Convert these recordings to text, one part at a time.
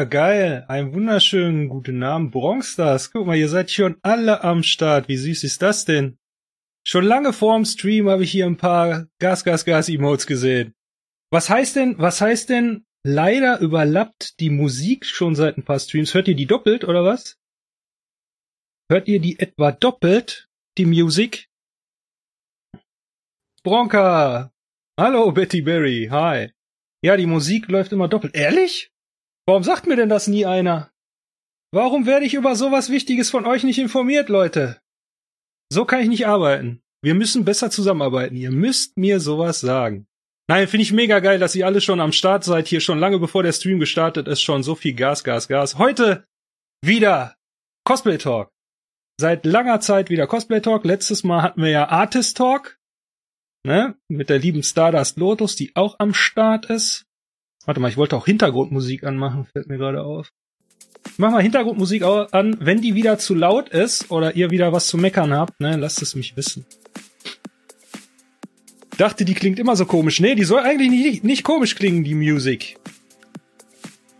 Ja, geil. Einen wunderschönen guten Abend, Bronstars. Guck mal, ihr seid schon alle am Start. Wie süß ist das denn? Schon lange vorm Stream habe ich hier ein paar Gas, Gas, Gas Emotes gesehen. Was heißt denn, was heißt denn, leider überlappt die Musik schon seit ein paar Streams. Hört ihr die doppelt, oder was? Hört ihr die etwa doppelt, die Musik? Bronca! Hallo, Betty Berry. Hi. Ja, die Musik läuft immer doppelt. Ehrlich? Warum sagt mir denn das nie einer? Warum werde ich über sowas Wichtiges von euch nicht informiert, Leute? So kann ich nicht arbeiten. Wir müssen besser zusammenarbeiten. Ihr müsst mir sowas sagen. Nein, finde ich mega geil, dass ihr alle schon am Start seid, hier schon lange bevor der Stream gestartet ist, schon so viel Gas, Gas, Gas. Heute wieder Cosplay Talk. Seit langer Zeit wieder Cosplay Talk. Letztes Mal hatten wir ja Artist Talk. Ne? Mit der lieben Stardust Lotus, die auch am Start ist. Warte mal, ich wollte auch Hintergrundmusik anmachen, fällt mir gerade auf. Ich mach mal Hintergrundmusik an. Wenn die wieder zu laut ist oder ihr wieder was zu meckern habt, ne, lasst es mich wissen. Dachte, die klingt immer so komisch. Nee, die soll eigentlich nicht, nicht komisch klingen, die Musik.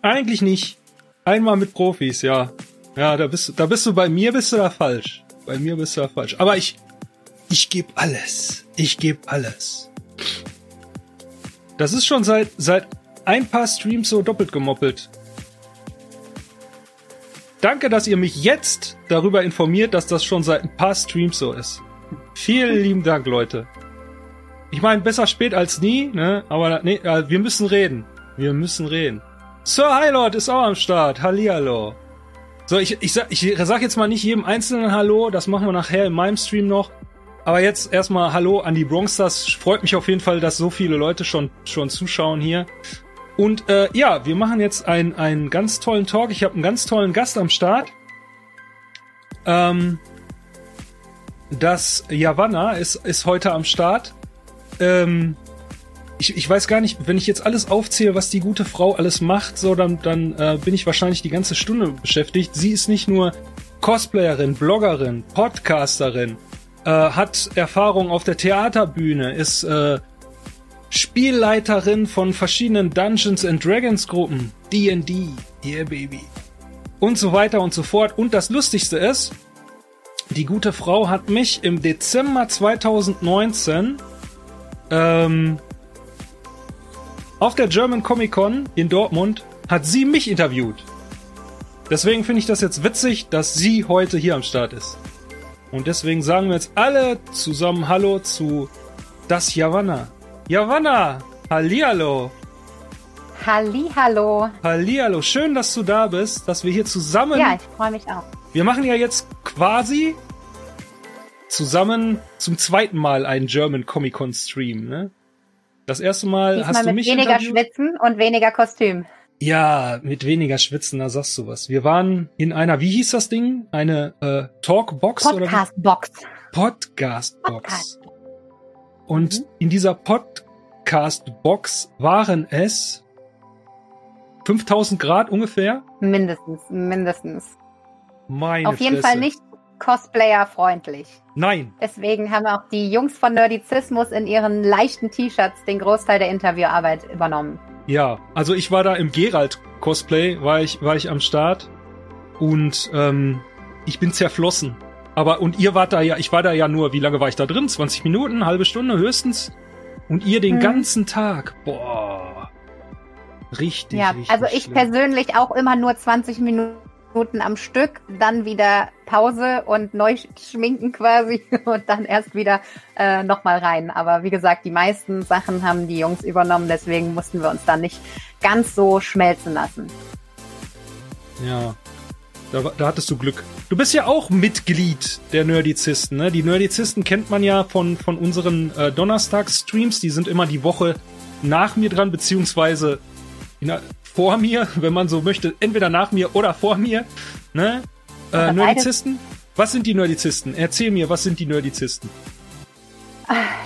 Eigentlich nicht. Einmal mit Profis, ja. Ja, da bist, da bist du bei mir bist du da falsch. Bei mir bist du da falsch. Aber ich, ich gebe alles. Ich gebe alles. Das ist schon seit, seit ein paar Streams so doppelt gemoppelt. Danke, dass ihr mich jetzt darüber informiert, dass das schon seit ein paar Streams so ist. Vielen lieben Dank, Leute. Ich meine, besser spät als nie, ne? Aber nee, wir müssen reden. Wir müssen reden. Sir Highlord ist auch am Start. Hallihallo. So, ich, ich, sag, ich sag jetzt mal nicht jedem einzelnen Hallo, das machen wir nachher in meinem Stream noch. Aber jetzt erstmal Hallo an die Bronxstars. Freut mich auf jeden Fall, dass so viele Leute schon, schon zuschauen hier. Und äh, ja, wir machen jetzt einen, einen ganz tollen Talk. Ich habe einen ganz tollen Gast am Start. Ähm, das Yavanna ist, ist heute am Start. Ähm, ich, ich weiß gar nicht, wenn ich jetzt alles aufzähle, was die gute Frau alles macht, so dann, dann äh, bin ich wahrscheinlich die ganze Stunde beschäftigt. Sie ist nicht nur Cosplayerin, Bloggerin, Podcasterin, äh, hat Erfahrung auf der Theaterbühne, ist äh, Spielleiterin von verschiedenen Dungeons and Dragons Gruppen, D&D, yeah baby, und so weiter und so fort. Und das Lustigste ist, die gute Frau hat mich im Dezember 2019 ähm, auf der German Comic Con in Dortmund hat sie mich interviewt. Deswegen finde ich das jetzt witzig, dass sie heute hier am Start ist. Und deswegen sagen wir jetzt alle zusammen Hallo zu das Javanna. Javanna, hallihallo. Hallihallo. Hallihallo, schön, dass du da bist, dass wir hier zusammen... Ja, ich freue mich auch. Wir machen ja jetzt quasi zusammen zum zweiten Mal einen German Comic Con Stream, ne? Das erste Mal Diesmal hast du mit mich weniger? Schwitzen und weniger Kostüm. Ja, mit weniger Schwitzen, da sagst du was. Wir waren in einer, wie hieß das Ding? Eine äh, Talkbox oder wie? Podcast-Box. Podcast-Box. Podcast. Und Mhm. in dieser Podcast-Box waren es 5000 Grad ungefähr. Mindestens, mindestens. Meine Auf jeden Fresse. Fall nicht Cosplayer-freundlich. Nein. Deswegen haben auch die Jungs von Nerdizismus in ihren leichten T-Shirts den Großteil der Interviewarbeit übernommen. Ja, also ich war da im Gerald-Cosplay, war ich, war ich am Start. Und ähm, ich bin zerflossen. Aber, und ihr wart da ja, ich war da ja nur, wie lange war ich da drin? 20 Minuten, halbe Stunde höchstens. Und ihr den Mhm. ganzen Tag. Boah. Richtig, Ja, richtig. also ich schlimm. persönlich auch immer nur 20 Minuten am Stück, dann wieder Pause und neu schminken quasi und dann erst wieder äh, nochmal rein. Aber wie gesagt, die meisten Sachen haben die Jungs übernommen, deswegen mussten wir uns dann nicht ganz so schmelzen lassen. Ja. Da, da hattest du Glück. Du bist ja auch Mitglied der Nerdizisten, ne? Die Nerdizisten kennt man ja von, von unseren äh, Donnerstags-Streams. Die sind immer die Woche nach mir dran, beziehungsweise in, vor mir, wenn man so möchte. Entweder nach mir oder vor mir, ne? Äh, Nerdizisten? Was sind die Nerdizisten? Erzähl mir, was sind die Nerdizisten?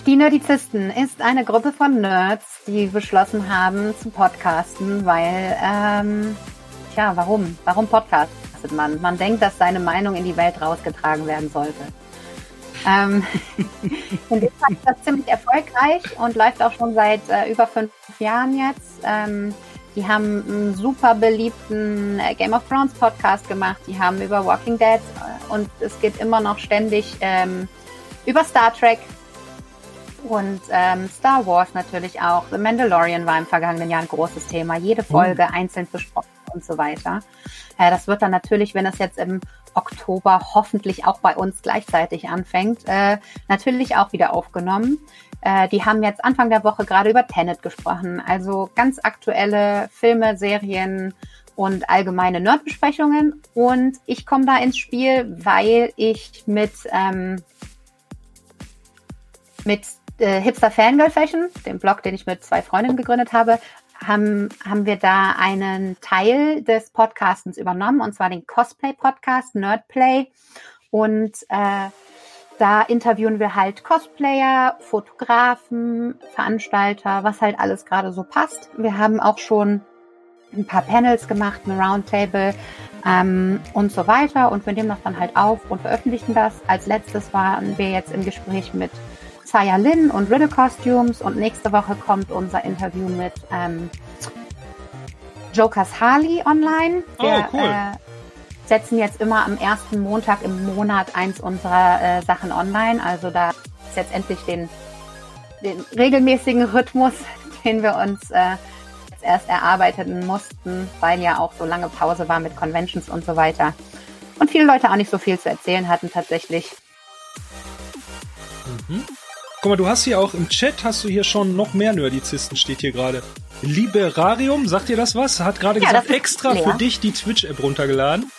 Die Nerdizisten ist eine Gruppe von Nerds, die beschlossen haben zu podcasten, weil, ähm, tja, warum? Warum podcastet man? Man denkt, dass seine Meinung in die Welt rausgetragen werden sollte. Ähm, in dem Fall ist das ziemlich erfolgreich und läuft auch schon seit äh, über fünf Jahren jetzt. Ähm, die haben einen super beliebten äh, Game of Thrones Podcast gemacht. Die haben über Walking Dead äh, und es geht immer noch ständig ähm, über Star Trek und ähm, Star Wars natürlich auch. The Mandalorian war im vergangenen Jahr ein großes Thema. Jede Folge einzeln besprochen und so weiter. Äh, das wird dann natürlich, wenn es jetzt im Oktober hoffentlich auch bei uns gleichzeitig anfängt, äh, natürlich auch wieder aufgenommen. Äh, die haben jetzt Anfang der Woche gerade über Tenet gesprochen. Also ganz aktuelle Filme, Serien und allgemeine Nerdbesprechungen. Und ich komme da ins Spiel, weil ich mit, ähm, mit äh, Hipster Fangirl Fashion, dem Blog, den ich mit zwei Freundinnen gegründet habe, haben, haben wir da einen Teil des Podcastens übernommen, und zwar den Cosplay-Podcast, Nerdplay. Und äh, da interviewen wir halt Cosplayer, Fotografen, Veranstalter, was halt alles gerade so passt. Wir haben auch schon ein paar Panels gemacht, ein Roundtable ähm, und so weiter. Und wir nehmen das dann halt auf und veröffentlichen das. Als letztes waren wir jetzt im Gespräch mit Saya Lin und Riddle Costumes und nächste Woche kommt unser Interview mit ähm, Jokers Harley online. Wir oh, cool. äh, setzen jetzt immer am ersten Montag im Monat eins unserer äh, Sachen online. Also da ist jetzt endlich den, den regelmäßigen Rhythmus, den wir uns äh, erst erarbeiten mussten, weil ja auch so lange Pause war mit Conventions und so weiter. Und viele Leute auch nicht so viel zu erzählen hatten tatsächlich. Mhm. Guck mal, du hast hier auch im Chat, hast du hier schon noch mehr Nerdizisten, steht hier gerade. Liberarium, sagt dir das was? Hat gerade ja, gesagt, extra leer. für dich die Twitch-App runtergeladen.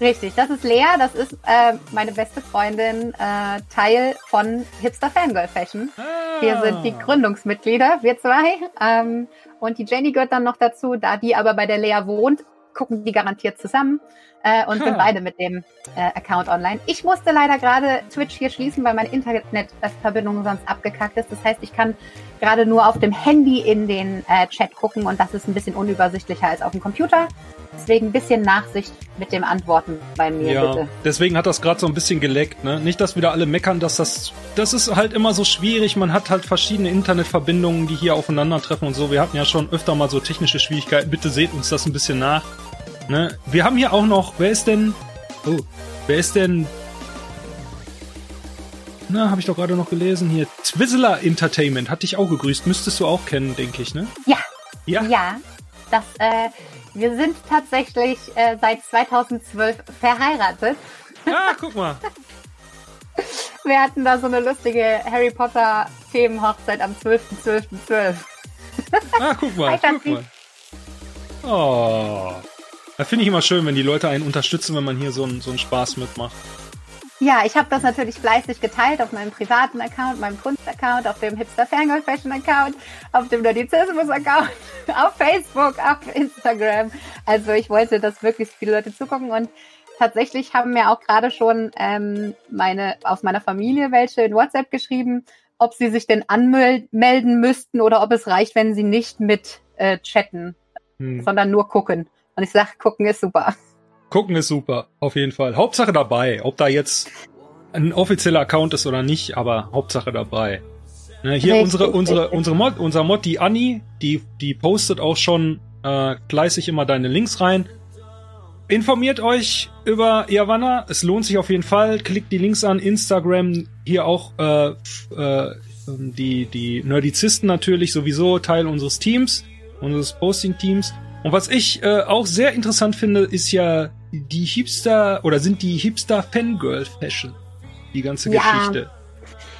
Richtig, das ist Lea, das ist äh, meine beste Freundin, äh, Teil von Hipster Fangirl Fashion. Ah. Wir sind die Gründungsmitglieder, wir zwei. Ähm, und die Jenny gehört dann noch dazu, da die aber bei der Lea wohnt, gucken die garantiert zusammen äh, und sind beide mit dem äh, Account online. Ich musste leider gerade Twitch hier schließen, weil meine Internetverbindung sonst abgekackt ist. Das heißt, ich kann gerade nur auf dem Handy in den äh, Chat gucken und das ist ein bisschen unübersichtlicher als auf dem Computer. Deswegen ein bisschen Nachsicht mit dem Antworten bei mir, ja, bitte. Deswegen hat das gerade so ein bisschen geleckt, ne? Nicht, dass wieder alle meckern, dass das. Das ist halt immer so schwierig. Man hat halt verschiedene Internetverbindungen, die hier aufeinandertreffen und so. Wir hatten ja schon öfter mal so technische Schwierigkeiten. Bitte seht uns das ein bisschen nach. Ne? Wir haben hier auch noch. Wer ist denn. Oh, wer ist denn na, habe ich doch gerade noch gelesen hier. Twizzler Entertainment hat dich auch gegrüßt. Müsstest du auch kennen, denke ich, ne? Ja. Ja. Ja. Das, äh, wir sind tatsächlich äh, seit 2012 verheiratet. Ah, guck mal. Wir hatten da so eine lustige Harry Potter Themenhochzeit am 12.12.12. .12. ah, guck mal, guck mal. Oh. Da finde ich immer schön, wenn die Leute einen unterstützen, wenn man hier so einen, so einen Spaß mitmacht. Ja, ich habe das natürlich fleißig geteilt auf meinem privaten Account, meinem Kunstaccount, auf dem Hipster Fangirl Fashion Account, auf dem Nerdizismus Account, auf Facebook, auf Instagram. Also ich wollte, dass wirklich viele Leute zugucken und tatsächlich haben mir auch gerade schon ähm, meine aus meiner Familie welche in WhatsApp geschrieben, ob sie sich denn anmelden müssten oder ob es reicht, wenn sie nicht mit äh, chatten, hm. sondern nur gucken. Und ich sage, gucken ist super. Gucken ist super, auf jeden Fall. Hauptsache dabei, ob da jetzt ein offizieller Account ist oder nicht, aber Hauptsache dabei. Ne, hier richtig, unsere, unsere, unsere Mod, unser Mod, die Anni, die, die postet auch schon äh, fleißig immer deine Links rein. Informiert euch über Yavanna, es lohnt sich auf jeden Fall. Klickt die Links an, Instagram, hier auch äh, äh, die, die Nerdizisten natürlich sowieso Teil unseres Teams, unseres Posting-Teams. Und was ich äh, auch sehr interessant finde, ist ja die Hipster oder sind die Hipster Fangirl Fashion. Die ganze ja, Geschichte.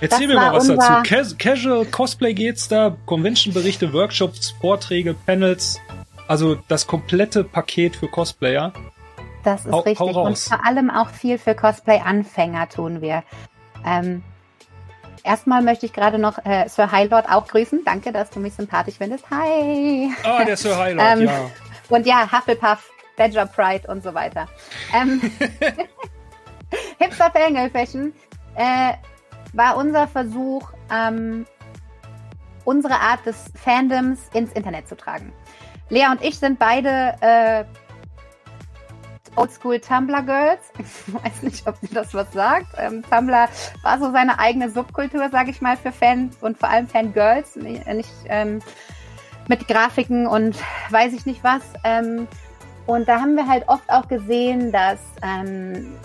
Erzähl mir mal was dazu. Cas Casual Cosplay geht's da, Convention-Berichte, Workshops, Vorträge, Panels. Also das komplette Paket für Cosplayer. Das ist hau, richtig. Hau Und vor allem auch viel für Cosplay-Anfänger tun wir. Ähm, erstmal möchte ich gerade noch äh, Sir Highlord auch grüßen. Danke, dass du mich sympathisch findest. Hi. Ah, der Sir Highlord, ähm, ja. Und ja, Hufflepuff Badger Pride und so weiter. Ähm, Hipster Fangirl Fashion äh, war unser Versuch, ähm, unsere Art des Fandoms ins Internet zu tragen. Lea und ich sind beide äh, Oldschool Tumblr Girls. Ich weiß nicht, ob dir das was sagt. Ähm, Tumblr war so seine eigene Subkultur, sage ich mal, für Fans und vor allem Fangirls. Nicht, ähm, mit Grafiken und weiß ich nicht was. Ähm, und da haben wir halt oft auch gesehen, dass ähm,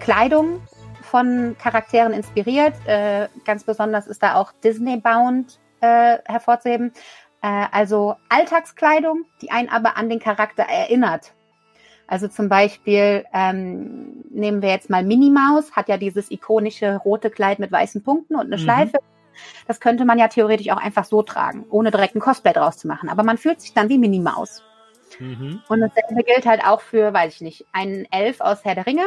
Kleidung von Charakteren inspiriert. Äh, ganz besonders ist da auch Disney-bound äh, hervorzuheben. Äh, also Alltagskleidung, die einen aber an den Charakter erinnert. Also zum Beispiel ähm, nehmen wir jetzt mal Minnie Maus, hat ja dieses ikonische rote Kleid mit weißen Punkten und eine mhm. Schleife. Das könnte man ja theoretisch auch einfach so tragen, ohne direkt ein Cosplay draus zu machen. Aber man fühlt sich dann wie Minnie Maus. Mhm. Und dasselbe gilt halt auch für, weiß ich nicht, einen Elf aus Herr der Ringe.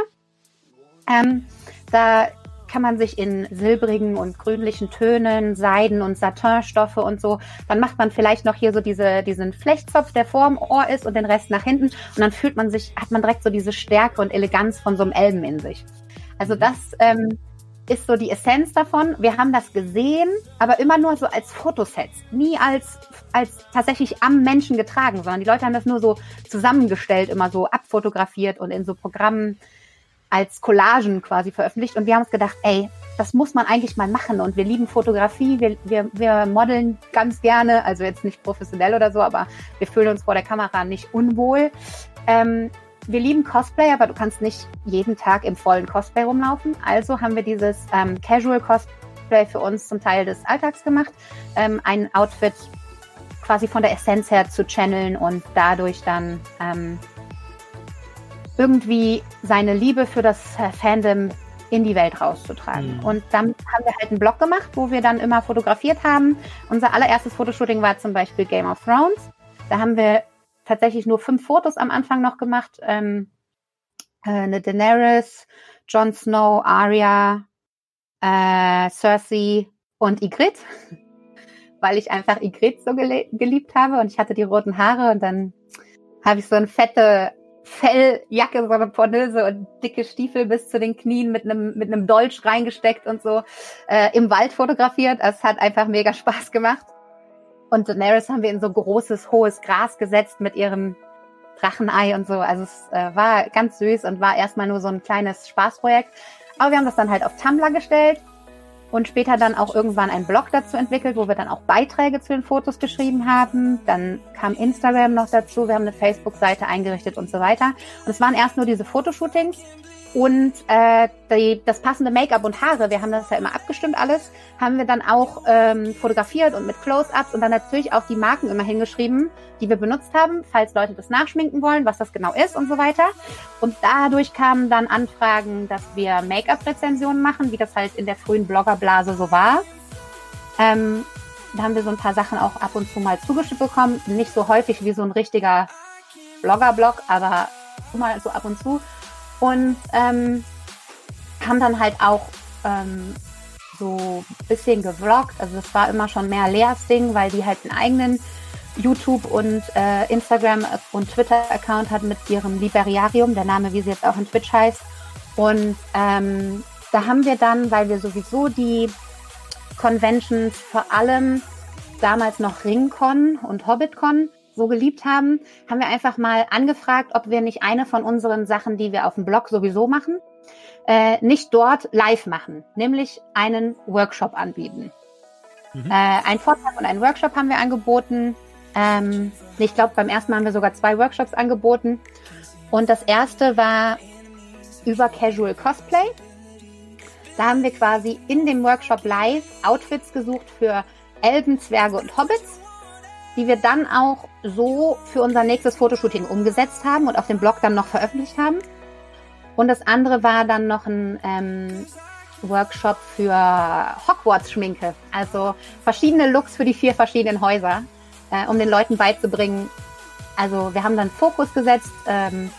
Ähm, da kann man sich in silbrigen und grünlichen Tönen, Seiden und Satinstoffe und so, dann macht man vielleicht noch hier so diese, diesen Flechtzopf, der vorm Ohr ist und den Rest nach hinten und dann fühlt man sich, hat man direkt so diese Stärke und Eleganz von so einem Elben in sich. Also das ähm, ist so die Essenz davon. Wir haben das gesehen, aber immer nur so als Fotosets, nie als, als tatsächlich am Menschen getragen, sondern die Leute haben das nur so zusammengestellt, immer so abfotografiert und in so Programmen als Collagen quasi veröffentlicht. Und wir haben uns gedacht, ey, das muss man eigentlich mal machen. Und wir lieben Fotografie, wir, wir, wir modeln ganz gerne, also jetzt nicht professionell oder so, aber wir fühlen uns vor der Kamera nicht unwohl. Ähm, wir lieben Cosplay, aber du kannst nicht jeden Tag im vollen Cosplay rumlaufen. Also haben wir dieses ähm, Casual Cosplay für uns zum Teil des Alltags gemacht. Ähm, ein Outfit quasi von der Essenz her zu channeln und dadurch dann ähm, irgendwie seine Liebe für das Fandom in die Welt rauszutragen. Mhm. Und dann haben wir halt einen Blog gemacht, wo wir dann immer fotografiert haben. Unser allererstes Fotoshooting war zum Beispiel Game of Thrones. Da haben wir tatsächlich nur fünf Fotos am Anfang noch gemacht. Ähm, äh, eine Daenerys, Jon Snow, Arya, äh, Cersei und Ygritte, weil ich einfach Ygritte so geliebt habe und ich hatte die roten Haare und dann habe ich so eine fette Felljacke, so eine Pornöse und dicke Stiefel bis zu den Knien mit einem mit einem Dolch reingesteckt und so äh, im Wald fotografiert. Es hat einfach mega Spaß gemacht. Und Daenerys haben wir in so großes, hohes Gras gesetzt mit ihrem Drachenei und so. Also es äh, war ganz süß und war erstmal nur so ein kleines Spaßprojekt. Aber wir haben das dann halt auf Tumblr gestellt und später dann auch irgendwann einen Blog dazu entwickelt, wo wir dann auch Beiträge zu den Fotos geschrieben haben. Dann kam Instagram noch dazu, wir haben eine Facebook-Seite eingerichtet und so weiter. Und es waren erst nur diese Fotoshootings und äh, die, das passende Make-up und Haare, wir haben das ja immer abgestimmt alles, haben wir dann auch ähm, fotografiert und mit Close-ups und dann natürlich auch die Marken immer hingeschrieben, die wir benutzt haben, falls Leute das nachschminken wollen, was das genau ist und so weiter. Und dadurch kamen dann Anfragen, dass wir Make-up-Rezensionen machen, wie das halt in der frühen Bloggerblase so war. Ähm, da haben wir so ein paar Sachen auch ab und zu mal zugeschickt bekommen. Nicht so häufig wie so ein richtiger Blogger-Blog, aber mal so ab und zu und ähm, haben dann halt auch ähm, so ein bisschen gevloggt. Also es war immer schon mehr Leas Ding, weil die halt einen eigenen YouTube und äh, Instagram und Twitter-Account hat mit ihrem Liberiarium, der Name, wie sie jetzt auch in Twitch heißt. Und ähm, da haben wir dann, weil wir sowieso die Conventions vor allem damals noch Ringcon und HobbitCon so geliebt haben, haben wir einfach mal angefragt, ob wir nicht eine von unseren Sachen, die wir auf dem Blog sowieso machen, äh, nicht dort live machen, nämlich einen Workshop anbieten. Mhm. Äh, ein Vortrag und einen Workshop haben wir angeboten. Ähm, ich glaube, beim ersten Mal haben wir sogar zwei Workshops angeboten. Und das erste war über Casual Cosplay. Da haben wir quasi in dem Workshop live Outfits gesucht für Elben, Zwerge und Hobbits die wir dann auch so für unser nächstes Fotoshooting umgesetzt haben und auf dem Blog dann noch veröffentlicht haben. Und das andere war dann noch ein ähm, Workshop für Hogwarts-Schminke. Also verschiedene Looks für die vier verschiedenen Häuser, äh, um den Leuten beizubringen. Also wir haben dann Fokus gesetzt. Ähm,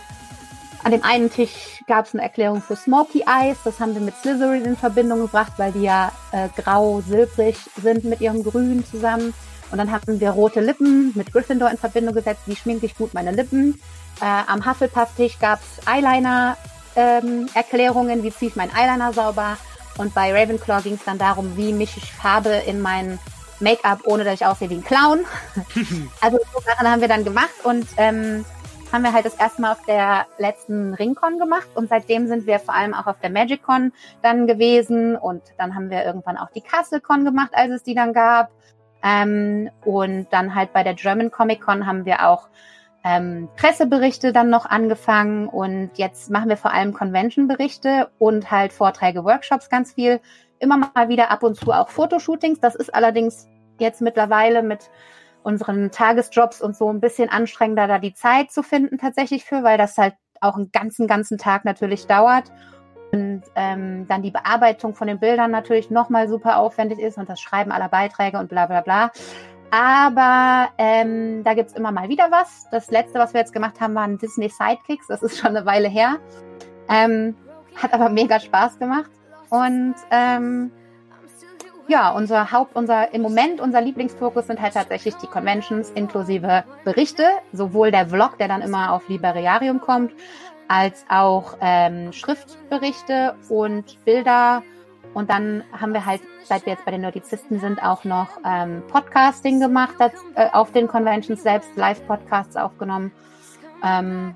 an dem einen Tisch gab es eine Erklärung für Smoky Eyes. Das haben wir mit Slytherin in Verbindung gebracht, weil die ja äh, grau-silbrig sind mit ihrem Grün zusammen. Und dann hatten wir rote Lippen mit Gryffindor in Verbindung gesetzt. Wie schminke ich gut meine Lippen? Äh, am Hufflepuff-Tisch gab es Eyeliner-Erklärungen, ähm, wie ziehe ich meinen Eyeliner sauber. Und bei Ravenclaw ging es dann darum, wie mische ich Farbe in mein Make-up, ohne dass ich aussehe wie ein Clown. also so Sachen haben wir dann gemacht und ähm, haben wir halt das erste Mal auf der letzten Ringcon gemacht und seitdem sind wir vor allem auch auf der MagicCon dann gewesen und dann haben wir irgendwann auch die CastleCon gemacht, als es die dann gab ähm, und dann halt bei der German Comic Con haben wir auch ähm, Presseberichte dann noch angefangen und jetzt machen wir vor allem Convention-Berichte und halt Vorträge, Workshops ganz viel. Immer mal wieder ab und zu auch Fotoshootings. Das ist allerdings jetzt mittlerweile mit unseren Tagesjobs und so ein bisschen anstrengender, da die Zeit zu finden tatsächlich für, weil das halt auch einen ganzen, ganzen Tag natürlich dauert. Und ähm, dann die Bearbeitung von den Bildern natürlich nochmal super aufwendig ist und das Schreiben aller Beiträge und bla bla bla. Aber ähm, da gibt's immer mal wieder was. Das letzte, was wir jetzt gemacht haben, waren Disney Sidekicks. Das ist schon eine Weile her. Ähm, hat aber mega Spaß gemacht. Und ähm, ja, unser Haupt, unser im Moment unser Lieblingsfokus sind halt tatsächlich die Conventions inklusive Berichte, sowohl der Vlog, der dann immer auf Liberarium kommt, als auch ähm, Schriftberichte und Bilder. Und dann haben wir halt, seit wir jetzt bei den Nordizisten sind, auch noch ähm, Podcasting gemacht, das, äh, auf den Conventions selbst, Live-Podcasts aufgenommen. Ähm,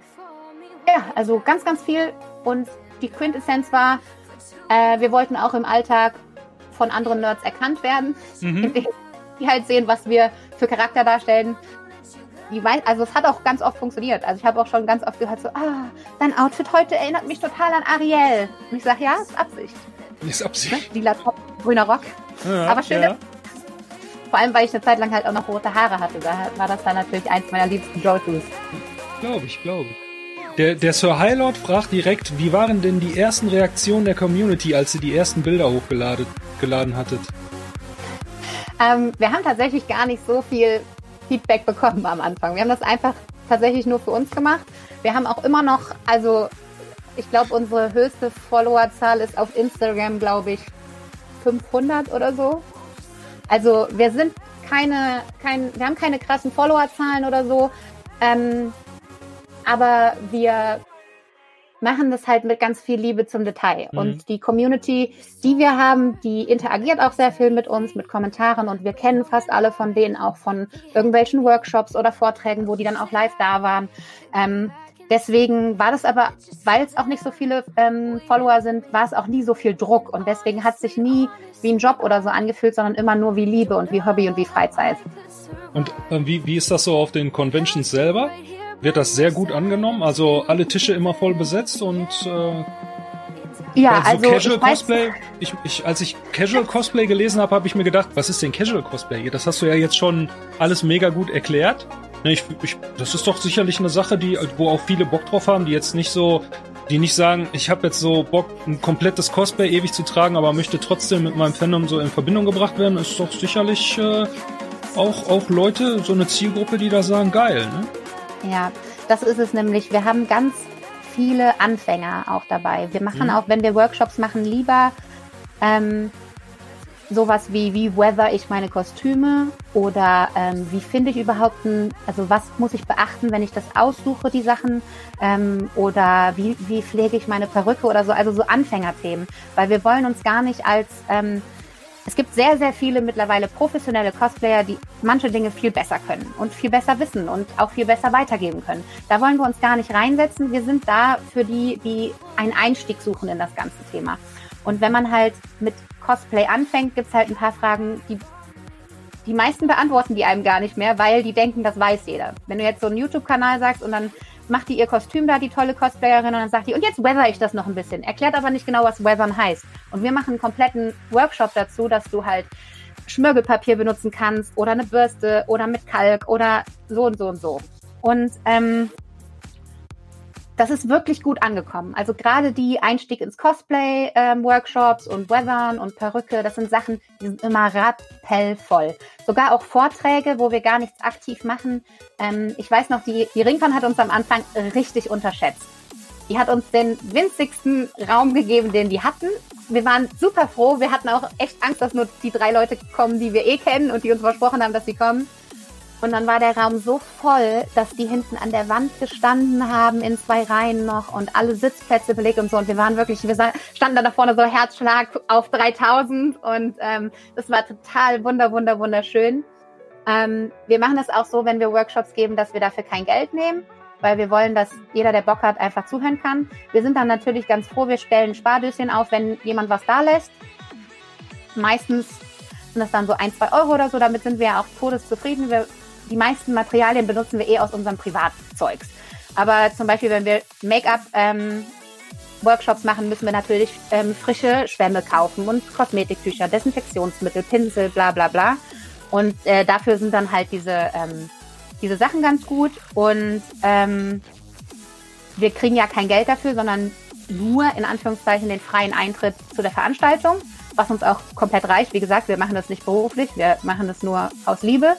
ja, also ganz, ganz viel. Und die Quintessenz war, äh, wir wollten auch im Alltag von anderen Nerds erkannt werden, mhm. die halt sehen, was wir für Charakter darstellen. Die weiß, also es hat auch ganz oft funktioniert. Also ich habe auch schon ganz oft gehört so, ah, dein Outfit heute erinnert mich total an Ariel. Und ich sage, ja, ist Absicht. Ist Absicht. Ne? Lila Top, grüner Rock. Ja, Aber schön. Ja. Vor allem, weil ich eine Zeit lang halt auch noch rote Haare hatte. Da war das dann natürlich eins meiner liebsten Go-Tos. Glaube ich, glaube ich. Der, der Sir Highlord fragt direkt, wie waren denn die ersten Reaktionen der Community, als ihr die ersten Bilder hochgeladen geladen hattet? Ähm, wir haben tatsächlich gar nicht so viel Feedback bekommen am Anfang. Wir haben das einfach tatsächlich nur für uns gemacht. Wir haben auch immer noch, also ich glaube, unsere höchste Followerzahl ist auf Instagram, glaube ich, 500 oder so. Also wir sind keine, kein, wir haben keine krassen Followerzahlen oder so. Ähm, aber wir machen das halt mit ganz viel Liebe zum Detail. Mhm. Und die Community, die wir haben, die interagiert auch sehr viel mit uns, mit Kommentaren und wir kennen fast alle von denen auch von irgendwelchen Workshops oder Vorträgen, wo die dann auch live da waren. Ähm, deswegen war das aber, weil es auch nicht so viele ähm, Follower sind, war es auch nie so viel Druck und deswegen hat es sich nie wie ein Job oder so angefühlt, sondern immer nur wie Liebe und wie Hobby und wie Freizeit. Und äh, wie, wie ist das so auf den Conventions selber? Wird das sehr gut angenommen. Also alle Tische immer voll besetzt und äh, ja, also Casual Cosplay. Ich, ich, als ich Casual Cosplay gelesen habe, habe ich mir gedacht, was ist denn Casual Cosplay? Das hast du ja jetzt schon alles mega gut erklärt. Ne, ich, ich, das ist doch sicherlich eine Sache, die, wo auch viele Bock drauf haben, die jetzt nicht so, die nicht sagen, ich habe jetzt so Bock, ein komplettes Cosplay ewig zu tragen, aber möchte trotzdem mit meinem Fandom so in Verbindung gebracht werden. Ist doch sicherlich äh, auch, auch Leute, so eine Zielgruppe, die da sagen, geil, ne? Ja, das ist es nämlich. Wir haben ganz viele Anfänger auch dabei. Wir machen mhm. auch, wenn wir Workshops machen, lieber ähm, sowas wie, wie weather ich meine Kostüme oder ähm, wie finde ich überhaupt ein, also was muss ich beachten, wenn ich das aussuche, die Sachen ähm, oder wie, wie pflege ich meine Perücke oder so, also so Anfängerthemen, weil wir wollen uns gar nicht als ähm, es gibt sehr, sehr viele mittlerweile professionelle Cosplayer, die manche Dinge viel besser können und viel besser wissen und auch viel besser weitergeben können. Da wollen wir uns gar nicht reinsetzen. Wir sind da für die, die einen Einstieg suchen in das ganze Thema. Und wenn man halt mit Cosplay anfängt, gibt's halt ein paar Fragen, die die meisten beantworten die einem gar nicht mehr, weil die denken, das weiß jeder. Wenn du jetzt so einen YouTube-Kanal sagst und dann macht die ihr Kostüm da, die tolle Cosplayerin, und dann sagt die, und jetzt weather ich das noch ein bisschen. Erklärt aber nicht genau, was weathern heißt. Und wir machen einen kompletten Workshop dazu, dass du halt Schmirgelpapier benutzen kannst oder eine Bürste oder mit Kalk oder so und so und so. Und ähm, das ist wirklich gut angekommen. Also gerade die Einstieg ins Cosplay-Workshops ähm, und Weathern und Perücke, das sind Sachen, die sind immer rappellvoll. Sogar auch Vorträge, wo wir gar nichts aktiv machen. Ähm, ich weiß noch, die, die Ringcon hat uns am Anfang richtig unterschätzt. Die hat uns den winzigsten Raum gegeben, den die hatten. Wir waren super froh. Wir hatten auch echt Angst, dass nur die drei Leute kommen, die wir eh kennen und die uns versprochen haben, dass sie kommen. Und dann war der Raum so voll, dass die hinten an der Wand gestanden haben, in zwei Reihen noch und alle Sitzplätze belegt und so. Und wir waren wirklich, wir standen da, vorne so Herzschlag auf 3000 und ähm, das war total wunder, wunder, wunderschön. Ähm, wir machen das auch so, wenn wir Workshops geben, dass wir dafür kein Geld nehmen, weil wir wollen, dass jeder, der Bock hat, einfach zuhören kann. Wir sind dann natürlich ganz froh, wir stellen Spardöschen auf, wenn jemand was da lässt. Meistens sind das dann so ein, zwei Euro oder so, damit sind wir auch todeszufrieden. Wir die meisten Materialien benutzen wir eh aus unserem Privatzeugs. Aber zum Beispiel, wenn wir Make-up ähm, machen, müssen wir natürlich ähm, frische Schwämme kaufen und Kosmetiktücher, Desinfektionsmittel, Pinsel, bla bla bla. Und äh, dafür sind dann halt diese, ähm, diese Sachen ganz gut. Und ähm, wir kriegen ja kein Geld dafür, sondern nur in Anführungszeichen den freien Eintritt zu der Veranstaltung, was uns auch komplett reicht. Wie gesagt, wir machen das nicht beruflich, wir machen das nur aus Liebe.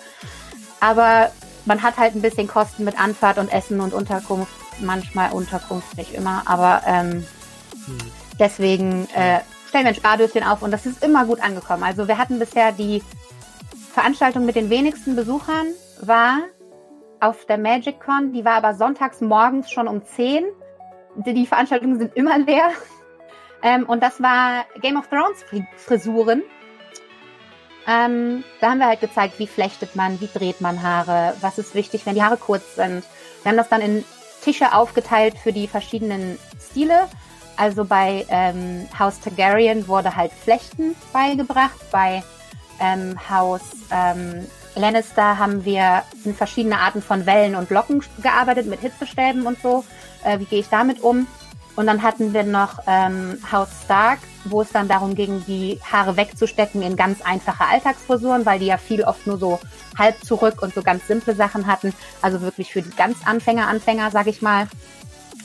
Aber man hat halt ein bisschen Kosten mit Anfahrt und Essen und Unterkunft. Manchmal Unterkunft, nicht immer. Aber ähm, hm. deswegen äh, stellen wir ein Spardöschen auf und das ist immer gut angekommen. Also wir hatten bisher die Veranstaltung mit den wenigsten Besuchern war auf der MagicCon, die war aber sonntags morgens schon um 10. Die Veranstaltungen sind immer leer. Ähm, und das war Game of Thrones Frisuren. Ähm, da haben wir halt gezeigt, wie flechtet man, wie dreht man Haare, was ist wichtig, wenn die Haare kurz sind. Wir haben das dann in Tische aufgeteilt für die verschiedenen Stile. Also bei ähm, Haus Targaryen wurde halt Flechten beigebracht. Bei ähm, Haus ähm, Lannister haben wir in verschiedene Arten von Wellen und Locken gearbeitet, mit Hitzestäben und so. Äh, wie gehe ich damit um? Und dann hatten wir noch ähm, Haus Stark, wo es dann darum ging, die Haare wegzustecken in ganz einfache Alltagsfrisuren, weil die ja viel oft nur so halb zurück und so ganz simple Sachen hatten. Also wirklich für die ganz Anfänger, Anfänger, sag ich mal.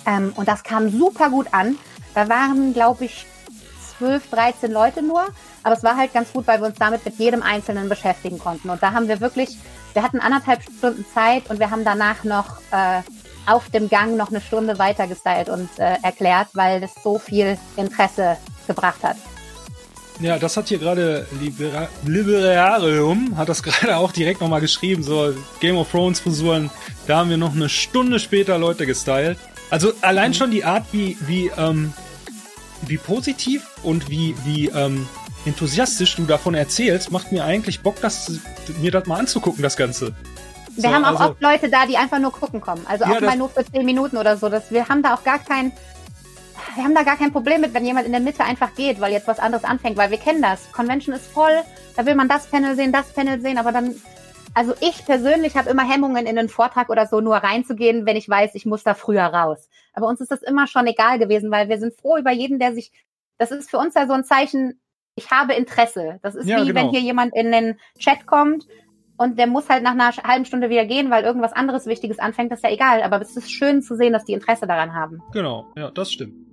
Ähm, und das kam super gut an. Da waren, glaube ich, 12, 13 Leute nur. Aber es war halt ganz gut, weil wir uns damit mit jedem Einzelnen beschäftigen konnten. Und da haben wir wirklich, wir hatten anderthalb Stunden Zeit und wir haben danach noch äh, auf dem Gang noch eine Stunde weiter gestylt und äh, erklärt, weil das so viel Interesse gebracht hat. Ja, das hat hier gerade Libera Liberarium, hat das gerade auch direkt nochmal geschrieben, so Game of Thrones Frisuren, da haben wir noch eine Stunde später Leute gestylt. Also allein mhm. schon die Art, wie, wie, ähm, wie positiv und wie, wie ähm, enthusiastisch du davon erzählst, macht mir eigentlich Bock, das, mir das mal anzugucken, das Ganze. Wir so, haben auch also, oft Leute da, die einfach nur gucken kommen. Also ja, auch mal nur für zehn Minuten oder so. Das, wir haben da auch gar kein, wir haben da gar kein Problem mit, wenn jemand in der Mitte einfach geht, weil jetzt was anderes anfängt, weil wir kennen das. Convention ist voll, da will man das Panel sehen, das Panel sehen, aber dann, also ich persönlich habe immer Hemmungen, in einen Vortrag oder so nur reinzugehen, wenn ich weiß, ich muss da früher raus. Aber uns ist das immer schon egal gewesen, weil wir sind froh über jeden, der sich, das ist für uns ja so ein Zeichen, ich habe Interesse. Das ist ja, wie genau. wenn hier jemand in den Chat kommt und der muss halt nach einer halben Stunde wieder gehen, weil irgendwas anderes Wichtiges anfängt, das ist ja egal. Aber es ist schön zu sehen, dass die Interesse daran haben. Genau, ja, das stimmt.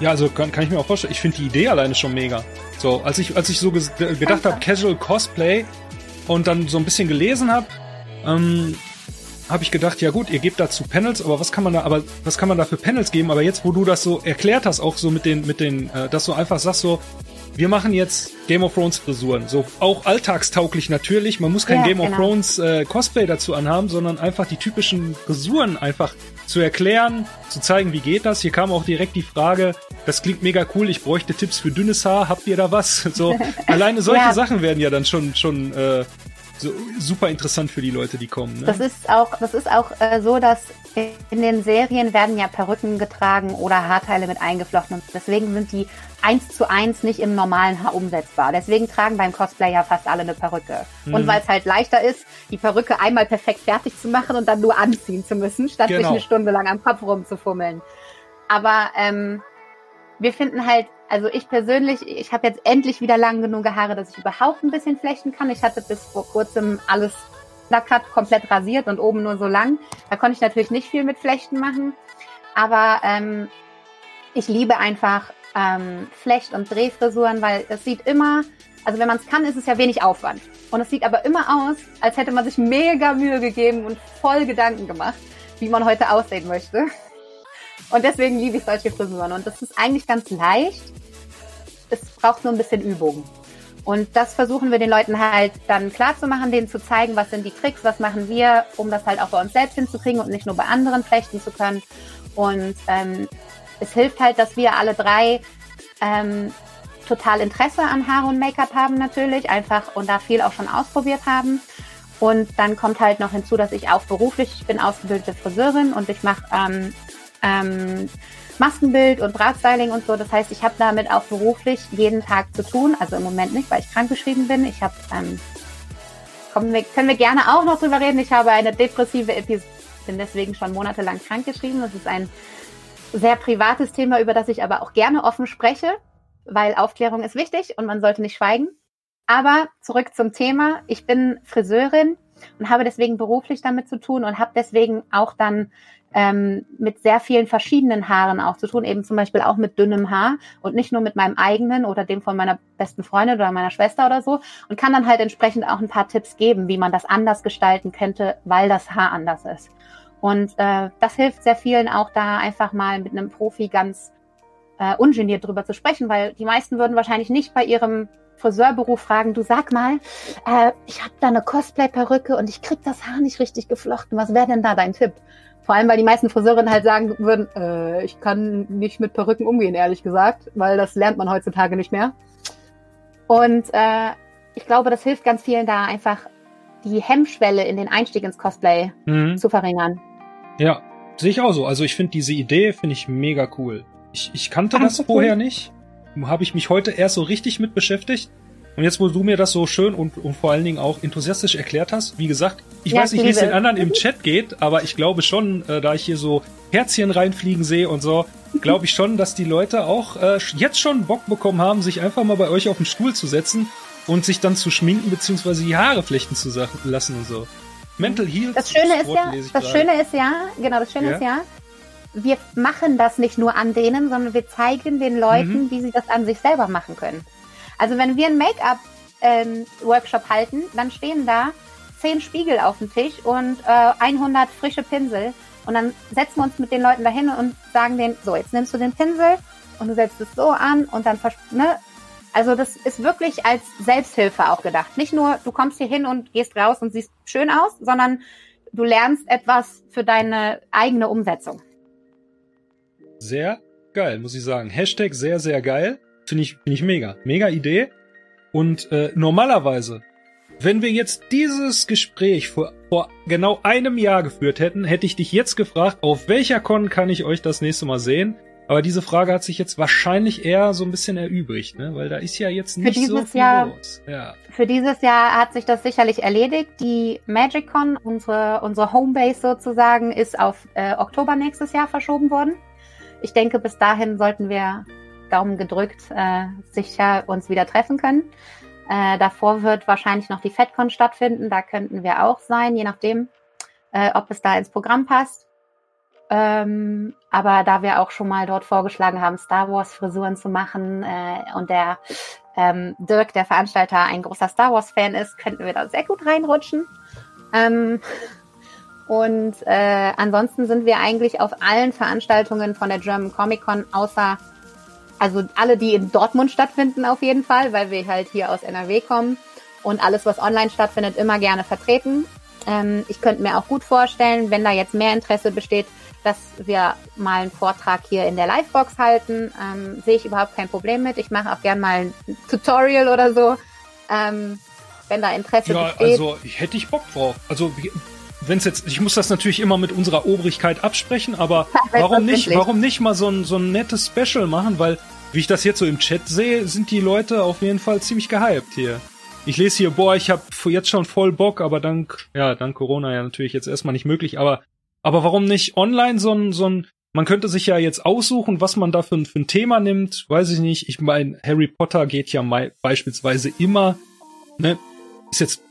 Ja, also kann, kann ich mir auch vorstellen. Ich finde die Idee alleine schon mega. So, als ich, als ich so gedacht habe, Casual Cosplay und dann so ein bisschen gelesen habe, ähm, habe ich gedacht, ja gut, ihr gebt dazu Panels, aber was kann man da, aber was kann man da für Panels geben? Aber jetzt, wo du das so erklärt hast, auch so mit den, mit den, äh, dass du einfach sagst so, wir machen jetzt Game of Thrones Frisuren. So auch alltagstauglich natürlich. Man muss kein ja, Game genau. of Thrones äh, Cosplay dazu anhaben, sondern einfach die typischen Frisuren einfach zu erklären, zu zeigen, wie geht das. Hier kam auch direkt die Frage, das klingt mega cool, ich bräuchte Tipps für dünnes Haar, habt ihr da was? So, alleine solche ja. Sachen werden ja dann schon, schon äh, so super interessant für die Leute, die kommen. Ne? Das ist auch, das ist auch äh, so, dass in den Serien werden ja Perücken getragen oder Haarteile mit eingeflochten und deswegen sind die eins zu eins nicht im normalen Haar umsetzbar. Deswegen tragen beim Cosplay ja fast alle eine Perücke. Mhm. Und weil es halt leichter ist, die Perücke einmal perfekt fertig zu machen und dann nur anziehen zu müssen, statt genau. sich eine Stunde lang am Kopf rumzufummeln. Aber ähm, wir finden halt, also ich persönlich, ich habe jetzt endlich wieder lang genug Haare, dass ich überhaupt ein bisschen flechten kann. Ich hatte bis vor kurzem alles Lackert komplett rasiert und oben nur so lang. Da konnte ich natürlich nicht viel mit Flechten machen. Aber ähm, ich liebe einfach ähm, Flecht- und Drehfrisuren, weil es sieht immer, also wenn man es kann, ist es ja wenig Aufwand. Und es sieht aber immer aus, als hätte man sich mega Mühe gegeben und voll Gedanken gemacht, wie man heute aussehen möchte. Und deswegen liebe ich solche Frisuren. Und das ist eigentlich ganz leicht. Es braucht nur ein bisschen Übung. Und das versuchen wir den Leuten halt dann klar zu machen, denen zu zeigen, was sind die Tricks, was machen wir, um das halt auch bei uns selbst hinzukriegen und nicht nur bei anderen flechten zu können. Und ähm, es hilft halt, dass wir alle drei ähm, total Interesse an Haare und Make-up haben natürlich, einfach und da viel auch schon ausprobiert haben. Und dann kommt halt noch hinzu, dass ich auch beruflich, ich bin ausgebildete Friseurin und ich mache ähm, ähm, Maskenbild und Drahtstyling und so. Das heißt, ich habe damit auch beruflich jeden Tag zu tun. Also im Moment nicht, weil ich krankgeschrieben bin. Ich habe, ähm, wir, können wir gerne auch noch drüber reden. Ich habe eine depressive Episode, bin deswegen schon monatelang krankgeschrieben. Das ist ein sehr privates Thema, über das ich aber auch gerne offen spreche, weil Aufklärung ist wichtig und man sollte nicht schweigen. Aber zurück zum Thema. Ich bin Friseurin und habe deswegen beruflich damit zu tun und habe deswegen auch dann ähm, mit sehr vielen verschiedenen Haaren auch zu tun, eben zum Beispiel auch mit dünnem Haar und nicht nur mit meinem eigenen oder dem von meiner besten Freundin oder meiner Schwester oder so und kann dann halt entsprechend auch ein paar Tipps geben, wie man das anders gestalten könnte, weil das Haar anders ist. Und äh, das hilft sehr vielen auch da einfach mal mit einem Profi ganz äh, ungeniert drüber zu sprechen, weil die meisten würden wahrscheinlich nicht bei ihrem Friseurberuf fragen, du sag mal, äh, ich habe da eine Cosplay-Perücke und ich krieg das Haar nicht richtig geflochten. Was wäre denn da dein Tipp? Vor allem, weil die meisten Friseurinnen halt sagen würden, äh, ich kann nicht mit Perücken umgehen, ehrlich gesagt, weil das lernt man heutzutage nicht mehr. Und äh, ich glaube, das hilft ganz vielen da einfach die Hemmschwelle in den Einstieg ins Cosplay mhm. zu verringern. Ja, sehe ich auch so. Also ich finde diese Idee finde ich mega cool. Ich, ich kannte Ach, das vorher cool. nicht. Habe ich mich heute erst so richtig mit beschäftigt. Und jetzt, wo du mir das so schön und, und vor allen Dingen auch enthusiastisch erklärt hast, wie gesagt, ich ja, weiß nicht, wie es den anderen im Chat geht, aber ich glaube schon, äh, da ich hier so Herzchen reinfliegen sehe und so, glaube ich schon, dass die Leute auch äh, jetzt schon Bock bekommen haben, sich einfach mal bei euch auf den Stuhl zu setzen und sich dann zu schminken beziehungsweise die Haare flechten zu lassen und so. Mental Health. Das Schöne ist ja, das Schöne ist ja, genau, das Schöne ja? ist ja, wir machen das nicht nur an denen, sondern wir zeigen den Leuten, mhm. wie sie das an sich selber machen können. Also wenn wir einen Make-up-Workshop ähm, halten, dann stehen da zehn Spiegel auf dem Tisch und äh, 100 frische Pinsel. Und dann setzen wir uns mit den Leuten dahin und sagen denen, so, jetzt nimmst du den Pinsel und du setzt es so an und dann, ne? Also das ist wirklich als Selbsthilfe auch gedacht. Nicht nur, du kommst hier hin und gehst raus und siehst schön aus, sondern du lernst etwas für deine eigene Umsetzung. Sehr geil, muss ich sagen. Hashtag sehr, sehr geil. Finde ich, finde ich mega. Mega Idee. Und äh, normalerweise, wenn wir jetzt dieses Gespräch vor, vor genau einem Jahr geführt hätten, hätte ich dich jetzt gefragt, auf welcher Con kann ich euch das nächste Mal sehen? Aber diese Frage hat sich jetzt wahrscheinlich eher so ein bisschen erübrigt, ne? weil da ist ja jetzt nicht so viel Jahr, los. Ja. Für dieses Jahr hat sich das sicherlich erledigt. Die MagicCon, unsere, unsere Homebase sozusagen, ist auf äh, Oktober nächstes Jahr verschoben worden. Ich denke, bis dahin sollten wir Daumen gedrückt, äh, sicher uns wieder treffen können. Äh, davor wird wahrscheinlich noch die FedCon stattfinden. Da könnten wir auch sein, je nachdem, äh, ob es da ins Programm passt. Ähm, aber da wir auch schon mal dort vorgeschlagen haben, Star Wars Frisuren zu machen äh, und der ähm, Dirk, der Veranstalter, ein großer Star Wars Fan ist, könnten wir da sehr gut reinrutschen. Ähm, und äh, ansonsten sind wir eigentlich auf allen Veranstaltungen von der German Comic Con außer also alle, die in Dortmund stattfinden auf jeden Fall, weil wir halt hier aus NRW kommen und alles, was online stattfindet, immer gerne vertreten. Ähm, ich könnte mir auch gut vorstellen, wenn da jetzt mehr Interesse besteht, dass wir mal einen Vortrag hier in der Livebox halten. Ähm, sehe ich überhaupt kein Problem mit. Ich mache auch gern mal ein Tutorial oder so, ähm, wenn da Interesse ja, besteht. Ja, also hätte ich Bock drauf. Also wenn es jetzt, ich muss das natürlich immer mit unserer Obrigkeit absprechen, aber warum nicht, warum nicht mal so ein, so ein nettes Special machen, weil wie ich das jetzt so im Chat sehe, sind die Leute auf jeden Fall ziemlich gehypt hier. Ich lese hier, boah, ich habe jetzt schon voll Bock, aber dank, ja, dank Corona ja natürlich jetzt erstmal nicht möglich, aber, aber warum nicht online so ein, so ein, man könnte sich ja jetzt aussuchen, was man da für, für ein Thema nimmt, weiß ich nicht. Ich meine, Harry Potter geht ja mal beispielsweise immer, ne, ist jetzt,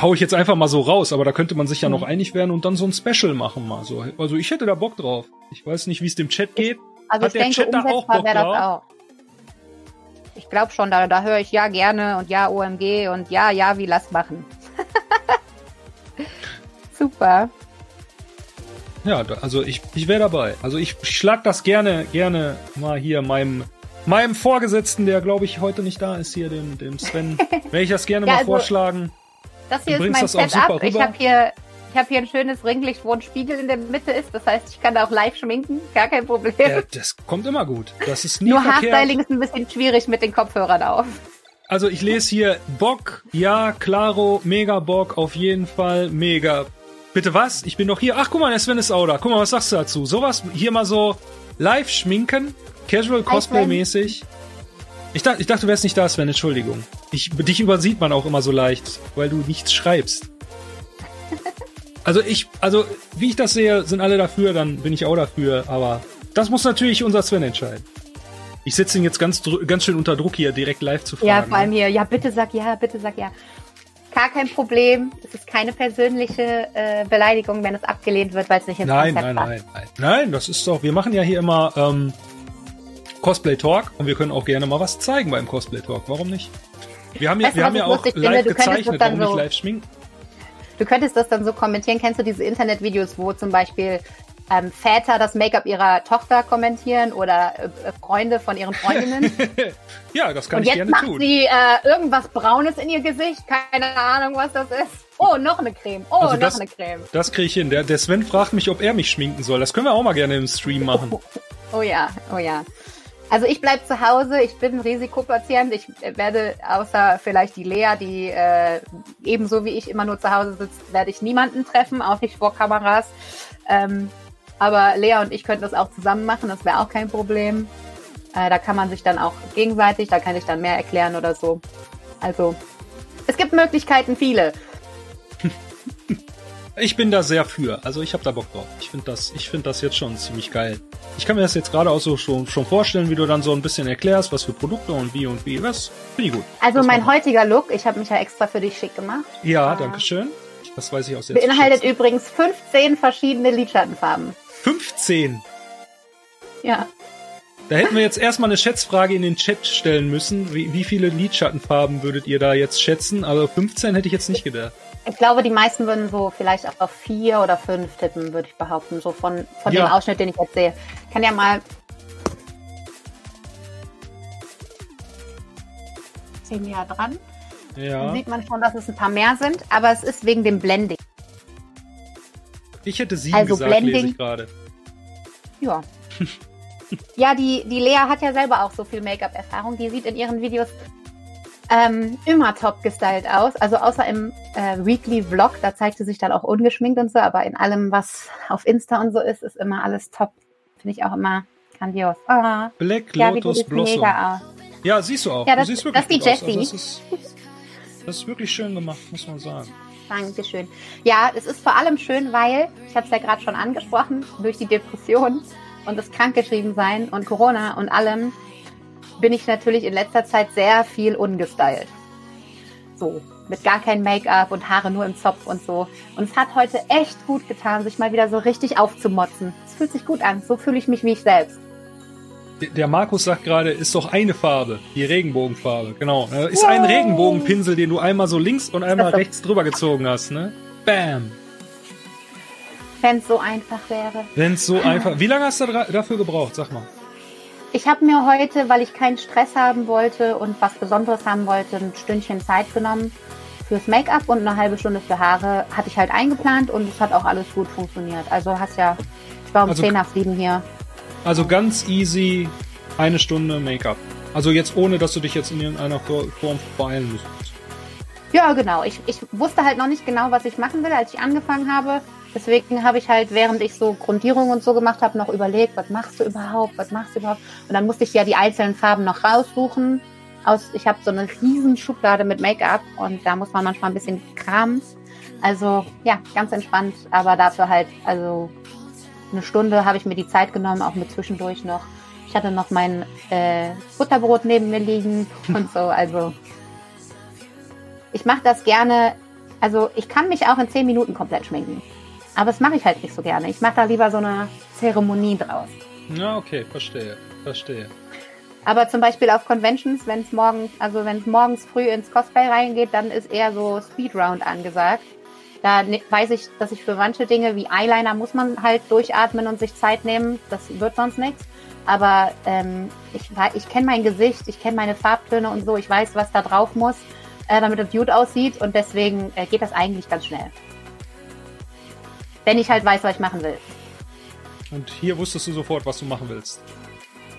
hau ich jetzt einfach mal so raus, aber da könnte man sich ja noch mhm. einig werden und dann so ein Special machen mal so. Also ich hätte da Bock drauf. Ich weiß nicht, wie es dem Chat geht. Also Hat ich denke, Chat umsetzbar wäre das auch. Ich glaube schon, da, da höre ich ja gerne und ja OMG und ja, ja, wie lass machen. Super. Ja, also ich, ich wäre dabei. Also ich schlag das gerne, gerne mal hier meinem, meinem Vorgesetzten, der glaube ich heute nicht da ist, hier, dem, dem Sven, werde ich das gerne ja, mal also, vorschlagen. Das hier ist mein Setup. Ich habe hier ich habe hier ein schönes Ringlicht, wo ein Spiegel in der Mitte ist. Das heißt, ich kann da auch live schminken. Gar kein Problem. Ja, das kommt immer gut. Das ist nie Nur verkehrt. Haarstyling ist ein bisschen schwierig mit den Kopfhörern auf. Also ich lese hier Bock, ja, klaro, mega Bock, auf jeden Fall, mega. Bitte was? Ich bin doch hier. Ach, guck mal, der Sven ist auch da. Guck mal, was sagst du dazu? Sowas hier mal so live schminken, Casual Cosplay mäßig. Ich dachte, ich dachte, du wärst nicht da, Sven, Entschuldigung. Ich, dich übersieht man auch immer so leicht, weil du nichts schreibst. Also ich, also wie ich das sehe, sind alle dafür, dann bin ich auch dafür, aber das muss natürlich unser Sven entscheiden. Ich setze ihn jetzt ganz, ganz schön unter Druck hier, direkt live zu fragen. Ja, vor allem hier, ja, bitte sag ja, bitte sag ja. Gar kein Problem. Es ist keine persönliche äh, Beleidigung, wenn es abgelehnt wird, weil es nicht ins Nein, Konzept nein, passt. nein, nein. Nein, das ist doch, wir machen ja hier immer ähm, Cosplay Talk und wir können auch gerne mal was zeigen beim Cosplay Talk. Warum nicht? Wir haben ja, Weißt wir haben ja auch live finde? Gezeichnet, warum nicht so- live schminken? Du könntest das dann so kommentieren. Kennst du diese Internetvideos, wo zum Beispiel ähm, Väter das Make-up ihrer Tochter kommentieren oder äh, Freunde von ihren Freundinnen? Ja, das kann Und ich jetzt gerne macht tun. sie äh, irgendwas Braunes in ihr Gesicht. Keine Ahnung, was das ist. Oh, noch eine Creme. Oh, Also noch das- eine Creme. Das kriege ich hin. Der, der Sven fragt mich, ob er mich schminken soll. Das können wir auch mal gerne im Stream machen. Oh ja, oh ja. Also ich bleib zu Hause, ich bin Risikopatient. Ich äh, werde außer vielleicht die Lea, die äh, ebenso wie ich immer nur zu Hause sitzt, werde ich niemanden treffen, auch nicht vor Kameras. Ähm, aber Lea und ich könnten das auch zusammen machen, das wäre auch kein Problem. Äh, da kann man sich dann auch gegenseitig, da kann ich dann mehr erklären oder so. Also es gibt Möglichkeiten viele. Ich bin da sehr für. Also ich habe da Bock drauf. Ich finde das, ich finde das jetzt schon ziemlich geil. Ich kann mir das jetzt gerade auch so schon, schon vorstellen, wie du dann so ein bisschen erklärst, was für Produkte und wie und wie. Was finde ich gut. Also Das mein heutiger Look, ich habe mich ja extra für dich schick gemacht. Ja, Ah. danke schön. Das weiß ich auch sehr beinhaltet übrigens 15 verschiedene Lidschattenfarben. 15. Ja. Da hätten wir jetzt erstmal eine Schätzfrage in den Chat stellen müssen. Wie, wie viele Lidschattenfarben würdet ihr da jetzt schätzen? Also 15 hätte ich jetzt nicht gedacht. Ich glaube, die meisten würden so vielleicht auch auf vier oder fünf tippen, würde ich behaupten. So von, von Ja. dem Ausschnitt, den ich jetzt sehe. Ich kann ja mal. Zehn Jahre dran. Dann Ja. sieht man schon, dass es ein paar mehr sind, aber es ist wegen dem Blending. Ich hätte sieben Also gesagt, lese Blending. ich gerade. Ja. ja, die, die Lea hat ja selber auch so viel Make-up-Erfahrung. Die sieht in ihren Videos ähm, immer top gestylt aus. Also außer im äh, Weekly Vlog, da zeigt sie sich dann auch ungeschminkt und so, aber in allem, was auf Insta und so ist, ist immer alles top. Finde ich auch immer grandios. Ah, Black ja, du Lotus siehst Blossom. Ja, siehst du auch. Ja, du das- siehst wirklich das ist die aus. Also Jessie. das, ist, das ist wirklich schön gemacht, muss man sagen. Dankeschön. Ja, es ist vor allem schön, weil, ich habe es ja gerade schon angesprochen, durch die Depression und das Krankgeschriebensein und Corona und allem bin ich natürlich in letzter Zeit sehr viel ungestylt. So, mit gar kein Make-up und Haare nur im Zopf und so. Und es hat heute echt gut getan, sich mal wieder so richtig aufzumotzen. Es fühlt sich gut an. So fühle ich mich wie ich selbst. Der- Markus sagt gerade, ist doch eine Farbe, die Regenbogenfarbe. Genau. Äh, Ist ein Yay. Regenbogenpinsel, den du einmal so links und einmal rechts drüber gezogen hast, ne? Bam. Wenn es so einfach wäre. Wenn's so einfach. Wie lange hast du dafür gebraucht? Sag mal. Ich habe mir heute, weil ich keinen Stress haben wollte und was Besonderes haben wollte, ein Stündchen Zeit genommen fürs Make-up und eine halbe Stunde für Haare. Hatte ich halt eingeplant und es hat auch alles gut funktioniert. Also hast ja, ich war um Also- 10 nach 7 hier. Also ganz easy eine Stunde Make-up. Also jetzt ohne, dass du dich jetzt in irgendeiner Form beeilen müsstest. Ja, genau. Ich, ich wusste halt noch nicht genau, was ich machen will, als ich angefangen habe. Deswegen habe ich halt, während ich so Grundierung und so gemacht habe, noch überlegt, was machst du überhaupt, was machst du überhaupt? Und dann musste ich ja die einzelnen Farben noch raussuchen. Aus, ich habe so eine riesen Schublade mit Make-up und da muss man manchmal ein bisschen kramen. Also ja, ganz entspannt, aber dafür halt, also eine Stunde habe ich mir die Zeit genommen, auch mit zwischendurch noch. Ich hatte noch mein äh, Butterbrot neben mir liegen und so, also ich mache das gerne, also ich kann mich auch in zehn Minuten komplett schminken. Aber das mache ich halt nicht so gerne. Ich mache da lieber so eine Zeremonie draus. Ja, okay, verstehe. Verstehe. Aber zum Beispiel auf Conventions, wenn es morgens, also wenn es morgens früh ins Cosplay reingeht, dann ist eher so Speedround angesagt. Da ne- weiß ich, dass ich für manche Dinge wie Eyeliner muss man halt durchatmen und sich Zeit nehmen. Das wird sonst nichts. Aber ähm, ich, ich kenne mein Gesicht, ich kenne meine Farbtöne und so. Ich weiß, was da drauf muss, äh, damit es gut aussieht. Und deswegen äh, geht das eigentlich ganz schnell. Wenn ich halt weiß, was ich machen will. Und hier wusstest du sofort, was du machen willst.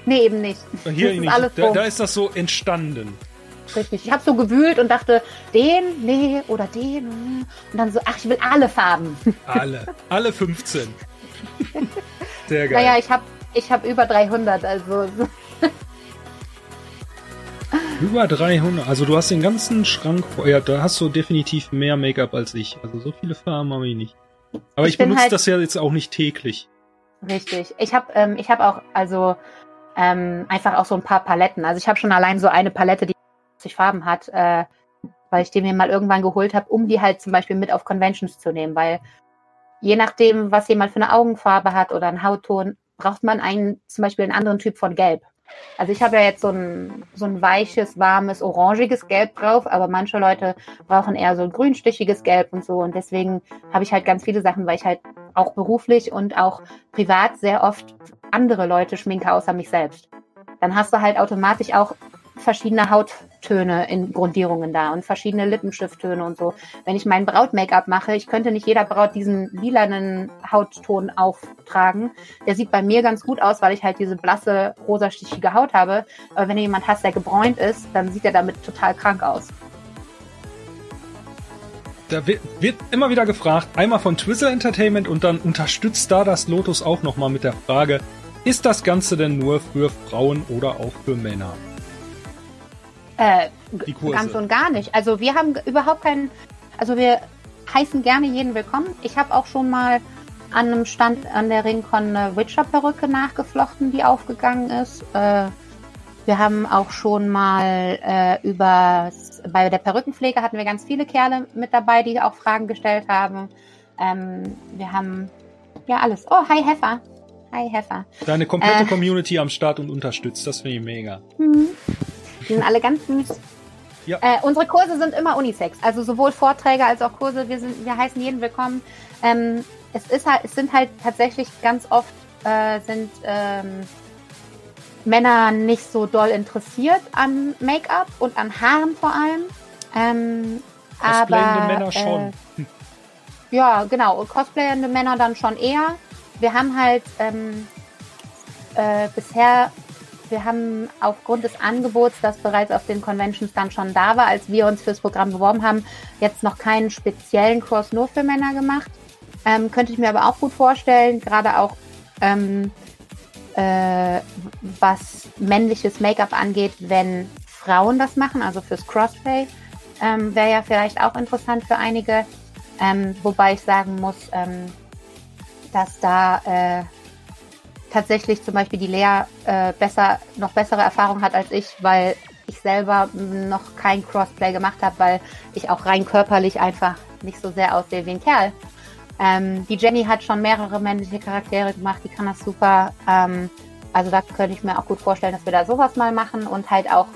Nee, eben nicht. Hier nicht. Da, da ist das so entstanden. Richtig. Ich habe so gewühlt und dachte, den, nee, oder den. Und dann so, ach, ich will alle Farben. Alle. Alle 15. Sehr geil. Naja, ich habe ich hab über 300, also Über 300. Also du hast den ganzen Schrank voll. Ja, da hast du definitiv mehr Make-up als ich. Also so viele Farben habe ich nicht. Aber ich, Ich benutze halt- das ja jetzt auch nicht täglich. richtig. Ich habe ähm, ich hab auch, also Ähm, einfach auch so ein paar Paletten. Also ich habe schon allein so eine Palette, die 50 Farben hat, äh, weil ich die mir mal irgendwann geholt habe, um die halt zum Beispiel mit auf Conventions zu nehmen, weil je nachdem, was jemand für eine Augenfarbe hat oder einen Hautton, braucht man einen, zum Beispiel einen anderen Typ von Gelb. Also ich habe ja jetzt so ein, so ein weiches, warmes, orangiges Gelb drauf, aber manche Leute brauchen eher so ein grünstichiges Gelb und so. Und deswegen habe ich halt ganz viele Sachen, weil ich halt auch beruflich und auch privat sehr oft andere Leute schminke außer mich selbst. Dann hast du halt automatisch auch verschiedene Hauttöne in Grundierungen da und verschiedene Lippenstifttöne und so. Wenn ich mein Braut-Make-up mache, ich könnte nicht jeder Braut diesen lilanen Hautton auftragen. Der sieht bei mir ganz gut aus, weil ich halt diese blasse, rosastichige Haut habe. Aber wenn du jemand hast, der gebräunt ist, dann sieht er damit total krank aus. Da wird, immer wieder gefragt, einmal von Twizzle Entertainment und dann unterstützt da das Lotus auch nochmal mit der Frage, ist das Ganze denn nur für Frauen oder auch für Männer? Äh, ganz und gar nicht. Also wir haben überhaupt keinen, also wir heißen gerne jeden willkommen. Ich habe auch schon mal an einem Stand an der Ringcon eine Witcher-Perücke nachgeflochten, die aufgegangen ist. Äh, wir haben auch schon mal äh, über bei der Perückenpflege hatten wir ganz viele Kerle mit dabei, die auch Fragen gestellt haben. Ähm, wir haben ja alles. Oh, hi Heffer. Hi Heffer. Deine komplette äh, Community am Start und unterstützt, das finde ich mega. Mhm. Die sind alle ganz süß. Ja. Äh, unsere Kurse sind immer Unisex, also sowohl Vorträge als auch Kurse. Wir, sind, wir heißen jeden willkommen. Ähm, es, ist halt, es sind halt tatsächlich ganz oft äh, sind ähm, Männer nicht so doll interessiert an Make-up und an Haaren vor allem. Ähm, aber Männer schon. Äh, ja, genau. Cosplayende Männer dann schon eher. Wir haben halt ähm, äh, bisher wir haben aufgrund des Angebots, das bereits auf den Conventions dann schon da war, als wir uns fürs Programm beworben haben, jetzt noch keinen speziellen Kurs nur für Männer gemacht. Ähm, könnte ich mir aber auch gut vorstellen, gerade auch ähm, äh, was männliches Make-up angeht, wenn Frauen das machen, also fürs Crossplay, ähm, wäre ja vielleicht auch interessant für einige. Ähm, wobei ich sagen muss, ähm, dass da äh, tatsächlich zum Beispiel die Lea äh, besser, noch bessere Erfahrung hat als ich, weil ich selber noch kein Crossplay gemacht habe, weil ich auch rein körperlich einfach nicht so sehr aussehe wie ein Kerl. Ähm, die Jenny hat schon mehrere männliche Charaktere gemacht, die kann das super. Ähm, also da könnte ich mir auch gut vorstellen, dass wir da sowas mal machen und halt auch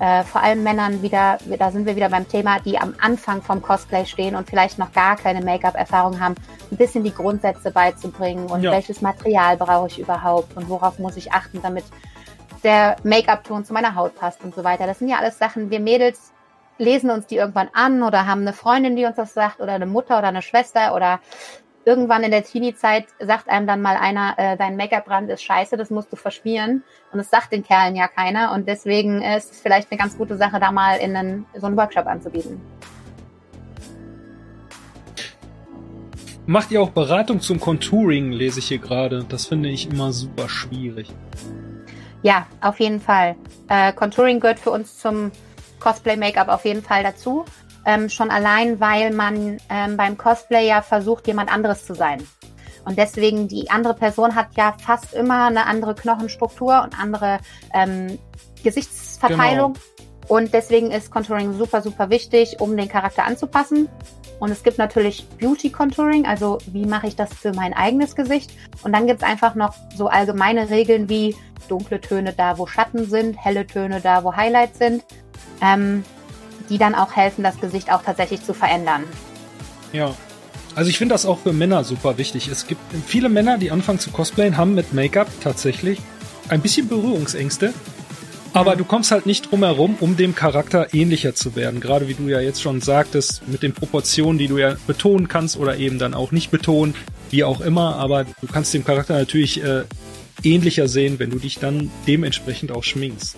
äh, vor allem Männern wieder, da sind wir wieder beim Thema, die am Anfang vom Cosplay stehen und vielleicht noch gar keine Make-up-Erfahrung haben, ein bisschen die Grundsätze beizubringen und ja. welches Material brauche ich überhaupt und worauf muss ich achten, damit der Make-up-Ton zu meiner Haut passt und so weiter. Das sind ja alles Sachen, wir Mädels lesen uns die irgendwann an oder haben eine Freundin, die uns das sagt oder eine Mutter oder eine Schwester oder irgendwann in der Teenie-Zeit sagt einem dann mal einer, äh, dein Make-up-Brand ist scheiße, das musst du verschmieren. Und das sagt den Kerlen ja keiner. Und deswegen ist es vielleicht eine ganz gute Sache, da mal in einen, so einen Workshop anzubieten. Macht ihr auch Beratung zum Contouring, lese ich hier gerade. Das finde ich immer super schwierig. Ja, auf jeden Fall. Äh, Contouring gehört für uns zum Cosplay-Make-up auf jeden Fall dazu. Ähm, schon allein, weil man ähm, beim Cosplay ja versucht, jemand anderes zu sein. Und deswegen, die andere Person hat ja fast immer eine andere Knochenstruktur und andere ähm, Gesichtsverteilung. Genau. Und deswegen ist Contouring super, super wichtig, um den Charakter anzupassen. Und es gibt natürlich Beauty Contouring, also wie mache ich das für mein eigenes Gesicht. Und dann gibt es einfach noch so allgemeine Regeln wie dunkle Töne da, wo Schatten sind, helle Töne da, wo Highlights sind. Ähm, die dann auch helfen, das Gesicht auch tatsächlich zu verändern. Ja. Also ich finde das auch für Männer super wichtig. Es gibt viele Männer, die anfangen zu cosplayen, haben mit Make-up tatsächlich ein bisschen Berührungsängste. Aber du kommst halt nicht drum herum, um dem Charakter ähnlicher zu werden. Gerade wie du ja jetzt schon sagtest, mit den Proportionen, die du ja betonen kannst oder eben dann auch nicht betonen, wie auch immer. Aber du kannst dem Charakter natürlich äh, ähnlicher sehen, wenn du dich dann dementsprechend auch schminkst.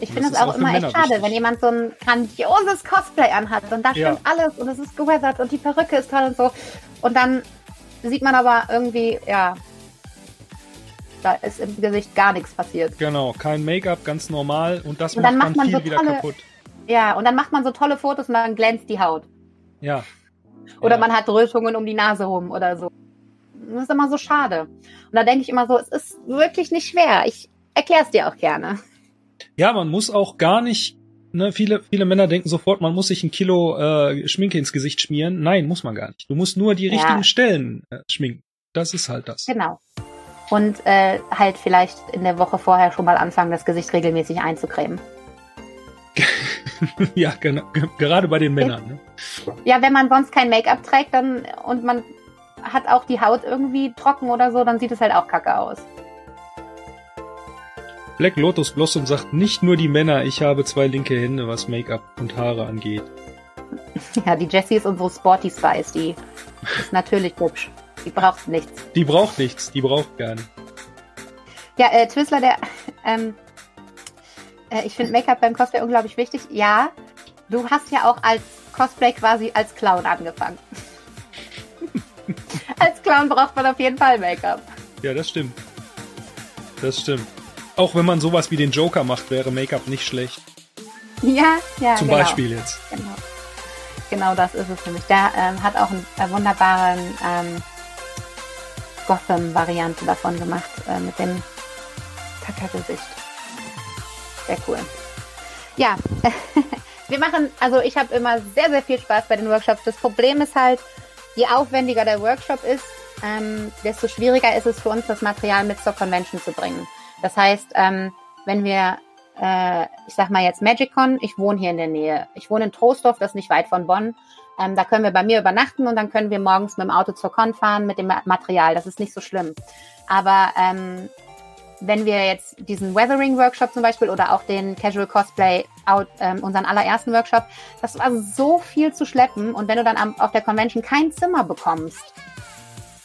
Ich finde es auch, auch immer echt schade, wichtig. wenn jemand so ein grandioses Cosplay anhat und da ja. stimmt alles und es ist geweathert und die Perücke ist toll und so. Und dann sieht man aber irgendwie, ja, da ist im Gesicht gar nichts passiert. Genau, kein Make-up, ganz normal und das und macht, macht man viel so wieder tolle, kaputt. Ja, und dann macht man so tolle Fotos und dann glänzt die Haut. Ja. Oder ja. man hat Rötungen um die Nase rum oder so. Das ist immer so schade. Und da denke ich immer so, es ist wirklich nicht schwer. Ich erklär's dir auch gerne. Ja, man muss auch gar nicht, ne, viele, viele Männer denken sofort, man muss sich ein Kilo äh, Schminke ins Gesicht schmieren. Nein, muss man gar nicht. Du musst nur die Ja. richtigen Stellen äh, schminken. Das ist halt das. Genau. Und äh, halt vielleicht in der Woche vorher schon mal anfangen, das Gesicht regelmäßig einzucremen. ja, genau, ge- gerade bei den Männern. Ne? Ja, wenn man sonst kein Make-up trägt dann und man hat auch die Haut irgendwie trocken oder so, dann sieht es halt auch kacke aus. Black Lotus Blossom sagt nicht nur die Männer, ich habe zwei linke Hände, was Make-up und Haare angeht. Ja, die Jessie ist unsere Sporty Spice, die ist natürlich hübsch. Die braucht nichts. Die braucht nichts, die braucht gar nicht. Ja, äh, Twizzler, der, ähm, äh, ich finde Make-up beim Cosplay unglaublich wichtig. Ja, du hast ja auch als Cosplay quasi als Clown angefangen. als Clown braucht man auf jeden Fall Make-up. Ja, das stimmt. Das stimmt. Auch wenn man sowas wie den Joker macht, wäre Make-up nicht schlecht. Ja, ja, Zum genau. Beispiel jetzt. Genau. Genau das ist es nämlich. Der ähm, hat auch einen äh, wunderbaren ähm, Gotham-Variante davon gemacht, äh, mit dem Kackergesicht. Sehr cool. Ja, wir machen, also ich habe immer sehr, sehr viel Spaß bei den Workshops. Das Problem ist halt, je aufwendiger der Workshop ist, ähm, desto schwieriger ist es für uns, das Material mit zur Convention zu bringen. Das heißt, ähm, wenn wir äh, ich sag mal jetzt MagicCon, ich wohne hier in der Nähe. Ich wohne in Troisdorf, das ist nicht weit von Bonn. Ähm, da können wir bei mir übernachten und dann können wir morgens mit dem Auto zur Con fahren mit dem Ma- Material. Das ist nicht so schlimm. Aber ähm, wenn wir jetzt diesen Weathering Workshop zum Beispiel oder auch den Casual Cosplay, out, ähm, unseren allerersten Workshop, das war so viel zu schleppen. Und wenn du dann am, auf der Convention kein Zimmer bekommst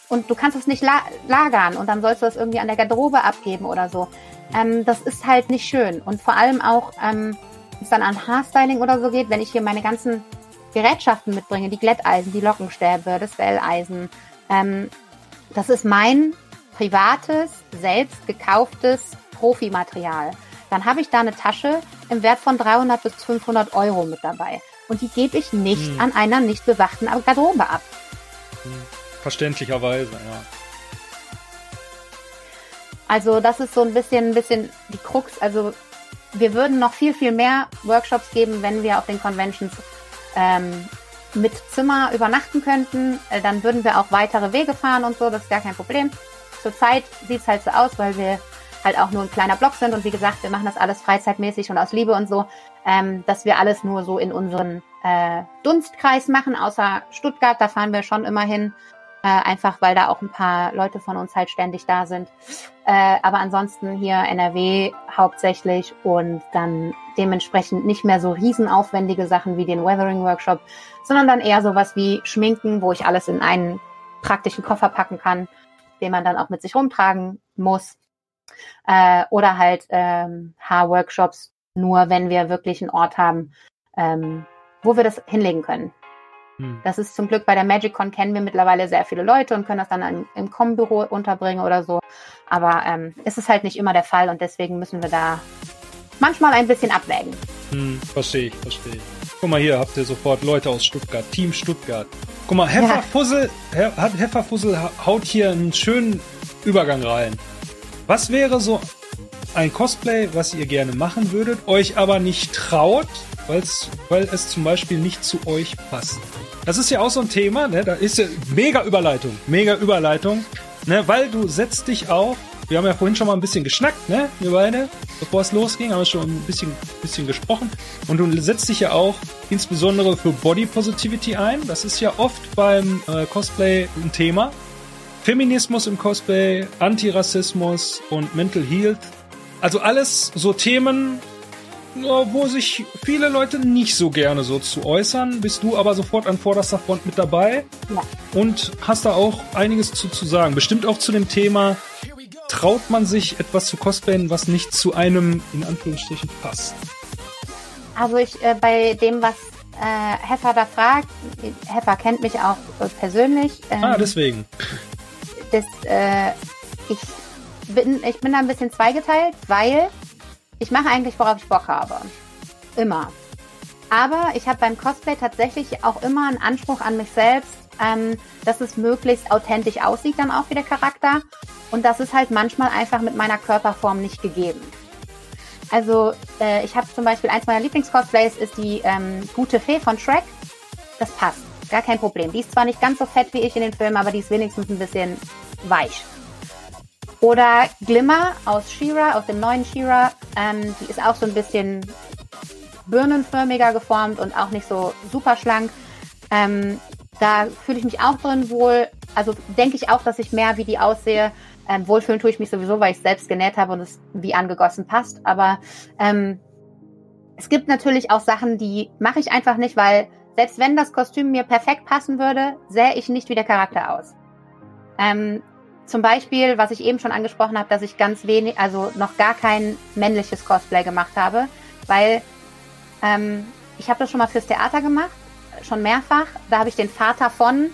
und du kannst es nicht la lagern und dann sollst du es irgendwie an der Garderobe abgeben oder so, ähm, das ist halt nicht schön. Und vor allem auch, ähm, wenn es dann an Haarstyling oder so geht, wenn ich hier meine ganzen Gerätschaften mitbringe, die Glätteisen, die Lockenstäbe, das Welleisen, ähm, das ist mein privates, selbst gekauftes Profimaterial. Dann habe ich da eine Tasche im Wert von 300 bis 500 Euro mit dabei. Und die gebe ich nicht Hm. an einer nicht bewachten Garderobe ab. Verständlicherweise, ja. Also das ist so ein bisschen, ein bisschen die Krux. Also wir würden noch viel, viel mehr Workshops geben, wenn wir auf den Conventions ähm, mit Zimmer übernachten könnten. Äh, dann würden wir auch weitere Wege fahren und so, das ist gar kein Problem. Zurzeit sieht's halt so aus, weil wir halt auch nur ein kleiner Block sind und wie gesagt, wir machen das alles freizeitmäßig und aus Liebe und so, ähm, dass wir alles nur so in unseren äh, Dunstkreis machen, außer Stuttgart, da fahren wir schon immer hin, äh, einfach weil da auch ein paar Leute von uns halt ständig da sind. Äh, aber ansonsten hier NRW hauptsächlich und dann dementsprechend nicht mehr so riesenaufwendige Sachen wie den Weathering Workshop, sondern dann eher sowas wie Schminken, wo ich alles in einen praktischen Koffer packen kann, den man dann auch mit sich rumtragen muss. Äh, oder halt ähm, Haarworkshops, nur wenn wir wirklich einen Ort haben, ähm, wo wir das hinlegen können. Hm. Das ist zum Glück bei der MagicCon kennen wir mittlerweile sehr viele Leute und können das dann im, im Com-Büro unterbringen oder so. Aber ähm, es ist halt nicht immer der Fall und deswegen müssen wir da manchmal ein bisschen abwägen. Hm, verstehe ich, verstehe ich. Guck mal hier, habt ihr sofort Leute aus Stuttgart, Team Stuttgart. Guck mal, Hefferfussel, He hat Hefferfussel ha- haut hier einen schönen Übergang rein. Was wäre so ein Cosplay, was ihr gerne machen würdet, euch aber nicht traut, weil es zum Beispiel nicht zu euch passt? Das ist ja auch so ein Thema, ne? Da ist ja mega Überleitung, mega Überleitung, ne? Weil du setzt dich auch, wir haben ja vorhin schon mal ein bisschen geschnackt, ne? Wir beide, bevor es losging, haben wir schon ein bisschen, bisschen gesprochen. Und du setzt dich ja auch insbesondere für Body Positivity ein. Das ist ja oft beim äh, Cosplay ein Thema. Feminismus im Cosplay, Antirassismus und Mental Health. Also alles so Themen, wo sich viele Leute nicht so gerne so zu äußern. Bist du aber sofort an vorderster Front mit dabei Ja. und hast da auch einiges zu, zu sagen. Bestimmt auch zu dem Thema, traut man sich etwas zu cosplayen, was nicht zu einem, in Anführungsstrichen, passt. Also ich äh, bei dem, was äh, Heffer da fragt, Heffer kennt mich auch äh, persönlich. Ähm, Ah, deswegen. das, äh, ich bin, ich bin da ein bisschen zweigeteilt, weil ich mache eigentlich, worauf ich Bock habe. Immer. Aber ich habe beim Cosplay tatsächlich auch immer einen Anspruch an mich selbst, ähm, dass es möglichst authentisch aussieht dann auch wie der Charakter. Und das ist halt manchmal einfach mit meiner Körperform nicht gegeben. Also äh, ich habe zum Beispiel eins meiner Lieblingscosplays ist die ähm, gute Fee von Shrek. Das passt, gar kein Problem. Die ist zwar nicht ganz so fett wie ich in den Filmen, aber die ist wenigstens ein bisschen weich. Oder Glimmer aus She-Ra, aus dem neuen She-Ra. Ähm, die ist auch so ein bisschen birnenförmiger geformt und auch nicht so super schlank. Ähm, da fühle ich mich auch drin wohl. Also denke ich auch, dass ich mehr wie die aussehe. Ähm, wohlfühlen tue ich mich sowieso, weil ich selbst genäht habe und es wie angegossen passt. Aber ähm, es gibt natürlich auch Sachen, die mache ich einfach nicht, weil selbst wenn das Kostüm mir perfekt passen würde, sähe ich nicht wie der Charakter aus. Ähm, zum Beispiel, was ich eben schon angesprochen habe, dass ich ganz wenig, also noch gar kein männliches Cosplay gemacht habe, weil ähm, ich habe das schon mal fürs Theater gemacht, schon mehrfach. Da habe ich den Vater von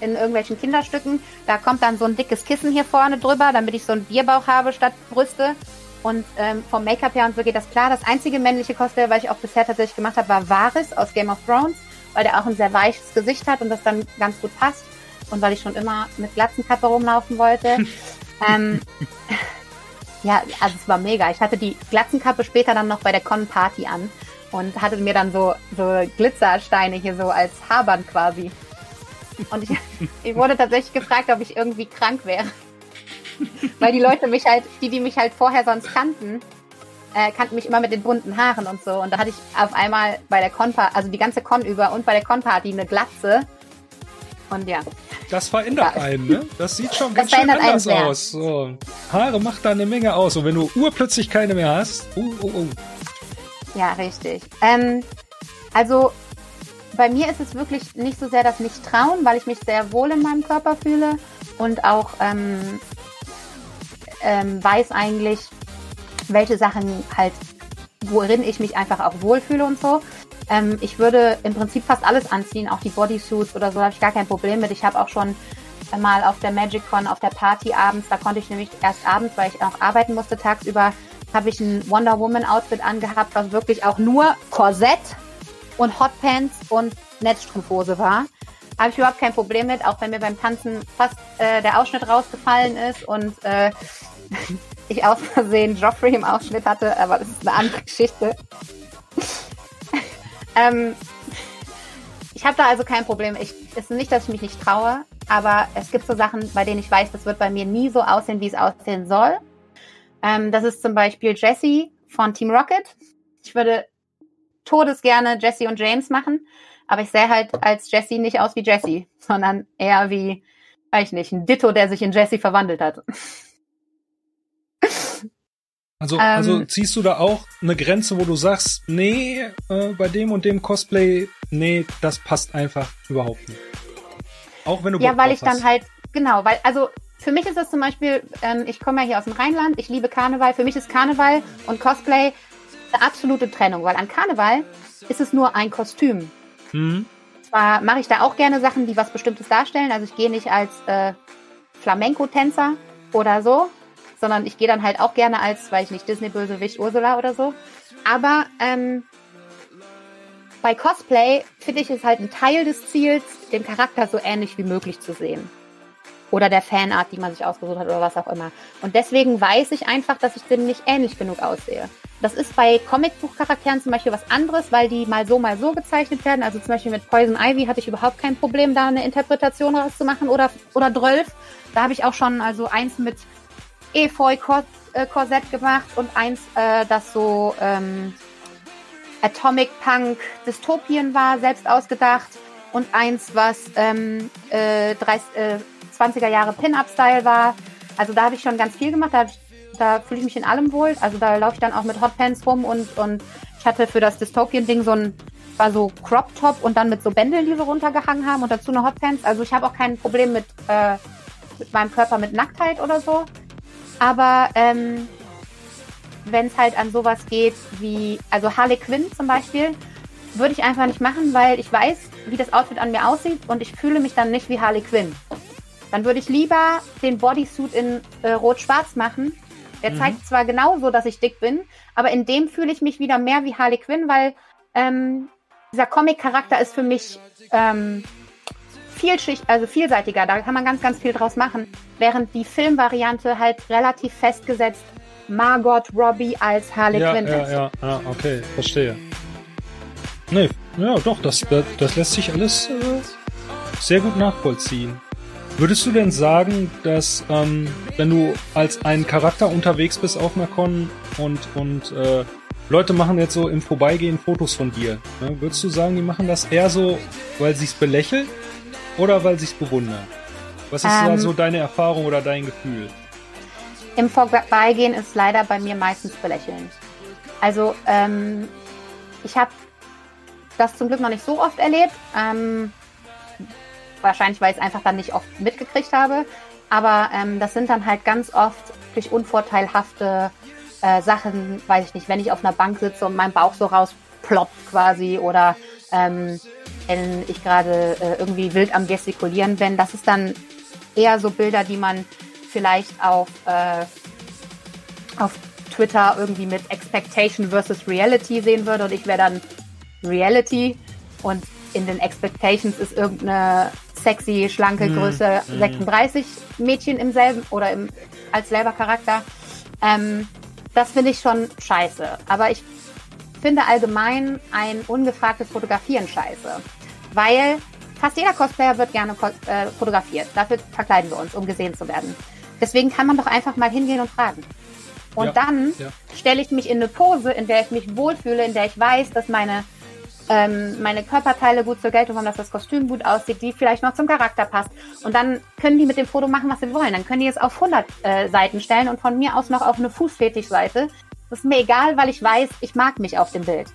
in irgendwelchen Kinderstücken. Da kommt dann so ein dickes Kissen hier vorne drüber, damit ich so einen Bierbauch habe statt Brüste. Und ähm, vom Make-up her und so geht das klar. Das einzige männliche Cosplay, was ich auch bisher tatsächlich gemacht habe, war Varys aus Game of Thrones, weil der auch ein sehr weiches Gesicht hat und das dann ganz gut passt. Und weil ich schon immer mit Glatzenkappe rumlaufen wollte. ähm, ja, also es war mega. Ich hatte die Glatzenkappe später dann noch bei der Con-Party an und hatte mir dann so, so Glitzersteine hier so als Haarband quasi. Und ich, ich wurde tatsächlich gefragt, ob ich irgendwie krank wäre. Weil die Leute mich halt, die, die mich halt vorher sonst kannten, äh, kannten mich immer mit den bunten Haaren und so. Und da hatte ich auf einmal bei der Con, also die ganze Con über und bei der Con-Party eine Glatze. Und ja. Das verändert ja. einen, ne? Das sieht schon das ganz schön anders aus. So. Haare macht da eine Menge aus. Und wenn du urplötzlich keine mehr hast, uh, uh, uh. Ja, richtig. Ähm, also bei mir ist es wirklich nicht so sehr das Nicht-Trauen, weil ich mich sehr wohl in meinem Körper fühle und auch ähm, ähm, weiß eigentlich, welche Sachen halt, worin ich mich einfach auch wohlfühle und so. Ähm, ich würde im Prinzip fast alles anziehen, auch die Bodysuits oder so, habe ich gar kein Problem mit. Ich habe auch schon mal auf der MagicCon, auf der Party abends, da konnte ich nämlich erst abends, weil ich auch arbeiten musste tagsüber, habe ich ein Wonder Woman Outfit angehabt, was wirklich auch nur Korsett und Hotpants und Netzstrumpfhose war. Habe ich überhaupt kein Problem mit, auch wenn mir beim Tanzen fast äh, der Ausschnitt rausgefallen ist und äh, ich aus Versehen Joffrey im Ausschnitt hatte, aber das ist eine andere Geschichte. Ähm, ich habe da also kein Problem. Ich, es ist nicht, dass ich mich nicht traue, aber es gibt so Sachen, bei denen ich weiß, das wird bei mir nie so aussehen, wie es aussehen soll. Ähm, das ist zum Beispiel Jessie von Team Rocket. Ich würde todesgerne Jesse und James machen, aber ich sehe halt als Jesse nicht aus wie Jesse, sondern eher wie, weiß ich nicht, ein Ditto, der sich in Jesse verwandelt hat. Also, ähm, also ziehst du da auch eine Grenze, wo du sagst, nee, äh, bei dem und dem Cosplay, nee, das passt einfach überhaupt nicht. Auch wenn du Ja, weil ich hast. dann halt, genau, weil, also für mich ist das zum Beispiel, ähm, ich komme ja hier aus dem Rheinland, ich liebe Karneval. Für mich ist Karneval und Cosplay eine absolute Trennung, weil an Karneval ist es nur ein Kostüm. Mhm. Zwar mache ich da auch gerne Sachen, die was Bestimmtes darstellen. Also ich gehe nicht als äh, Flamenco-Tänzer oder so, sondern ich gehe dann halt auch gerne als, weiß ich nicht, Disney-Bösewicht Ursula oder so. Aber ähm, bei Cosplay finde ich es halt ein Teil des Ziels, den Charakter so ähnlich wie möglich zu sehen oder der Fanart, die man sich ausgesucht hat oder was auch immer. Und deswegen weiß ich einfach, dass ich dem nicht ähnlich genug aussehe. Das ist bei Comicbuchcharakteren zum Beispiel was anderes, weil die mal so, mal so gezeichnet werden. Also zum Beispiel mit Poison Ivy hatte ich überhaupt kein Problem, da eine Interpretation rauszumachen oder, oder Drölf. Da habe ich auch schon also eins mit Efeu-Korsett gemacht und eins, äh, das so ähm, Atomic Punk Dystopien war, selbst ausgedacht. Und eins, was ähm, äh, 30, äh, 20er Jahre Pin-Up-Style war. Also da habe ich schon ganz viel gemacht. Da, da fühle ich mich in allem wohl. Also da laufe ich dann auch mit Hotpants rum und, und ich hatte für das Dystopien-Ding so ein, war so Crop-Top und dann mit so Bändeln, die so runtergehangen haben und dazu eine Hotpants. Also ich habe auch kein Problem mit, äh, mit meinem Körper mit Nacktheit oder so. Aber ähm, wenn es halt an sowas geht wie, also Harley Quinn zum Beispiel, würde ich einfach nicht machen, weil ich weiß, wie das Outfit an mir aussieht und ich fühle mich dann nicht wie Harley Quinn. Dann würde ich lieber den Bodysuit in äh, Rot-Schwarz machen. Der mhm. zeigt zwar genauso, dass ich dick bin, aber in dem fühle ich mich wieder mehr wie Harley Quinn, weil ähm, dieser Comic-Charakter ist für mich ähm, vielschicht, also vielseitiger, da kann man ganz, ganz viel draus machen. Während die Filmvariante halt relativ festgesetzt Margot Robbie als Harley ja, Quinn ja, ist. Ja, ja, okay, verstehe. Nee, ja, doch, das, das lässt sich alles äh, sehr gut nachvollziehen. Würdest du denn sagen, dass ähm, wenn du als ein Charakter unterwegs bist auf einer Con und, und äh, Leute machen jetzt so im Vorbeigehen Fotos von dir, ne? würdest du sagen, die machen das eher so, weil sie es belächeln oder weil sie es bewundern? Was ist ähm, da so deine Erfahrung oder dein Gefühl? Im Vorbeigehen ist leider bei mir meistens belächelnd. Also ähm, ich habe das zum Glück noch nicht so oft erlebt. Ähm, wahrscheinlich, weil ich es einfach dann nicht oft mitgekriegt habe. Aber ähm, das sind dann halt ganz oft durch unvorteilhafte äh, Sachen, weiß ich nicht, wenn ich auf einer Bank sitze und mein Bauch so rausploppt quasi oder ähm, wenn ich gerade äh, irgendwie wild am Gestikulieren bin. Das ist dann eher so Bilder, die man vielleicht auf, äh, auf Twitter irgendwie mit Expectation versus Reality sehen würde und ich wäre dann Reality und in den Expectations ist irgendeine sexy, schlanke mhm. Größe mm. 36 Mädchen im selben oder im, als selber Charakter. Ähm, das finde ich schon scheiße. Aber ich finde allgemein ein ungefragtes Fotografieren scheiße. Weil fast jeder Cosplayer wird gerne äh, fotografiert. Dafür verkleiden wir uns, um gesehen zu werden. Deswegen kann man doch einfach mal hingehen und fragen. Und ja, dann ja. stelle ich mich in eine Pose, in der ich mich wohlfühle, in der ich weiß, dass meine ähm, meine Körperteile gut zur Geltung kommen, dass das Kostüm gut aussieht, die vielleicht noch zum Charakter passt. Und dann können die mit dem Foto machen, was sie wollen. Dann können die es auf 100 äh, Seiten stellen und von mir aus noch auf eine Fußfetischseite. Das ist mir egal, weil ich weiß, ich mag mich auf dem Bild.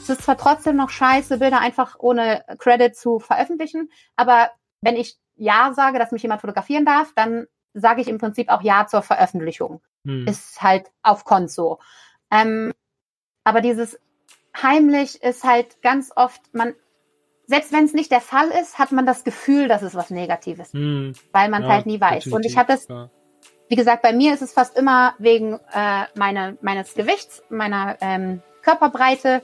Es ist zwar trotzdem noch scheiße, Bilder einfach ohne Credit zu veröffentlichen, aber wenn ich Ja sage, dass mich jemand fotografieren darf, dann sage ich im Prinzip auch Ja zur Veröffentlichung. Hm. Ist halt auf Konso. Ähm, aber dieses heimlich ist halt ganz oft, man, selbst wenn es nicht der Fall ist, hat man das Gefühl, dass es was Negatives, hm. weil man ja, halt nie weiß. Und ich hatte es, ja. Wie gesagt, bei mir ist es fast immer wegen äh, meine, meines Gewichts, meiner ähm, Körperbreite.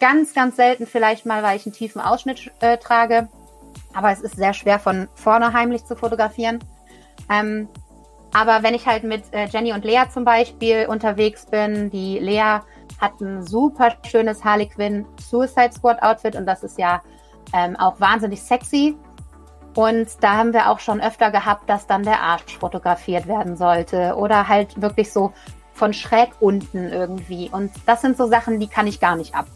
Ganz, ganz selten vielleicht mal, weil ich einen tiefen Ausschnitt äh, trage. Aber es ist sehr schwer von vorne heimlich zu fotografieren. Ähm, aber wenn ich halt mit äh, Jenny und Lea zum Beispiel unterwegs bin, die Lea hat ein super schönes Harley Quinn Suicide Squad Outfit und das ist ja ähm, auch wahnsinnig sexy. Und da haben wir auch schon öfter gehabt, dass dann der Arsch fotografiert werden sollte oder halt wirklich so von schräg unten irgendwie. Und das sind so Sachen, die kann ich gar nicht ab.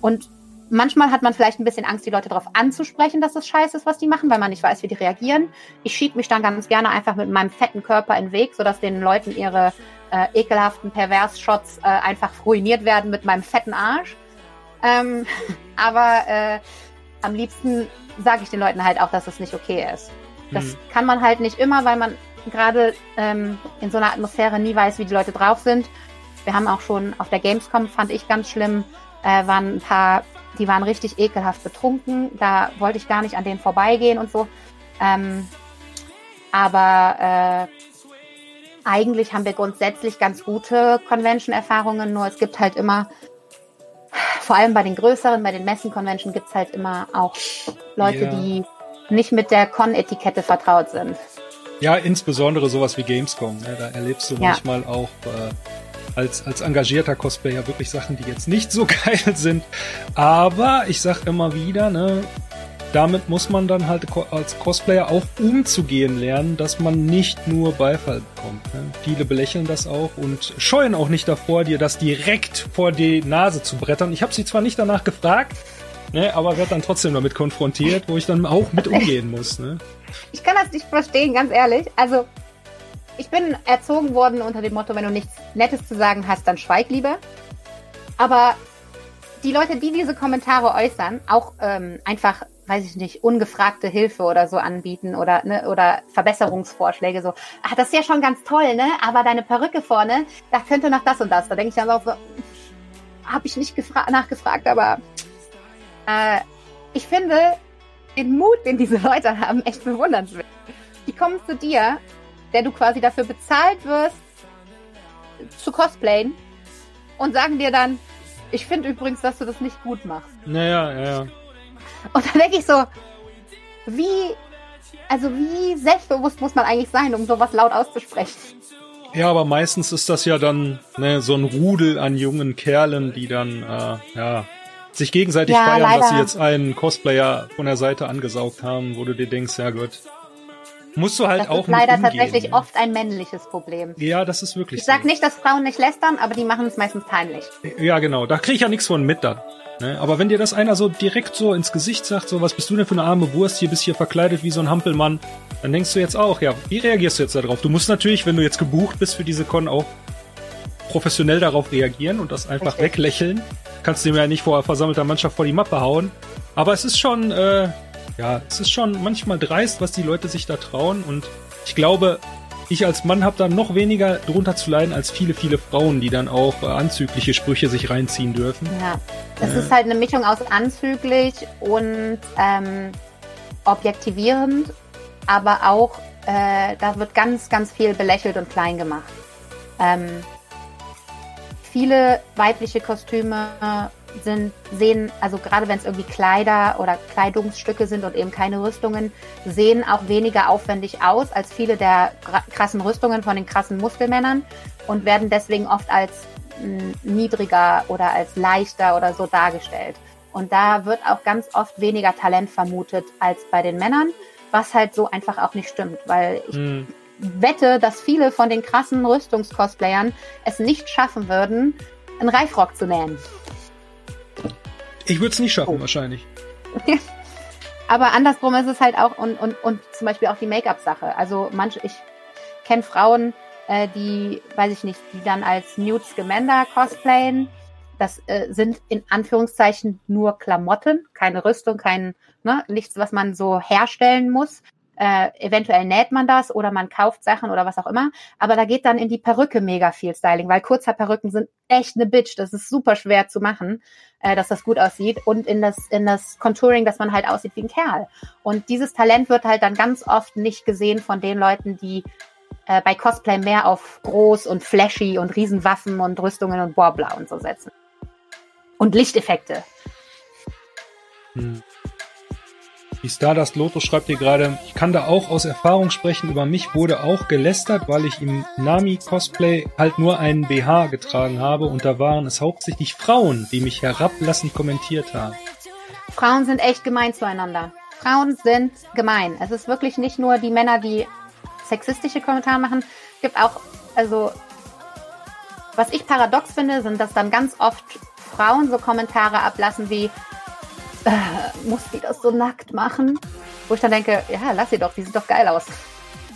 Und manchmal hat man vielleicht ein bisschen Angst, die Leute darauf anzusprechen, dass das scheiße ist, was die machen, weil man nicht weiß, wie die reagieren. Ich schieb mich dann ganz gerne einfach mit meinem fetten Körper in den Weg, sodass den Leuten ihre äh, ekelhaften Pervers-Shots äh, einfach ruiniert werden mit meinem fetten Arsch. Ähm, aber äh, am liebsten sage ich den Leuten halt auch, dass es nicht okay ist. Das mhm. kann man halt nicht immer, weil man gerade ähm, in so einer Atmosphäre nie weiß, wie die Leute drauf sind. Wir haben auch schon auf der Gamescom, fand ich ganz schlimm, äh, waren ein paar, die waren richtig ekelhaft betrunken. Da wollte ich gar nicht an denen vorbeigehen und so. Ähm, aber äh, eigentlich haben wir grundsätzlich ganz gute Convention-Erfahrungen, nur es gibt halt immer, vor allem bei den größeren, bei den Messen-Convention gibt es halt immer auch Leute, yeah. die nicht mit der Con-Etikette vertraut sind. Ja, insbesondere sowas wie Gamescom. Ne? Da erlebst du ja. manchmal auch äh, als, als engagierter Cosplayer wirklich Sachen, die jetzt nicht so geil sind. Aber ich sag immer wieder, ne, damit muss man dann halt als Cosplayer auch umzugehen lernen, dass man nicht nur Beifall bekommt. Ne? Viele belächeln das auch und scheuen auch nicht davor, dir das direkt vor die Nase zu brettern. Ich habe sie zwar nicht danach gefragt, ne, aber werde dann trotzdem damit konfrontiert, wo ich dann auch mit umgehen muss. Ne? Ich kann das nicht verstehen, ganz ehrlich. Also ich bin erzogen worden unter dem Motto, wenn du nichts Nettes zu sagen hast, dann schweig lieber. Aber die Leute, die diese Kommentare äußern, auch ähm, einfach weiß ich nicht, ungefragte Hilfe oder so anbieten oder, ne, oder Verbesserungsvorschläge so, ach, das ist ja schon ganz toll, ne? Aber deine Perücke vorne, da könnte noch das und das. Da denke ich dann auch so, habe ich nicht nachgefragt, aber äh, ich finde den Mut, den diese Leute haben, echt bewundernswert. Die kommen zu dir, der du quasi dafür bezahlt wirst, zu cosplayen und sagen dir dann, ich finde übrigens, dass du das nicht gut machst. Naja, ja, ja. Und dann denke ich so, wie Also wie selbstbewusst muss man eigentlich sein, um sowas laut auszusprechen? Ja, aber meistens ist das ja dann ne, so ein Rudel an jungen Kerlen, die dann äh, ja sich gegenseitig Ja, feiern, dass leider. sie jetzt einen Cosplayer von der Seite angesaugt haben, wo du dir denkst, ja Gott, musst du halt Das auch ist leider umgehen, tatsächlich ne? oft ein männliches Problem. Ja, das ist wirklich Ich sag so. nicht, dass Frauen nicht lästern, aber die machen es meistens peinlich. Ja, genau. Da krieg ich ja nichts von mit dann. Ne? Aber wenn dir das einer so direkt so ins Gesicht sagt, so was bist du denn für eine arme Wurst, hier bist hier verkleidet wie so ein Hampelmann, dann denkst du jetzt auch, ja, wie reagierst du jetzt darauf? Du musst natürlich, wenn du jetzt gebucht bist für diese Con, auch professionell darauf reagieren und das einfach Richtig. weglächeln. Kannst dem ja nicht vor versammelter Mannschaft vor die Mappe hauen. Aber es ist schon, äh, ja, es ist schon manchmal dreist, was die Leute sich da trauen und ich glaube, ich als Mann habe da noch weniger drunter zu leiden als viele, viele Frauen, die dann auch äh, anzügliche Sprüche sich reinziehen dürfen. Ja. Es Ja. ist halt eine Mischung aus anzüglich und ähm, objektivierend, aber auch, äh, da wird ganz, ganz viel belächelt und klein gemacht. Ähm, viele weibliche Kostüme sind, sehen, also gerade wenn es irgendwie Kleider oder Kleidungsstücke sind und eben keine Rüstungen, sehen auch weniger aufwendig aus als viele der krassen Rüstungen von den krassen Muskelmännern und werden deswegen oft als mh, niedriger oder als leichter oder so dargestellt. Und da wird auch ganz oft weniger Talent vermutet als bei den Männern, was halt so einfach auch nicht stimmt, weil ich Hm. wette, dass viele von den krassen Rüstungskosplayern es nicht schaffen würden, einen Reifrock zu nähen. Ich würde es nicht schaffen, Oh. wahrscheinlich. Aber andersrum ist es halt auch und, und, und zum Beispiel auch die Make-up-Sache. Also manche, ich kenne Frauen, äh, die, weiß ich nicht, die dann als Newt Scamander cosplayen. Das äh, sind in Anführungszeichen nur Klamotten, keine Rüstung, kein, ne, nichts, was man so herstellen muss. Äh, eventuell näht man das oder man kauft Sachen oder was auch immer. Aber da geht dann in die Perücke mega viel Styling, weil Kurzhaarperücken sind echt eine Bitch. Das ist super schwer zu machen, äh, dass das gut aussieht. Und in das, in das Contouring, dass man halt aussieht wie ein Kerl. Und dieses Talent wird halt dann ganz oft nicht gesehen von den Leuten, die äh, bei Cosplay mehr auf groß und flashy und Riesenwaffen und Rüstungen und Warbler und so setzen. Und Lichteffekte. Hm. Die Stardust Lotus schreibt hier gerade, ich kann da auch aus Erfahrung sprechen, über mich wurde auch gelästert, weil ich im Nami-Cosplay halt nur einen BH getragen habe und da waren es hauptsächlich Frauen, die mich herablassend kommentiert haben. Frauen sind echt gemein zueinander. Frauen sind gemein. Es ist wirklich nicht nur die Männer, die sexistische Kommentare machen. Es gibt auch, also, was ich paradox finde, sind, dass dann ganz oft Frauen so Kommentare ablassen wie, äh, muss die das so nackt machen? Wo ich dann denke, ja, lass sie doch, die sieht doch geil aus.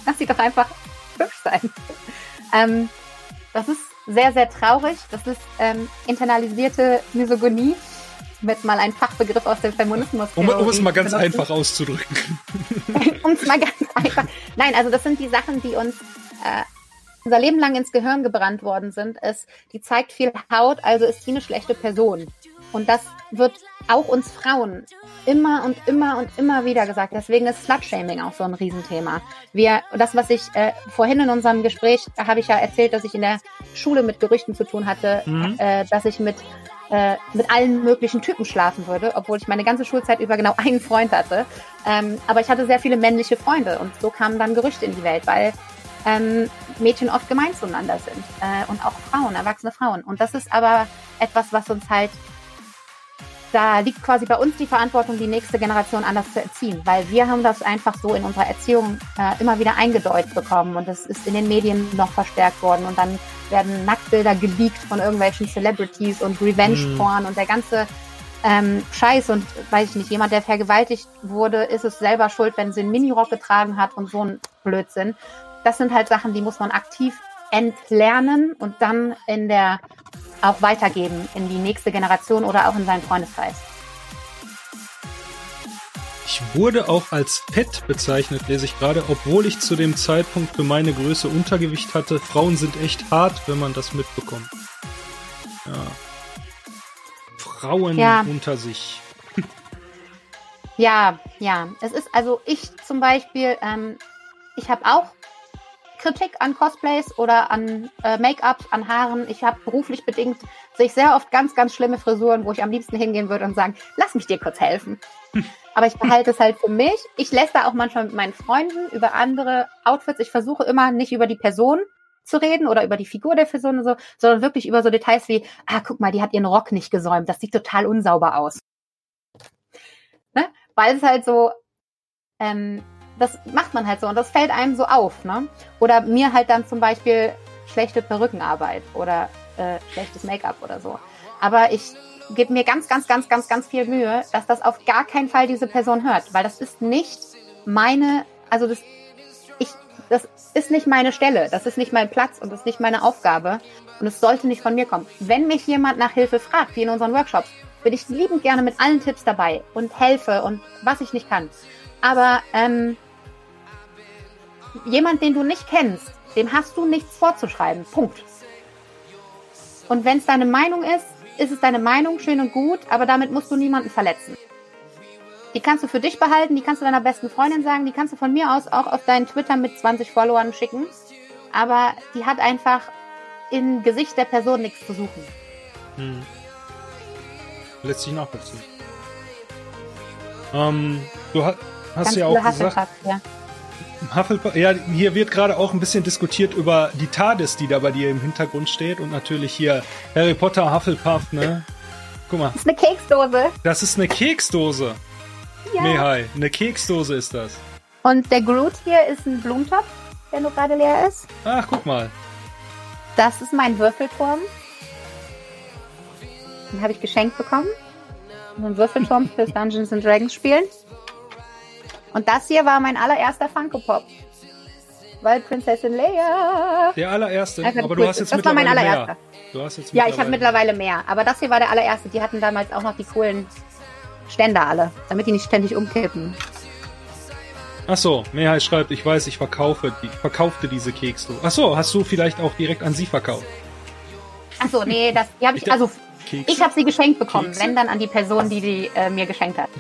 Lass sie doch einfach hübsch sein. Ähm, das ist sehr, sehr traurig. Das ist ähm, internalisierte Misogonie. Jetzt mal einen Fachbegriff aus dem Feminismus. Um, um es mal ganz benutzen. einfach auszudrücken. um es mal ganz einfach. Nein, also das sind die Sachen, die uns äh, unser Leben lang ins Gehirn gebrannt worden sind. Es, die zeigt viel Haut, also ist sie eine schlechte Person. Und das wird auch uns Frauen immer und immer und immer wieder gesagt. Deswegen ist Slutshaming auch so ein Riesenthema. Wir, das, was ich äh, vorhin in unserem Gespräch, da habe ich ja erzählt, dass ich in der Schule mit Gerüchten zu tun hatte, Mhm. äh, dass ich mit äh, mit allen möglichen Typen schlafen würde, obwohl ich meine ganze Schulzeit über genau einen Freund hatte. Ähm, aber ich hatte sehr viele männliche Freunde und so kamen dann Gerüchte in die Welt, weil ähm, Mädchen oft gemein zueinander sind äh, und auch Frauen, erwachsene Frauen. Und das ist aber etwas, was uns halt, da liegt quasi bei uns die Verantwortung, die nächste Generation anders zu erziehen, weil wir haben das einfach so in unserer Erziehung äh, immer wieder eingedeutet bekommen und das ist in den Medien noch verstärkt worden und dann werden Nacktbilder geleakt von irgendwelchen Celebrities und Revenge-Porn und der ganze ähm, Scheiß und weiß ich nicht, jemand, der vergewaltigt wurde, ist es selber schuld, wenn sie einen Minirock getragen hat und so ein Blödsinn. Das sind halt Sachen, die muss man aktiv entlernen und dann in der auch weitergeben in die nächste Generation oder auch in seinen Freundeskreis. Ich wurde auch als fett bezeichnet, lese ich gerade, obwohl ich zu dem Zeitpunkt für meine Größe Untergewicht hatte. Frauen sind echt hart, wenn man das mitbekommt. Ja. Frauen Ja. unter sich. Ja, ja. Es ist also ich zum Beispiel, ähm, ich habe auch Kritik an Cosplays oder an äh, Make-up, an Haaren. Ich habe beruflich bedingt sehe ich sehr oft ganz, ganz schlimme Frisuren, wo ich am liebsten hingehen würde und sagen, lass mich dir kurz helfen. Aber ich behalte es halt für mich. Ich lässt da auch manchmal mit meinen Freunden über andere Outfits. Ich versuche immer nicht über die Person zu reden oder über die Figur der Person und so, sondern wirklich über so Details wie, ah, guck mal, die hat ihren Rock nicht gesäumt, das sieht total unsauber aus. Ne? Weil es halt so, ähm, das macht man halt so und das fällt einem so auf, ne? Oder mir halt dann zum Beispiel schlechte Perückenarbeit oder äh, schlechtes Make-up oder so. Aber ich gebe mir ganz, ganz, ganz, ganz, ganz viel Mühe, dass das auf gar keinen Fall diese Person hört, weil das ist nicht meine, also das, ich, das ist nicht meine Stelle, das ist nicht mein Platz und das ist nicht meine Aufgabe und es sollte nicht von mir kommen. Wenn mich jemand nach Hilfe fragt, wie in unseren Workshops, bin ich liebend gerne mit allen Tipps dabei und helfe und was ich nicht kann. Aber ähm, jemand, den du nicht kennst, dem hast du nichts vorzuschreiben. Punkt. Und wenn es deine Meinung ist, ist es deine Meinung, schön und gut, aber damit musst du niemanden verletzen. Die kannst du für dich behalten, die kannst du deiner besten Freundin sagen, die kannst du von mir aus auch auf deinen Twitter mit 20 Followern schicken. Aber die hat einfach im Gesicht der Person nichts zu suchen. Hm. Lässt sich nachvollziehen. Ähm, du hast, hast ja auch gesagt, ja. Hufflepuff, ja, hier wird gerade auch ein bisschen diskutiert über die TARDIS, die da bei dir im Hintergrund steht und natürlich hier Harry Potter, Hufflepuff, ne? Guck mal. Das ist eine Keksdose. Das ist eine Keksdose. Ja. Mehai, eine Keksdose ist das. Und der Groot hier ist ein Blumentopf, der nur gerade leer ist. Ach, guck mal. Das ist mein Würfelturm. Den habe ich geschenkt bekommen. Ein Würfelturm fürs Dungeons and Dragons spielen. Und das hier war mein allererster Funko Pop. Weil Prinzessin Leia. Der allererste. Aber cool. du hast jetzt das war mein allererster. Mehr. Du hast jetzt ja, ich habe mittlerweile mehr. Aber das hier war der allererste. Die hatten damals auch noch die coolen Ständer alle, damit die nicht ständig umkippen. Ach so, Mehrheit schreibt, ich weiß, ich verkaufe, ich verkaufte diese Kekse. Ach so, hast du vielleicht auch direkt an sie verkauft? Ach so, nee, das, die habe ich, also Kekse? ich habe sie geschenkt bekommen, Kekse? wenn dann an die Person, die die äh, mir geschenkt hat.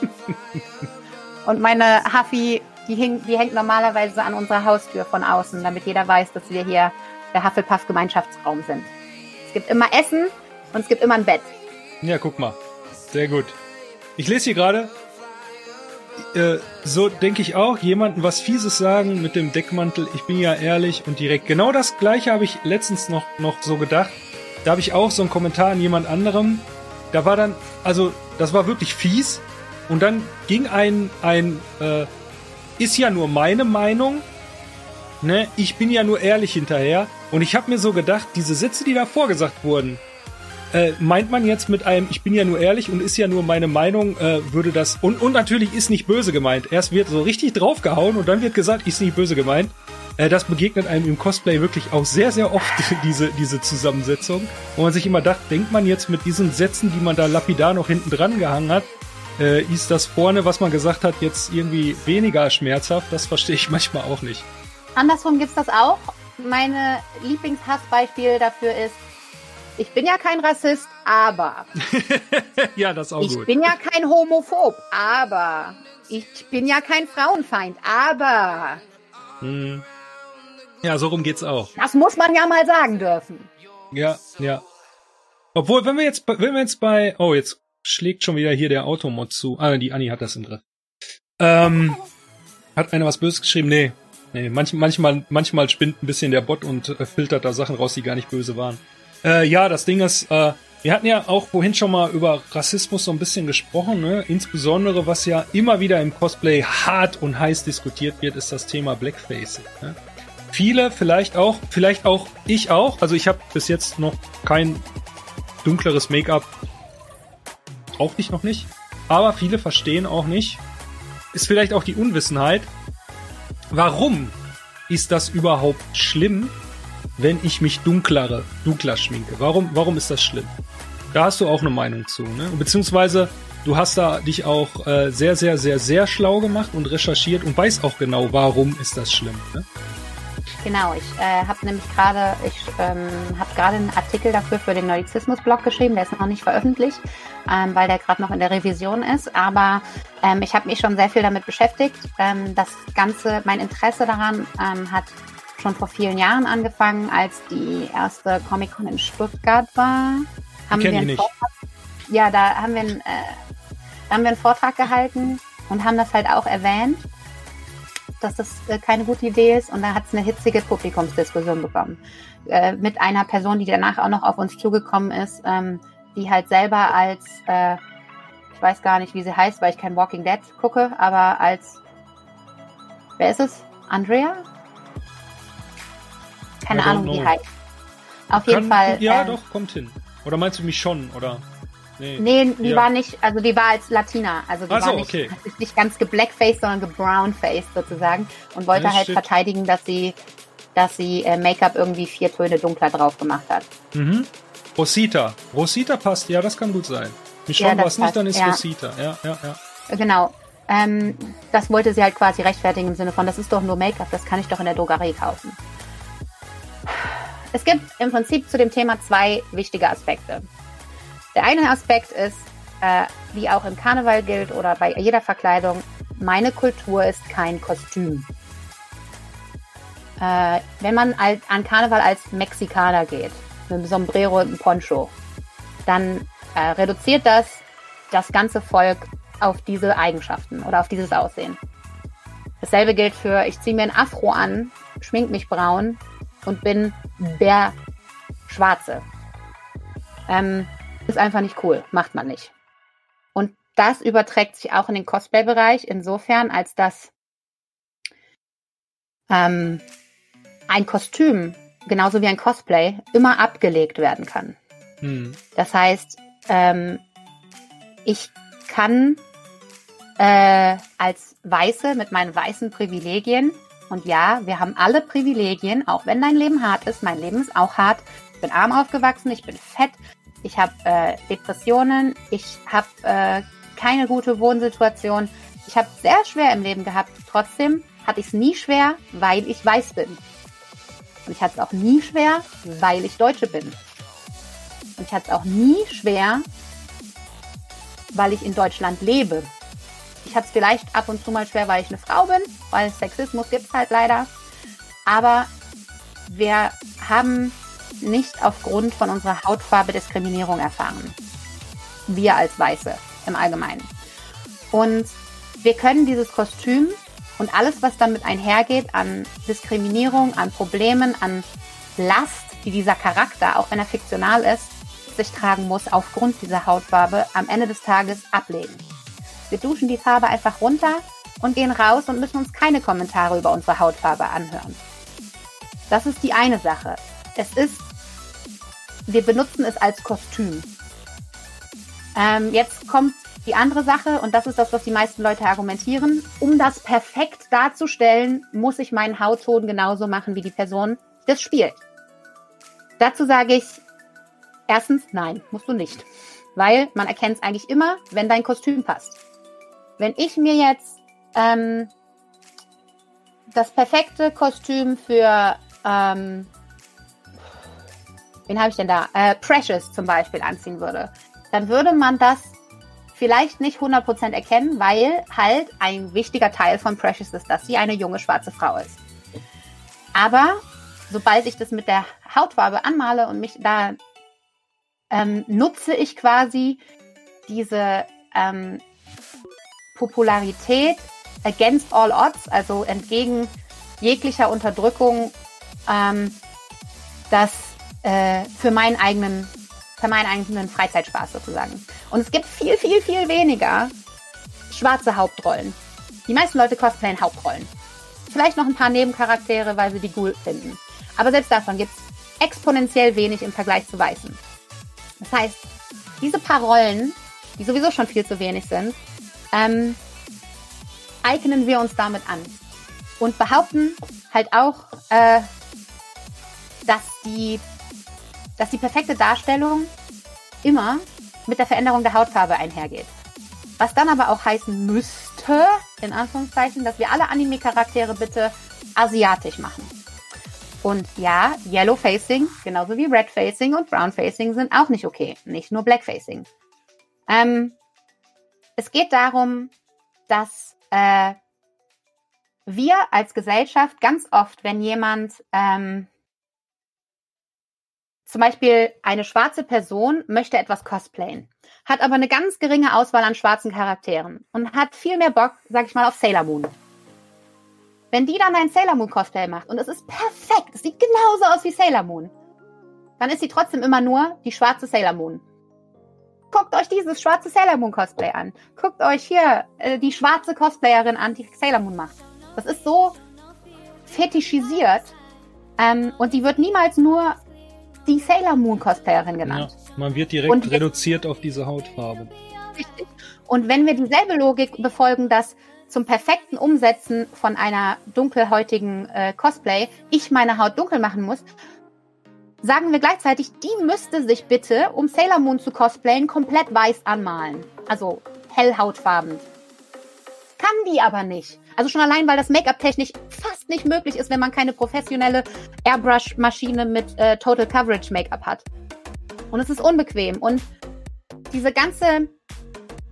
Und meine Huffy, die, hing, die hängt normalerweise an unserer Haustür von außen, damit jeder weiß, dass wir hier der Hufflepuff-Gemeinschaftsraum sind. Es gibt immer Essen und es gibt immer ein Bett. Ja, guck mal. Sehr gut. Ich lese hier gerade, äh, so denke ich auch, jemanden was Fieses sagen mit dem Deckmantel, ich bin ja ehrlich und direkt. Genau das gleiche habe ich letztens noch, noch so gedacht. Da habe ich auch so einen Kommentar an jemand anderem. Da war dann, also das war wirklich fies, und dann ging ein, ein äh, ist ja nur meine Meinung, ne? Ich bin ja nur ehrlich hinterher. Und ich habe mir so gedacht, diese Sätze, die da vorgesagt wurden, äh, meint man jetzt mit einem, ich bin ja nur ehrlich und ist ja nur meine Meinung, äh, würde das, und, und natürlich ist nicht böse gemeint. Erst wird so richtig draufgehauen und dann wird gesagt, ist nicht böse gemeint. Äh, das begegnet einem im Cosplay wirklich auch sehr, sehr oft, diese, diese Zusammensetzung. Wo man sich immer dacht, denkt man jetzt mit diesen Sätzen, die man da lapidar noch hinten dran gehangen hat, äh, ist das vorne, was man gesagt hat, jetzt irgendwie weniger schmerzhaft? Das verstehe ich manchmal auch nicht. Andersrum gibt es das auch. Meine Lieblingshassbeispiel dafür ist, ich bin ja kein Rassist, aber. ja, das ist auch ich gut. Ich bin ja kein Homophob, aber. Ich bin ja kein Frauenfeind, aber. Hm. Ja, so rum geht's auch. Das muss man ja mal sagen dürfen. Ja, ja. Obwohl, wenn wir jetzt, wenn wir jetzt bei, oh, jetzt schlägt schon wieder hier der Automod zu. Ah, die Anni hat das im Griff. Ähm, hat einer was Böses geschrieben? Nee. Nee, manch, manchmal, manchmal spinnt ein bisschen der Bot und äh, filtert da Sachen raus, die gar nicht böse waren. Äh, ja, das Ding ist, äh, wir hatten ja auch vorhin schon mal über Rassismus so ein bisschen gesprochen, ne? Insbesondere, was ja immer wieder im Cosplay hart und heiß diskutiert wird, ist das Thema Blackface. Ne? Viele, vielleicht auch, vielleicht auch ich auch. Also ich habe bis jetzt noch kein dunkleres Make-up brauchte ich noch nicht. Aber viele verstehen auch nicht, ist vielleicht auch die Unwissenheit, warum ist das überhaupt schlimm, wenn ich mich dunklere, dunkler schminke? Warum, warum ist das schlimm? Da hast du auch eine Meinung zu, ne? Beziehungsweise du hast da dich auch äh, sehr, sehr, sehr, sehr schlau gemacht und recherchiert und weißt auch genau, warum ist das schlimm. Ne? Genau, ich äh, habe nämlich gerade, ich ähm, habe gerade einen Artikel dafür für den Nerdizismus-Blog geschrieben, der ist noch nicht veröffentlicht, ähm, weil der gerade noch in der Revision ist. Aber ähm, ich habe mich schon sehr viel damit beschäftigt. Ähm, das Ganze, mein Interesse daran ähm, hat schon vor vielen Jahren angefangen, als die erste Comic-Con in Stuttgart war. Haben wir einen nicht. Vortrag, ja, da haben wir, einen, äh, da haben wir einen Vortrag gehalten und haben das halt auch erwähnt, dass das äh, keine gute Idee ist. Und da hat es eine hitzige Publikumsdiskussion bekommen. Äh, mit einer Person, die danach auch noch auf uns zugekommen ist, ähm, die halt selber als, äh, ich weiß gar nicht, wie sie heißt, weil ich kein Walking Dead gucke, aber als, wer ist es? Andrea? Keine Ahnung, wie die heißt. Auf jeden Fall. Ja, äh, doch, kommt hin. Oder meinst du mich schon, oder? Nee, nee die ja. war nicht, also die war als Latina, also die Ach war nicht, okay. nicht ganz geblackfaced, sondern gebrownfaced sozusagen und wollte ja, halt steht. verteidigen, dass sie, dass sie äh, Make-up irgendwie vier Töne dunkler drauf gemacht hat. Mhm. Rosita. Rosita passt, ja, das kann gut sein. Michonne ja, war es nicht, dann ist ja. Rosita. Ja, ja, ja. Genau. Ähm, das wollte sie halt quasi rechtfertigen im Sinne von, das ist doch nur Make-up, das kann ich doch in der Drogerie kaufen. Es gibt im Prinzip zu dem Thema zwei wichtige Aspekte. Der eine Aspekt ist, äh, wie auch im Karneval gilt oder bei jeder Verkleidung, meine Kultur ist kein Kostüm. Äh, wenn man an Karneval als Mexikaner geht, mit einem Sombrero und einem Poncho, dann äh, reduziert das das ganze Volk auf diese Eigenschaften oder auf dieses Aussehen. Dasselbe gilt für, ich ziehe mir ein Afro an, schmink mich braun und bin der Schwarze. Ähm, ist einfach nicht cool, macht man nicht. Und das überträgt sich auch in den Cosplay-Bereich insofern, als dass ähm, ein Kostüm, genauso wie ein Cosplay, immer abgelegt werden kann. Hm. Das heißt, ähm, ich kann äh, als Weiße mit meinen weißen Privilegien, und ja, wir haben alle Privilegien, auch wenn dein Leben hart ist, mein Leben ist auch hart. Ich bin arm aufgewachsen, ich bin fett, ich habe äh, Depressionen, ich habe äh, keine gute Wohnsituation. Ich habe sehr schwer im Leben gehabt. Trotzdem hatte ich es nie schwer, weil ich weiß bin. Und ich hatte es auch nie schwer, weil ich Deutsche bin. Und ich hatte es auch nie schwer, weil ich in Deutschland lebe. Ich hatte es vielleicht ab und zu mal schwer, weil ich eine Frau bin, weil Sexismus gibt es halt leider. Aber wir haben nicht aufgrund von unserer Hautfarbe Diskriminierung erfahren. Wir als Weiße im Allgemeinen. Und wir können dieses Kostüm und alles, was damit einhergeht an Diskriminierung, an Problemen, an Last, die dieser Charakter, auch wenn er fiktional ist, sich tragen muss aufgrund dieser Hautfarbe, am Ende des Tages ablegen. Wir duschen die Farbe einfach runter und gehen raus und müssen uns keine Kommentare über unsere Hautfarbe anhören. Das ist die eine Sache. Es ist wir benutzen es als Kostüm. Ähm, jetzt kommt die andere Sache, und das ist das, was die meisten Leute argumentieren. Um das perfekt darzustellen, muss ich meinen Hautton genauso machen wie die Person, das spielt. Dazu sage ich, erstens, nein, musst du nicht. Weil man erkennt es eigentlich immer, wenn dein Kostüm passt. Wenn ich mir jetzt ähm, das perfekte Kostüm für ähm, wen habe ich denn da? Äh, Precious zum Beispiel anziehen würde, dann würde man das vielleicht nicht 100% erkennen, weil halt ein wichtiger Teil von Precious ist, dass sie eine junge schwarze Frau ist. Aber sobald ich das mit der Hautfarbe anmale und mich da ähm, nutze ich quasi diese ähm, Popularität against all odds, also entgegen jeglicher Unterdrückung, ähm, dass äh, für meinen eigenen für meinen eigenen Freizeitspaß sozusagen. Und es gibt viel, viel, viel weniger schwarze Hauptrollen. Die meisten Leute cosplayen Hauptrollen. Vielleicht noch ein paar Nebencharaktere, weil sie die cool finden. Aber selbst davon gibt es exponentiell wenig im Vergleich zu Weißen. Das heißt, diese paar Rollen, die sowieso schon viel zu wenig sind, ähm, eignen wir uns damit an. Und behaupten halt auch, äh, dass die dass die perfekte Darstellung immer mit der Veränderung der Hautfarbe einhergeht. Was dann aber auch heißen müsste, in Anführungszeichen, dass wir alle Anime-Charaktere bitte asiatisch machen. Und ja, Yellow Facing, genauso wie Red Facing und Brown Facing sind auch nicht okay. Nicht nur Black Facing. Ähm, es geht darum, dass äh, wir als Gesellschaft ganz oft, wenn jemand ähm, zum Beispiel eine schwarze Person möchte etwas cosplayen, hat aber eine ganz geringe Auswahl an schwarzen Charakteren und hat viel mehr Bock, sag ich mal, auf Sailor Moon. Wenn die dann ein Sailor Moon Cosplay macht und es ist perfekt, es sieht genauso aus wie Sailor Moon, dann ist sie trotzdem immer nur die schwarze Sailor Moon. Guckt euch dieses schwarze Sailor Moon Cosplay an. Guckt euch hier äh, die schwarze Cosplayerin an, die Sailor Moon macht. Das ist so fetischisiert ähm, und die wird niemals nur die Sailor Moon Cosplayerin genannt. Ja, man wird direkt und reduziert auf diese Hautfarbe. Richtig. Und wenn wir dieselbe Logik befolgen, dass zum perfekten Umsetzen von einer dunkelhäutigen äh, Cosplay ich meine Haut dunkel machen muss, sagen wir gleichzeitig, die müsste sich bitte, um Sailor Moon zu cosplayen, komplett weiß anmalen. Also hellhautfarben. Kann die aber nicht. Also schon allein, weil das Make-up technisch fast nicht möglich ist, wenn man keine professionelle Airbrush-Maschine mit äh, Total Coverage Make-up hat. Und es ist unbequem. Und diese ganze,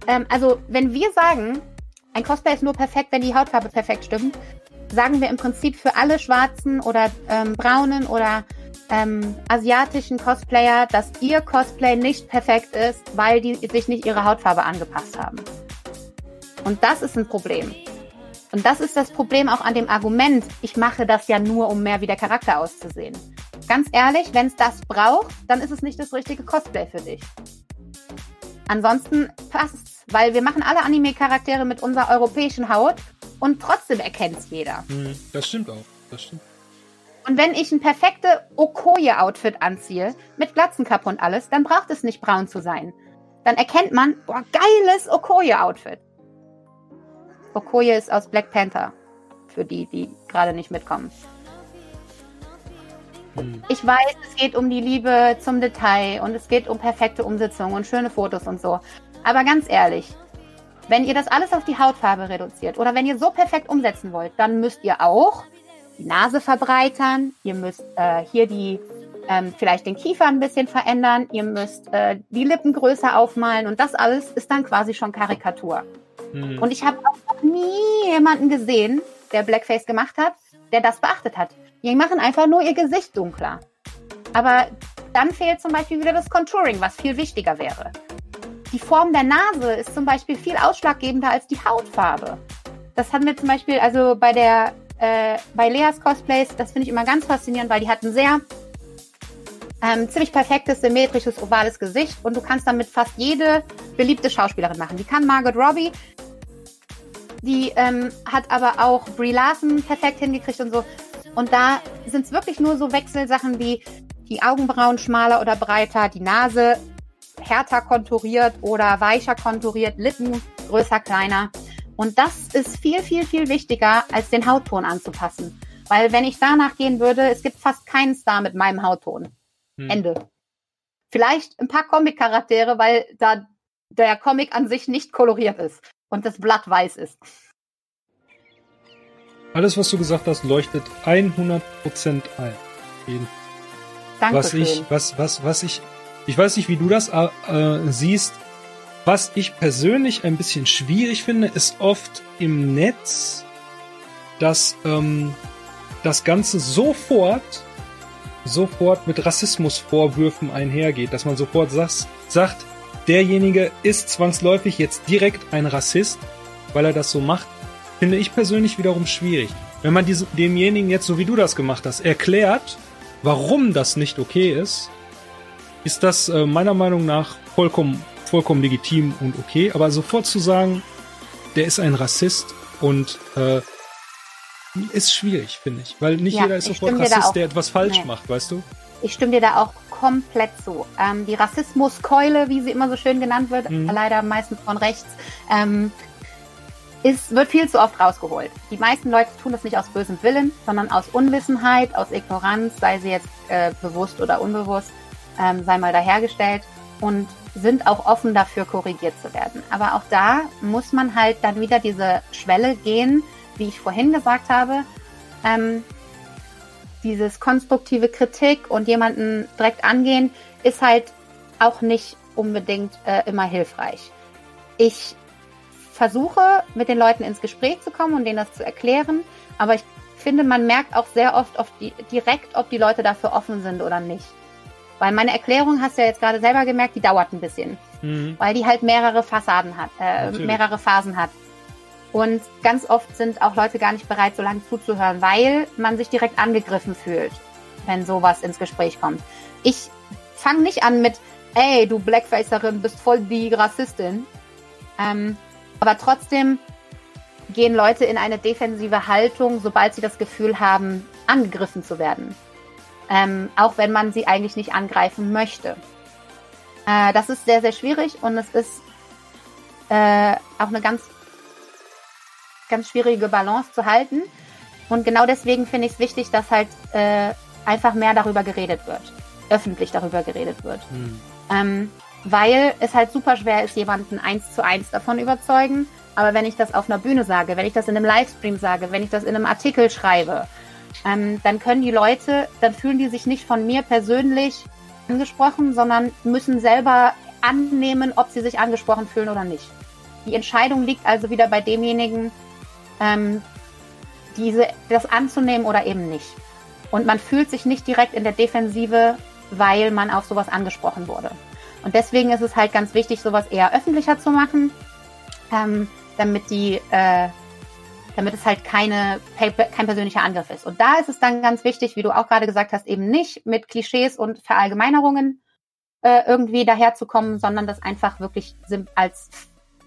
ähm, also wenn wir sagen, ein Cosplay ist nur perfekt, wenn die Hautfarbe perfekt stimmt, sagen wir im Prinzip für alle schwarzen oder ähm, braunen oder ähm, asiatischen Cosplayer, dass ihr Cosplay nicht perfekt ist, weil die sich nicht ihre Hautfarbe angepasst haben. Und das ist ein Problem. Und das ist das Problem auch an dem Argument, ich mache das ja nur, um mehr wie der Charakter auszusehen. Ganz ehrlich, wenn es das braucht, dann ist es nicht das richtige Cosplay für dich. Ansonsten passt's, weil wir machen alle Anime-Charaktere mit unserer europäischen Haut und trotzdem erkennt's jeder. Hm, das stimmt auch. Das stimmt. Und wenn ich ein perfekte Okoye-Outfit anziehe, mit Glatzenkappe und alles, dann braucht es nicht braun zu sein. Dann erkennt man, boah, geiles Okoye-Outfit. Okoye ist aus Black Panther. Für die, die gerade nicht mitkommen. Hm. Ich weiß, es geht um die Liebe zum Detail und es geht um perfekte Umsetzung und schöne Fotos und so. Aber ganz ehrlich, wenn ihr das alles auf die Hautfarbe reduziert oder wenn ihr so perfekt umsetzen wollt, dann müsst ihr auch die Nase verbreitern, ihr müsst äh, hier die ähm, vielleicht den Kiefer ein bisschen verändern, ihr müsst äh, die Lippen größer aufmalen und das alles ist dann quasi schon Karikatur. Hm. Und ich habe auch nie jemanden gesehen, der Blackface gemacht hat, der das beachtet hat. Die machen einfach nur ihr Gesicht dunkler. Aber dann fehlt zum Beispiel wieder das Contouring, was viel wichtiger wäre. Die Form der Nase ist zum Beispiel viel ausschlaggebender als die Hautfarbe. Das hatten wir zum Beispiel, also bei der äh, bei Leas Cosplays, das finde ich immer ganz faszinierend, weil die hat ein sehr ähm, ziemlich perfektes, symmetrisches, ovales Gesicht und du kannst damit fast jede beliebte Schauspielerin machen. Die kann Margot Robbie, die ähm, hat aber auch Brie Larson perfekt hingekriegt und so. Und da sind es wirklich nur so Wechselsachen wie die Augenbrauen schmaler oder breiter, die Nase härter konturiert oder weicher konturiert, Lippen größer, kleiner. Und das ist viel, viel, viel wichtiger, als den Hautton anzupassen. Weil wenn ich danach gehen würde, es gibt fast keinen Star mit meinem Hautton. Hm. Ende. Vielleicht ein paar Comic-Charaktere, weil da der Comic an sich nicht koloriert ist und das Blatt weiß ist. Alles, was du gesagt hast, leuchtet 100% ein. Danke was ich, was, was, was ich, ich weiß nicht, wie du das äh, äh siehst, was ich persönlich ein bisschen schwierig finde, ist oft im Netz, dass ähm, das Ganze sofort, sofort mit Rassismusvorwürfen einhergeht, dass man sofort sagt, sagt, derjenige ist zwangsläufig jetzt direkt ein Rassist, weil er das so macht, finde ich persönlich wiederum schwierig. Wenn man diesem, demjenigen jetzt, so wie du das gemacht hast, erklärt, warum das nicht okay ist, ist das äh, meiner Meinung nach vollkommen vollkommen legitim und okay, aber sofort zu sagen, der ist ein Rassist und äh, ist schwierig, finde ich. Weil nicht ja, jeder ist sofort Rassist, der etwas falsch nee. macht, weißt du? Ich stimme dir da auch komplett zu. Ähm, die Rassismuskeule, wie sie immer so schön genannt wird, mhm. leider meistens von rechts, ähm, ist, wird viel zu oft rausgeholt. Die meisten Leute tun das nicht aus bösem Willen, sondern aus Unwissenheit, aus Ignoranz, sei sie jetzt äh, bewusst oder unbewusst, ähm, sei mal dahergestellt. Und sind auch offen dafür, korrigiert zu werden. Aber auch da muss man halt dann wieder diese Schwelle gehen, wie ich vorhin gesagt habe. Ähm, dieses konstruktive Kritik und jemanden direkt angehen, ist halt auch nicht unbedingt äh, immer hilfreich. Ich versuche, mit den Leuten ins Gespräch zu kommen und denen das zu erklären. Aber ich finde, man merkt auch sehr oft auf die, direkt, ob die Leute dafür offen sind oder nicht. Weil meine Erklärung, hast du ja jetzt gerade selber gemerkt, die dauert ein bisschen. Mhm. Weil die halt mehrere Fassaden hat, äh, mehrere Phasen hat. Und ganz oft sind auch Leute gar nicht bereit, so lange zuzuhören, weil man sich direkt angegriffen fühlt, wenn sowas ins Gespräch kommt. Ich fange nicht an mit, ey, du Blackfacerin, bist voll die Rassistin. Ähm, aber trotzdem gehen Leute in eine defensive Haltung, sobald sie das Gefühl haben, angegriffen zu werden. Ähm, auch wenn man sie eigentlich nicht angreifen möchte. Äh, das ist sehr, sehr schwierig und es ist äh, auch eine ganz, ganz schwierige Balance zu halten. Und genau deswegen finde ich es wichtig, dass halt äh, einfach mehr darüber geredet wird. Öffentlich darüber geredet wird. Hm. Ähm, weil es halt super schwer ist, jemanden eins zu eins davon überzeugen. Aber wenn ich das auf einer Bühne sage, wenn ich das in einem Livestream sage, wenn ich das in einem Artikel schreibe, ähm, dann können die Leute, dann fühlen die sich nicht von mir persönlich angesprochen, sondern müssen selber annehmen, ob sie sich angesprochen fühlen oder nicht. Die Entscheidung liegt also wieder bei demjenigen, ähm, diese, das anzunehmen oder eben nicht. Und man fühlt sich nicht direkt in der Defensive, weil man auf sowas angesprochen wurde. Und deswegen ist es halt ganz wichtig, sowas eher öffentlicher zu machen, ähm, damit die, äh, damit es halt keine, kein persönlicher Angriff ist. Und da ist es dann ganz wichtig, wie du auch gerade gesagt hast, eben nicht mit Klischees und Verallgemeinerungen äh, irgendwie daherzukommen, sondern das einfach wirklich als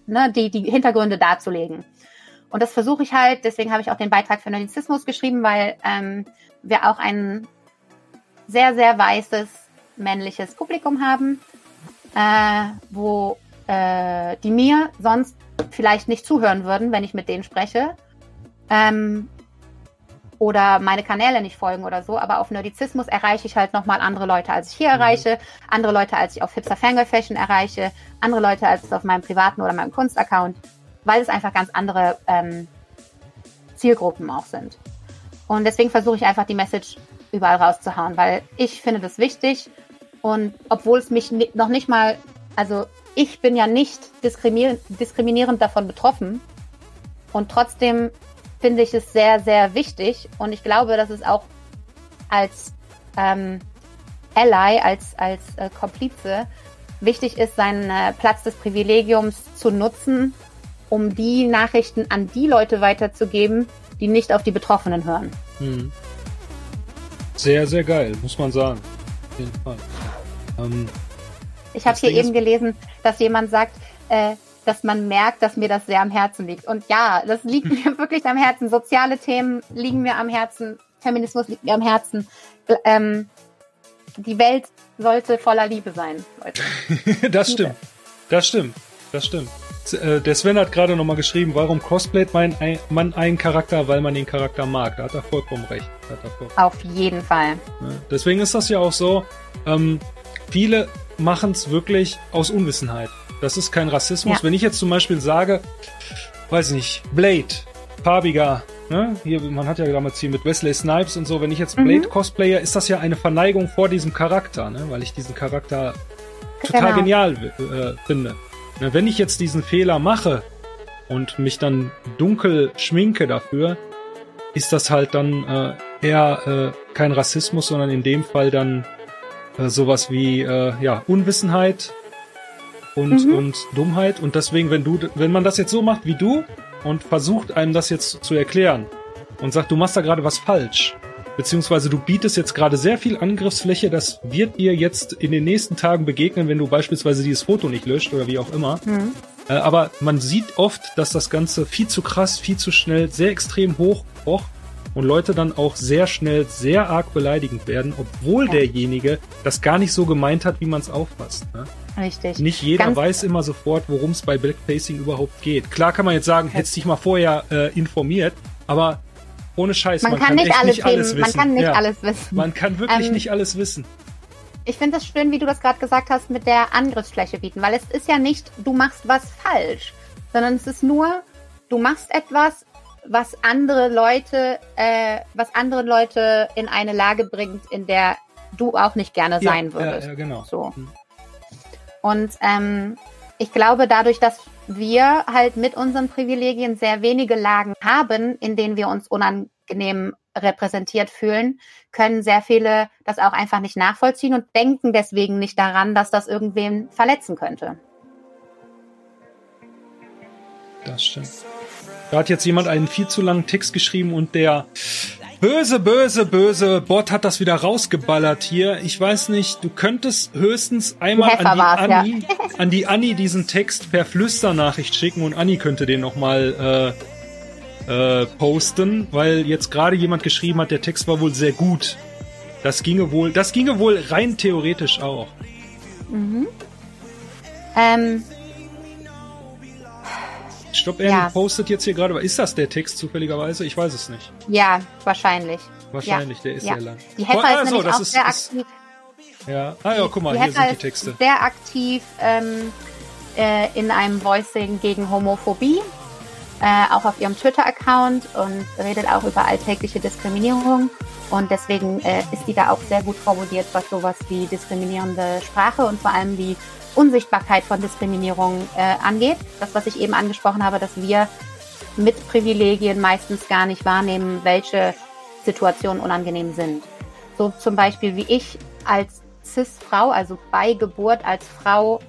ne, die, die Hintergründe darzulegen. Und das versuche ich halt, deswegen habe ich auch den Beitrag für Nerdizismus geschrieben, weil ähm, wir auch ein sehr, sehr weißes männliches Publikum haben äh, wo äh, die mir sonst vielleicht nicht zuhören würden, wenn ich mit denen spreche. Ähm, oder meine Kanäle nicht folgen oder so, aber auf Nerdizismus erreiche ich halt nochmal andere Leute, als ich hier mhm. erreiche, andere Leute, als ich auf Hipster Fangirl Fashion erreiche, andere Leute, als es auf meinem privaten oder meinem Kunstaccount, weil es einfach ganz andere ähm, Zielgruppen auch sind. Und deswegen versuche ich einfach die Message überall rauszuhauen, weil ich finde das wichtig und obwohl es mich noch nicht mal, also ich bin ja nicht diskriminierend, davon betroffen. Und trotzdem finde ich es sehr, sehr wichtig. Und ich glaube, dass es auch als ähm, Ally, als, als äh, Komplize wichtig ist, seinen äh, Platz des Privilegiums zu nutzen, um die Nachrichten an die Leute weiterzugeben, die nicht auf die Betroffenen hören. Hm. Sehr, sehr geil, muss man sagen. Auf jeden Fall. Ähm, ich habe hier eben gelesen, dass jemand sagt, äh, dass man merkt, dass mir das sehr am Herzen liegt. Und ja, das liegt mir wirklich am Herzen. Soziale Themen liegen mir am Herzen. Feminismus liegt mir am Herzen. Ähm, die Welt sollte voller Liebe sein, Leute. das Liebe. stimmt. Das stimmt. Das stimmt. Äh, der Sven hat gerade nochmal geschrieben, warum cosplayt man, man einen Charakter, weil man den Charakter mag. Da hat er vollkommen recht. Er vollkommen Auf jeden Fall. deswegen ist das ja auch so, ähm, viele machen es wirklich aus Unwissenheit. Das ist kein Rassismus. Ja. Wenn ich jetzt zum Beispiel sage, weiß nicht, Blade, farbiger, ne? Hier, man hat ja damals hier mit Wesley Snipes und so, wenn ich jetzt Blade mhm. cosplayer, ist das ja eine Verneigung vor diesem Charakter, ne? Weil ich diesen Charakter total genau. genial äh, finde. Na, wenn ich jetzt diesen Fehler mache und mich dann dunkel schminke dafür, ist das halt dann äh, eher äh, kein Rassismus, sondern in dem Fall dann äh, sowas wie äh, ja Unwissenheit und mhm. und Dummheit und deswegen wenn du wenn man das jetzt so macht wie du und versucht einem das jetzt zu erklären und sagt du machst da gerade was falsch beziehungsweise du bietest jetzt gerade sehr viel Angriffsfläche das wird dir jetzt in den nächsten Tagen begegnen wenn du beispielsweise dieses Foto nicht löscht oder wie auch immer mhm. äh, aber man sieht oft dass das Ganze viel zu krass viel zu schnell sehr extrem hoch hoch und Leute dann auch sehr schnell sehr arg beleidigend werden, obwohl ja. derjenige das gar nicht so gemeint hat, wie man es auffasst. Ne? Richtig. Nicht jeder Ganz weiß immer sofort, worum es bei Blackfacing überhaupt geht. Klar kann man jetzt sagen, hättest dich mal vorher äh, informiert, aber ohne Scheiß, man, man kann, kann, nicht, alles, nicht alles, wissen. Man kann nicht ja. alles wissen. Man kann wirklich ähm, nicht alles wissen. Ich finde es schön, wie du das gerade gesagt hast, mit der Angriffsfläche bieten, weil es ist ja nicht, du machst was falsch, sondern es ist nur, du machst etwas, was andere Leute, äh, was andere Leute in eine Lage bringt, in der du auch nicht gerne sein ja, würdest. Ja, ja genau. So. Mhm. Und ähm, ich glaube, dadurch, dass wir halt mit unseren Privilegien sehr wenige Lagen haben, in denen wir uns unangenehm repräsentiert fühlen, können sehr viele das auch einfach nicht nachvollziehen und denken deswegen nicht daran, dass das irgendwen verletzen könnte. Das stimmt. Da hat jetzt jemand einen viel zu langen Text geschrieben und der böse, böse, böse Bot hat das wieder rausgeballert hier. Ich weiß nicht, du könntest höchstens einmal an die, Anni, ja. an die Anni diesen Text per Flüsternachricht schicken und Anni könnte den nochmal äh, äh, posten, weil jetzt gerade jemand geschrieben hat, der Text war wohl sehr gut. Das ginge wohl, das ginge wohl rein theoretisch auch. Mhm. Ähm, ich glaube, er ja. postet jetzt hier gerade, ist das der Text zufälligerweise? Ich weiß es nicht. Ja, wahrscheinlich. Wahrscheinlich, ja. der ist ja. sehr lang. Die Hacker oh, ist also, nämlich auch ist, sehr aktiv. Ja, ah ja, guck mal, hier sind die Texte. sehr aktiv ähm, äh, in einem Voicing gegen Homophobie, äh, auch auf ihrem Twitter-Account und redet auch über alltägliche Diskriminierung. Und deswegen äh, ist die da auch sehr gut formuliert, was sowas wie diskriminierende Sprache und vor allem die Unsichtbarkeit von Diskriminierung äh, angeht. Das, was ich eben angesprochen habe, dass wir mit Privilegien meistens gar nicht wahrnehmen, welche Situationen unangenehm sind. So zum Beispiel wie ich als CIS-Frau, also bei Geburt als Frau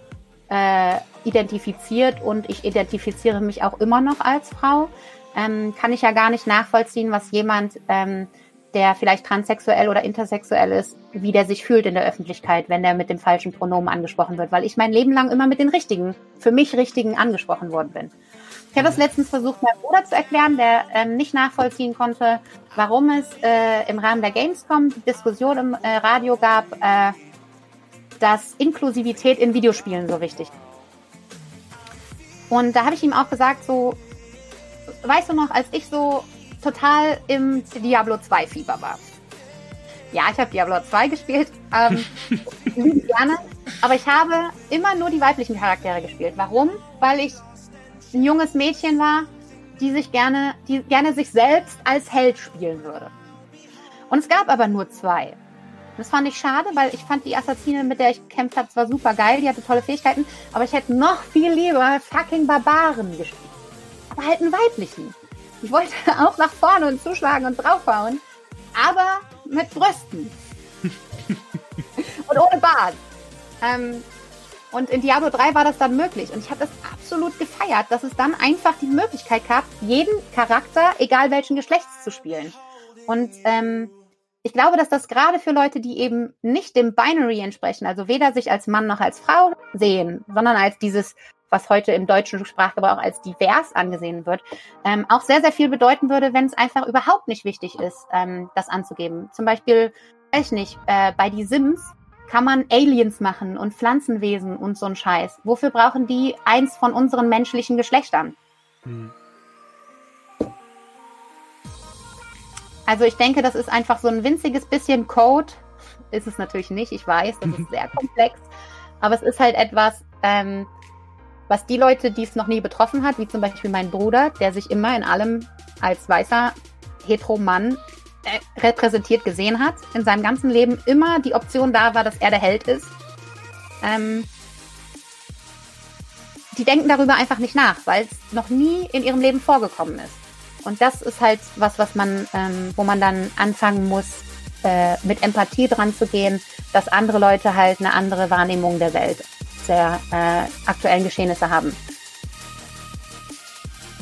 äh, identifiziert und ich identifiziere mich auch immer noch als Frau, ähm, kann ich ja gar nicht nachvollziehen, was jemand ähm, der vielleicht transsexuell oder intersexuell ist, wie der sich fühlt in der Öffentlichkeit, wenn der mit dem falschen Pronomen angesprochen wird, weil ich mein Leben lang immer mit den richtigen, für mich richtigen angesprochen worden bin. Ich habe das letztens versucht, meinem Bruder zu erklären, der ähm, nicht nachvollziehen konnte, warum es äh, im Rahmen der Gamescom Diskussion im äh, Radio gab, äh, dass Inklusivität in Videospielen so wichtig ist. Und da habe ich ihm auch gesagt, so, weißt du noch, als ich so total im Diablo 2 Fieber war. Ja, ich habe Diablo 2 gespielt, ähm, gerne, aber ich habe immer nur die weiblichen Charaktere gespielt. Warum? Weil ich ein junges Mädchen war, die sich gerne, die gerne sich selbst als Held spielen würde. Und es gab aber nur zwei. Das fand ich schade, weil ich fand die Assassine, mit der ich gekämpft habe, zwar super geil, die hatte tolle Fähigkeiten, aber ich hätte noch viel lieber fucking Barbaren gespielt. Aber halt einen weiblichen. Ich wollte auch nach vorne und zuschlagen und draufhauen, aber mit Brüsten. und ohne Bart. Ähm, und in Diablo 3 war das dann möglich. Und ich habe das absolut gefeiert, dass es dann einfach die Möglichkeit gab, jeden Charakter, egal welchen Geschlechts, zu spielen. Und ähm, ich glaube, dass das gerade für Leute, die eben nicht dem Binary entsprechen, also weder sich als Mann noch als Frau sehen, sondern als dieses was heute im deutschen Sprachgebrauch als divers angesehen wird, ähm, auch sehr, sehr viel bedeuten würde, wenn es einfach überhaupt nicht wichtig ist, ähm, das anzugeben. Zum Beispiel, weiß ich nicht, äh, bei die Sims kann man Aliens machen und Pflanzenwesen und so ein Scheiß. Wofür brauchen die eins von unseren menschlichen Geschlechtern? Hm. Also ich denke, das ist einfach so ein winziges bisschen Code. Ist es natürlich nicht, ich weiß, das ist sehr komplex. Aber es ist halt etwas, ähm, was die Leute, die es noch nie betroffen hat, wie zum Beispiel mein Bruder, der sich immer in allem als weißer Hetero-Mann äh, repräsentiert gesehen hat, in seinem ganzen Leben immer die Option da war, dass er der Held ist. Ähm, die denken darüber einfach nicht nach, weil es noch nie in ihrem Leben vorgekommen ist. Und das ist halt was, was man, ähm, wo man dann anfangen muss, äh, mit Empathie dran zu gehen, dass andere Leute halt eine andere Wahrnehmung der Welt der äh, aktuellen Geschehnisse haben.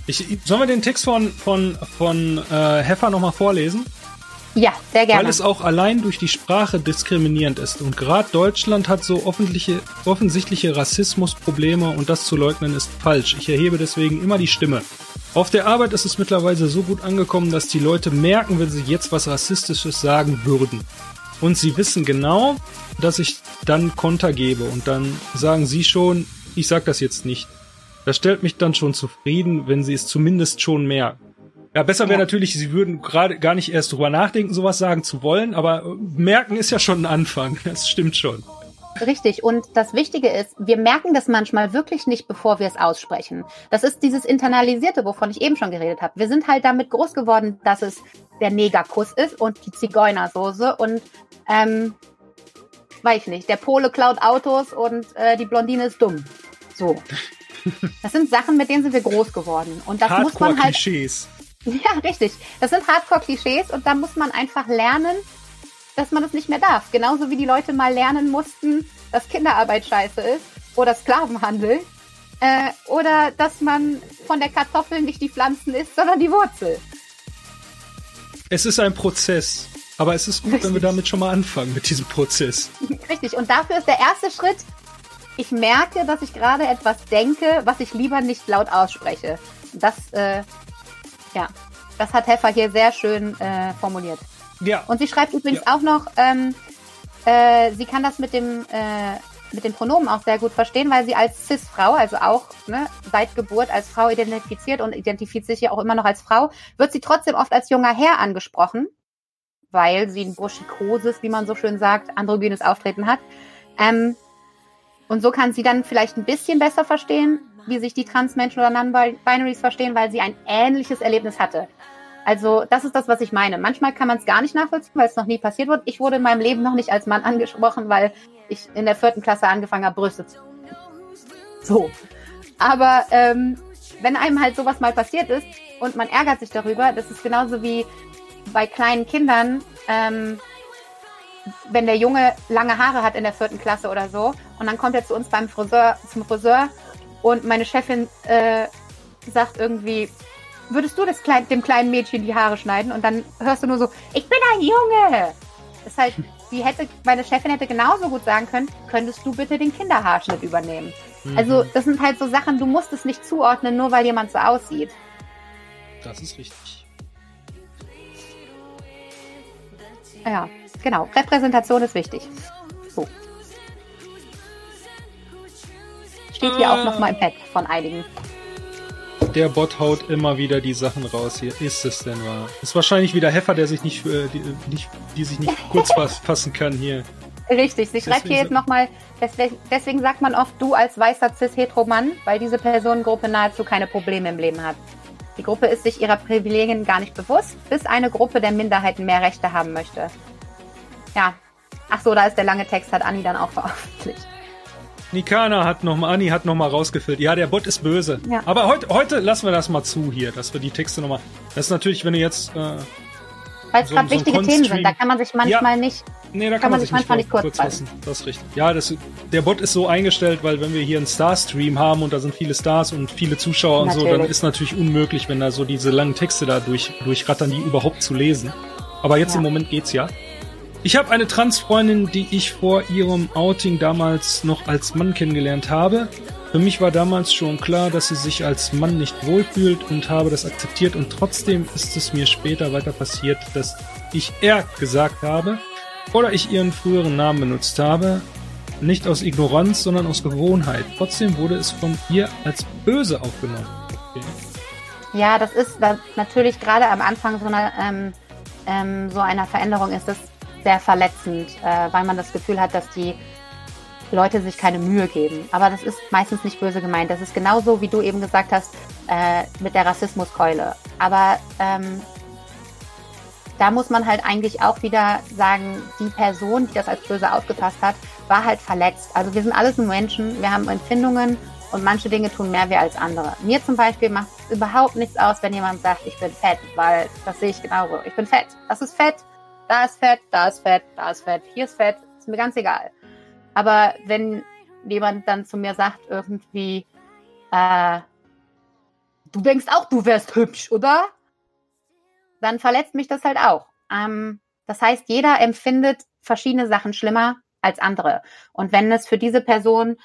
Ich, sollen wir den Text von, von, von äh, Heffer nochmal vorlesen? Ja, sehr gerne. Weil es auch allein durch die Sprache diskriminierend ist. Und gerade Deutschland hat so offensichtliche Rassismusprobleme und das zu leugnen ist falsch. Ich erhebe deswegen immer die Stimme. Auf der Arbeit ist es mittlerweile so gut angekommen, dass die Leute merken, wenn sie jetzt was Rassistisches sagen würden. Und sie wissen genau, dass ich dann Konter gebe und dann sagen sie schon, ich sag das jetzt nicht. Das stellt mich dann schon zufrieden, wenn sie es zumindest schon merken. Ja, besser wäre ja. natürlich, sie würden gerade gar nicht erst drüber nachdenken, sowas sagen zu wollen, aber merken ist ja schon ein Anfang. Das stimmt schon. Richtig. Und das Wichtige ist, wir merken das manchmal wirklich nicht, bevor wir es aussprechen. Das ist dieses Internalisierte, wovon ich eben schon geredet habe. Wir sind halt damit groß geworden, dass es der Negerkuss ist und die Zigeunersoße und ähm, weiß ich nicht, der Pole klaut Autos und äh, die Blondine ist dumm. So. Das sind Sachen, mit denen sind wir groß geworden. Und das muss man halt. Klischees. Ja, richtig. Das sind Hardcore-Klischees und da muss man einfach lernen, dass man das nicht mehr darf. Genauso wie die Leute mal lernen mussten, dass Kinderarbeit scheiße ist oder Sklavenhandel. Äh, oder dass man von der Kartoffel nicht die Pflanzen isst, sondern die Wurzel. Es ist ein Prozess. Aber es ist gut, Richtig. wenn wir damit schon mal anfangen, mit diesem Prozess. Richtig. Und dafür ist der erste Schritt, ich merke, dass ich gerade etwas denke, was ich lieber nicht laut ausspreche. Das, äh, ja, das hat Heffer hier sehr schön äh, formuliert. Ja. Und sie schreibt übrigens ja. auch noch, ähm, äh, sie kann das mit dem äh, mit den Pronomen auch sehr gut verstehen, weil sie als Cis-Frau, also auch ne, seit Geburt als Frau identifiziert und identifiziert sich ja auch immer noch als Frau, wird sie trotzdem oft als junger Herr angesprochen, weil sie ein buschikoses, wie man so schön sagt, androgynes Auftreten hat. Ähm, und so kann sie dann vielleicht ein bisschen besser verstehen, wie sich die Transmenschen oder Non-Binaries verstehen, weil sie ein ähnliches Erlebnis hatte. Also das ist das, was ich meine. Manchmal kann man es gar nicht nachvollziehen, weil es noch nie passiert wird. Ich wurde in meinem Leben noch nicht als Mann angesprochen, weil ich in der vierten Klasse angefangen habe, Brüste zu. So. Aber ähm, wenn einem halt sowas mal passiert ist und man ärgert sich darüber, das ist genauso wie bei kleinen Kindern, ähm, wenn der Junge lange Haare hat in der vierten Klasse oder so und dann kommt er zu uns beim Friseur, zum Friseur und meine Chefin äh, sagt irgendwie, würdest du das klein, dem kleinen Mädchen die Haare schneiden? Und dann hörst du nur so, ich bin ein Junge. Das ist halt, die hätte, meine Chefin hätte genauso gut sagen können, könntest du bitte den Kinderhaarschnitt übernehmen? Mhm. Also, das sind halt so Sachen, du musst es nicht zuordnen, nur weil jemand so aussieht. Das ist richtig. Ja. Genau, Repräsentation ist wichtig. So. Steht hier ah. auch nochmal im Pad von einigen. Der Bot haut immer wieder die Sachen raus hier. Ist es denn wahr? Ist wahrscheinlich wieder Heffer, der sich nicht, äh, die, nicht, die sich nicht kurz fassen kann hier. Richtig, sie schreibt hier jetzt nochmal, deswegen, deswegen sagt man oft du als weißer cis-hetero-Mann, weil diese Personengruppe nahezu keine Probleme im Leben hat. Die Gruppe ist sich ihrer Privilegien gar nicht bewusst, bis eine Gruppe der Minderheiten mehr Rechte haben möchte. Ja. Ach so, da ist der lange Text, hat Anni dann auch veröffentlicht. Nikana hat noch mal, Anni hat noch mal rausgefüllt. Ja, der Bot ist böse. Ja. Aber heute, heute lassen wir das mal zu hier, dass wir die Texte noch mal. Das ist natürlich, wenn du jetzt. Äh, Weil es so, gerade so wichtige Themen sind, da kann man sich manchmal ja. nicht. Nee, da kann, kann man, sich manchmal nicht kurz, kurz fassen. Das ist richtig. Ja, das, der Bot ist so eingestellt, weil wenn wir hier einen Star-Stream haben und da sind viele Stars und viele Zuschauer natürlich. und so, dann ist natürlich unmöglich, wenn da so diese langen Texte da durch, durchrattern, die überhaupt zu lesen. Aber jetzt ja. im Moment geht's ja. Ich habe eine Transfreundin, die ich vor ihrem Outing damals noch als Mann kennengelernt habe. Für mich war damals schon klar, dass sie sich als Mann nicht wohlfühlt und habe das akzeptiert und trotzdem ist es mir später weiter passiert, dass ich er gesagt habe oder ich ihren früheren Namen benutzt habe. Nicht aus Ignoranz, sondern aus Gewohnheit. Trotzdem wurde es von ihr als böse aufgenommen. Okay. Ja, das ist natürlich gerade am Anfang so einer, ähm, ähm, so einer Veränderung ist das sehr verletzend, äh, weil man das Gefühl hat, dass die Leute sich keine Mühe geben. Aber das ist meistens nicht böse gemeint. Das ist genauso, wie du eben gesagt hast, äh, mit der Rassismuskeule. Aber ähm, da muss man halt eigentlich auch wieder sagen, die Person, die das als böse aufgefasst hat, war halt verletzt. Also wir sind alles nur Menschen, wir haben Empfindungen und manche Dinge tun mehr weh als andere. Mir zum Beispiel macht es überhaupt nichts aus, wenn jemand sagt, ich bin fett, weil das sehe ich genauso. Ich bin fett. Das ist fett da ist Fett, da ist Fett, da ist Fett, hier ist Fett, ist mir ganz egal. Aber wenn jemand dann zu mir sagt irgendwie, äh, du denkst auch, du wärst hübsch, oder? Dann verletzt mich das halt auch. Ähm, das heißt, jeder empfindet verschiedene Sachen schlimmer als andere. Und wenn es für diese Person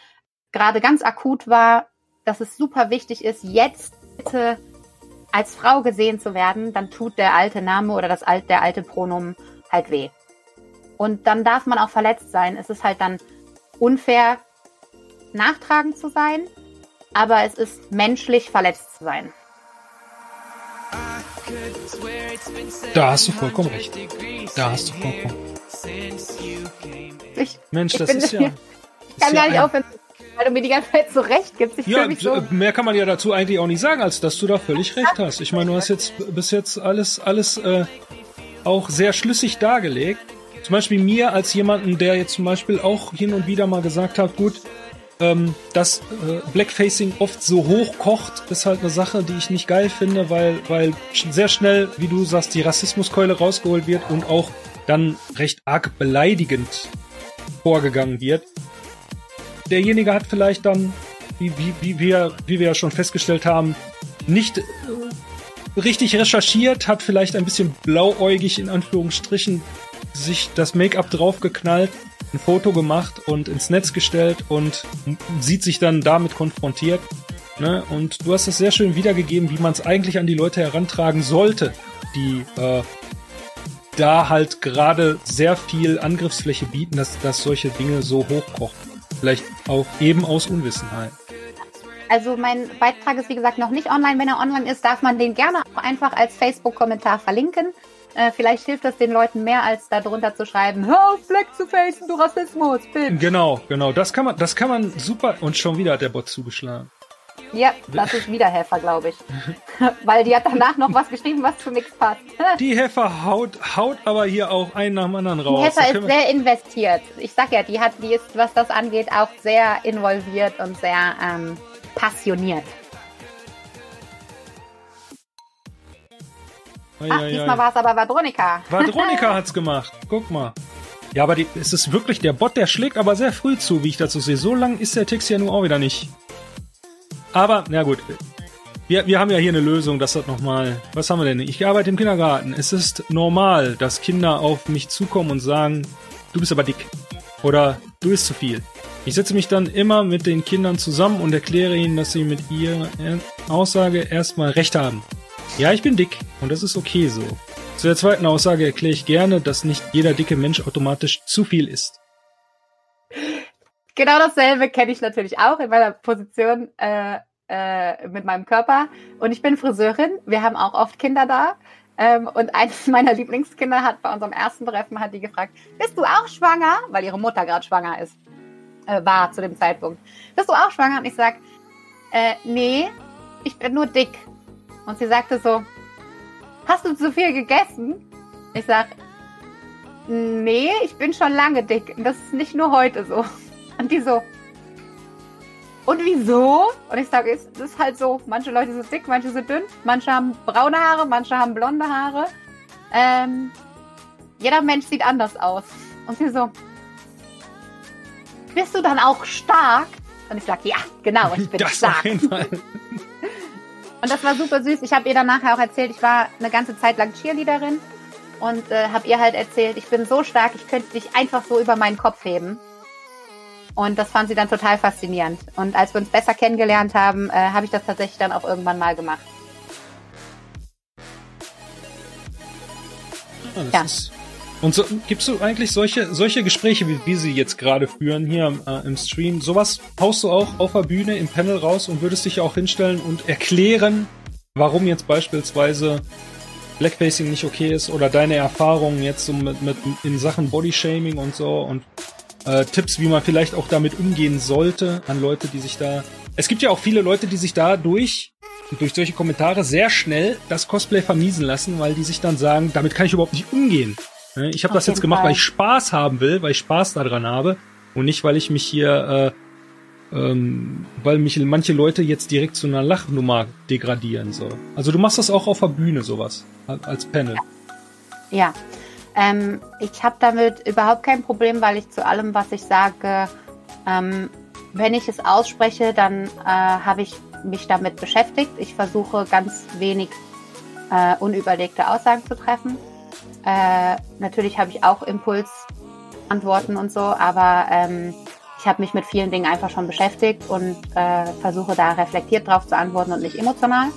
gerade ganz akut war, dass es super wichtig ist, jetzt bitte als Frau gesehen zu werden, dann tut der alte Name oder das alte, der alte Pronomen halt weh. Und dann darf man auch verletzt sein. Es ist halt dann unfair, nachtragend zu sein, aber es ist menschlich, verletzt zu sein. Da hast du vollkommen recht. Da hast du vollkommen. Ich, Mensch, das ist ja. Ich kann gar nicht aufhören, weil du mir die ganze Zeit so recht gibst. Ich ja, so mehr kann man ja dazu eigentlich auch nicht sagen, als dass du da völlig recht hast. Ich meine, du hast jetzt bis jetzt alles, alles äh, auch sehr schlüssig dargelegt. Zum Beispiel mir als jemanden, der jetzt zum Beispiel auch hin und wieder mal gesagt hat, gut, ähm, dass äh, Blackfacing oft so hoch kocht, ist halt eine Sache, die ich nicht geil finde, weil, weil sehr schnell, wie du sagst, die Rassismuskeule rausgeholt wird und auch dann recht arg beleidigend vorgegangen wird. Derjenige hat vielleicht dann, wie, wie, wie, wir, wie wir ja schon festgestellt haben, nicht äh, richtig recherchiert, hat vielleicht ein bisschen blauäugig in Anführungsstrichen sich das Make-up draufgeknallt, ein Foto gemacht und ins Netz gestellt und sieht sich dann damit konfrontiert. Ne? Und du hast es sehr schön wiedergegeben, wie man es eigentlich an die Leute herantragen sollte, die äh, da halt gerade sehr viel Angriffsfläche bieten, dass, dass solche Dinge so hochkochen. Vielleicht auch eben aus Unwissenheit. Also mein Beitrag ist wie gesagt noch nicht online. Wenn er online ist, darf man den gerne auch einfach als Facebook-Kommentar verlinken. Äh, vielleicht hilft das den Leuten mehr, als da drunter zu schreiben, hör auf, Black zu facen, du Rassismus, Bitch. Genau, genau. Das kann man, das kann man super. Und schon wieder hat der Bot zugeschlagen. Ja, das ist wieder Helfer, glaube ich. Weil die hat danach noch was geschrieben, was zu nichts passt. die Helfer haut, haut aber hier auch einen nach dem anderen raus. Die Helfer ist sehr investiert. Ich sag ja, die hat, die ist, was das angeht, auch sehr involviert und sehr ähm, passioniert. Ach, diesmal war es aber Vadronika. Vadronika hat's gemacht. Guck mal. Ja, aber die, es ist wirklich der Bot, der schlägt aber sehr früh zu, wie ich dazu sehe. So lang ist der Text ja nun auch wieder nicht. Aber, na gut. Wir, wir haben ja hier eine Lösung, das hat nochmal. Was haben wir denn? Ich arbeite im Kindergarten. Es ist normal, dass Kinder auf mich zukommen und sagen, du bist aber dick. Oder du isst zu viel. Ich setze mich dann immer mit den Kindern zusammen und erkläre ihnen, dass sie mit ihrer Aussage erstmal recht haben. Ja, ich bin dick und das ist okay so. Zu der zweiten Aussage erkläre ich gerne, dass nicht jeder dicke Mensch automatisch zu viel isst. Genau dasselbe kenne ich natürlich auch in meiner Position äh, äh, mit meinem Körper. Und ich bin Friseurin. Wir haben auch oft Kinder da. Ähm, und eines meiner Lieblingskinder hat bei unserem ersten Treffen hat die gefragt, bist du auch schwanger? Weil ihre Mutter gerade schwanger ist äh, war zu dem Zeitpunkt. Bist du auch schwanger? Und ich sag, äh, nee, ich bin nur dick. Und sie sagte so, hast du zu viel gegessen? Ich sag, nee, ich bin schon lange dick. Und das ist nicht nur heute so. Und die so, und wieso? Und ich sage, es ist halt so, manche Leute sind dick, manche sind dünn, manche haben braune Haare, manche haben blonde Haare. Ähm, jeder Mensch sieht anders aus. Und sie so, bist du dann auch stark? Und ich sage, ja, genau, ich bin das stark. und das war super süß. Ich habe ihr dann nachher auch erzählt, ich war eine ganze Zeit lang Cheerleaderin und äh, habe ihr halt erzählt, ich bin so stark, ich könnte dich einfach so über meinen Kopf heben. Und das fand sie dann total faszinierend. Und als wir uns besser kennengelernt haben, äh, habe ich das tatsächlich dann auch irgendwann mal gemacht. Ja, das ja. ist und so, gibst du eigentlich solche, solche Gespräche, wie wir sie jetzt gerade führen hier äh, im Stream, sowas haust du auch auf der Bühne im Panel raus und würdest dich auch hinstellen und erklären, warum jetzt beispielsweise Blackfacing nicht okay ist oder deine Erfahrungen jetzt so mit, mit in Sachen Bodyshaming und so und äh, Tipps, wie man vielleicht auch damit umgehen sollte an Leute, die sich da. Es gibt ja auch viele Leute, die sich da durch durch solche Kommentare sehr schnell das Cosplay vermiesen lassen, weil die sich dann sagen, damit kann ich überhaupt nicht umgehen. Ne? Ich habe das jetzt gemacht, Fall. weil ich Spaß haben will, weil ich Spaß daran habe und nicht, weil ich mich hier, äh, ähm, weil mich manche Leute jetzt direkt zu einer Lachnummer degradieren soll. Also du machst das auch auf der Bühne sowas als Panel. Ja, ja. Ähm, ich habe damit überhaupt kein Problem, weil ich zu allem, was ich sage, ähm, wenn ich es ausspreche, dann äh, habe ich mich damit beschäftigt. Ich versuche ganz wenig äh, unüberlegte Aussagen zu treffen. Äh, natürlich habe ich auch Impulsantworten und so, aber ähm, ich habe mich mit vielen Dingen einfach schon beschäftigt und äh, versuche da reflektiert drauf zu antworten und nicht emotional.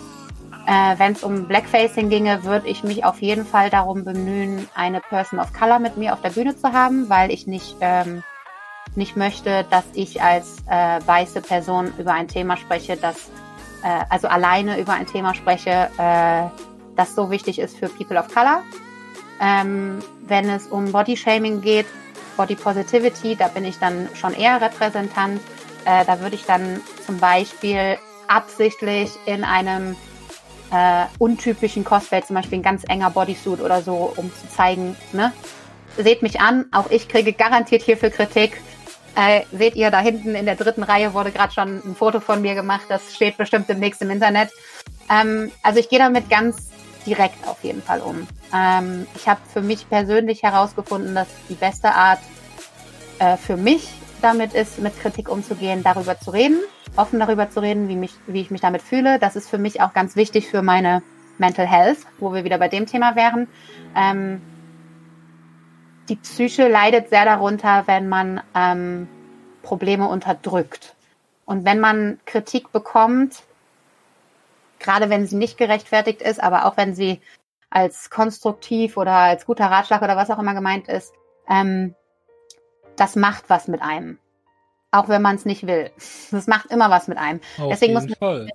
Äh, Wenn es um Blackfacing ginge, würde ich mich auf jeden Fall darum bemühen, eine Person of Color mit mir auf der Bühne zu haben, weil ich nicht, ähm, nicht möchte, dass ich als äh, weiße Person über ein Thema spreche, das äh, also alleine über ein Thema spreche, äh, das so wichtig ist für People of Color. Ähm, wenn es um Body Shaming geht, Body Positivity, da bin ich dann schon eher Repräsentant. Äh, da würde ich dann zum Beispiel absichtlich in einem äh, untypischen Cosplay, zum Beispiel ein ganz enger Bodysuit oder so, um zu zeigen, ne, seht mich an, auch ich kriege garantiert hierfür Kritik. Äh, seht ihr, da hinten in der dritten Reihe wurde gerade schon ein Foto von mir gemacht. Das steht bestimmt demnächst im Internet. Ähm, also ich gehe damit ganz direkt auf jeden Fall um. Ähm, ich habe für mich persönlich herausgefunden, dass die beste Art äh, für mich damit ist, mit Kritik umzugehen, darüber zu reden, offen darüber zu reden, wie, mich, wie ich mich damit fühle. Das ist für mich auch ganz wichtig für meine Mental Health, wo wir wieder bei dem Thema wären. Ähm, die Psyche leidet sehr darunter, wenn man ähm, Probleme unterdrückt. Und wenn man Kritik bekommt, gerade wenn sie nicht gerechtfertigt ist, aber auch wenn sie als konstruktiv oder als guter Ratschlag oder was auch immer gemeint ist, ähm, das macht was mit einem. Auch wenn man es nicht will. Das macht immer was mit einem. Auf deswegen, muss Fall. man,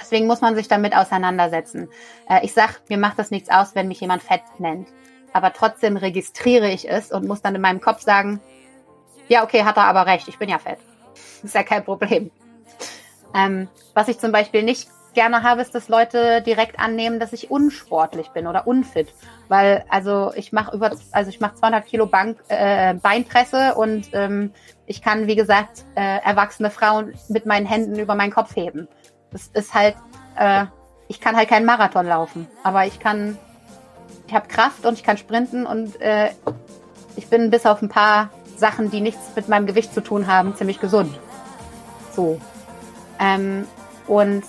deswegen muss man sich damit auseinandersetzen. Äh, ich sag, mir macht das nichts aus, wenn mich jemand fett nennt. Aber trotzdem registriere ich es und muss dann in meinem Kopf sagen, ja, okay, hat er aber recht, ich bin ja fett. Ist ja kein Problem. Ähm, was ich zum Beispiel nicht gerne habe, ist, dass Leute direkt annehmen, dass ich unsportlich bin oder unfit, weil also ich mache über, also ich mache 200 Kilo Bank, äh, Beinpresse und ähm, ich kann, wie gesagt, äh, erwachsene Frauen mit meinen Händen über meinen Kopf heben. Das ist halt, äh, ich kann halt keinen Marathon laufen, aber ich kann, ich habe Kraft und ich kann sprinten und äh, ich bin bis auf ein paar Sachen, die nichts mit meinem Gewicht zu tun haben, ziemlich gesund. So. Ähm, und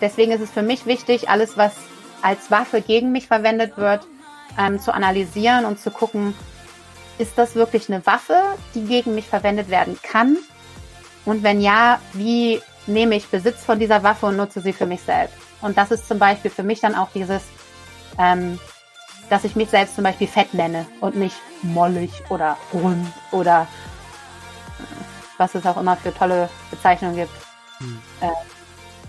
deswegen ist es für mich wichtig, alles, was als Waffe gegen mich verwendet wird, ähm, zu analysieren und zu gucken, ist das wirklich eine Waffe, die gegen mich verwendet werden kann? Und wenn ja, wie nehme ich Besitz von dieser Waffe und nutze sie für mich selbst? Und das ist zum Beispiel für mich dann auch dieses, ähm, dass ich mich selbst zum Beispiel fett nenne und nicht mollig oder rund oder äh, was es auch immer für tolle Bezeichnungen gibt, Hm. äh,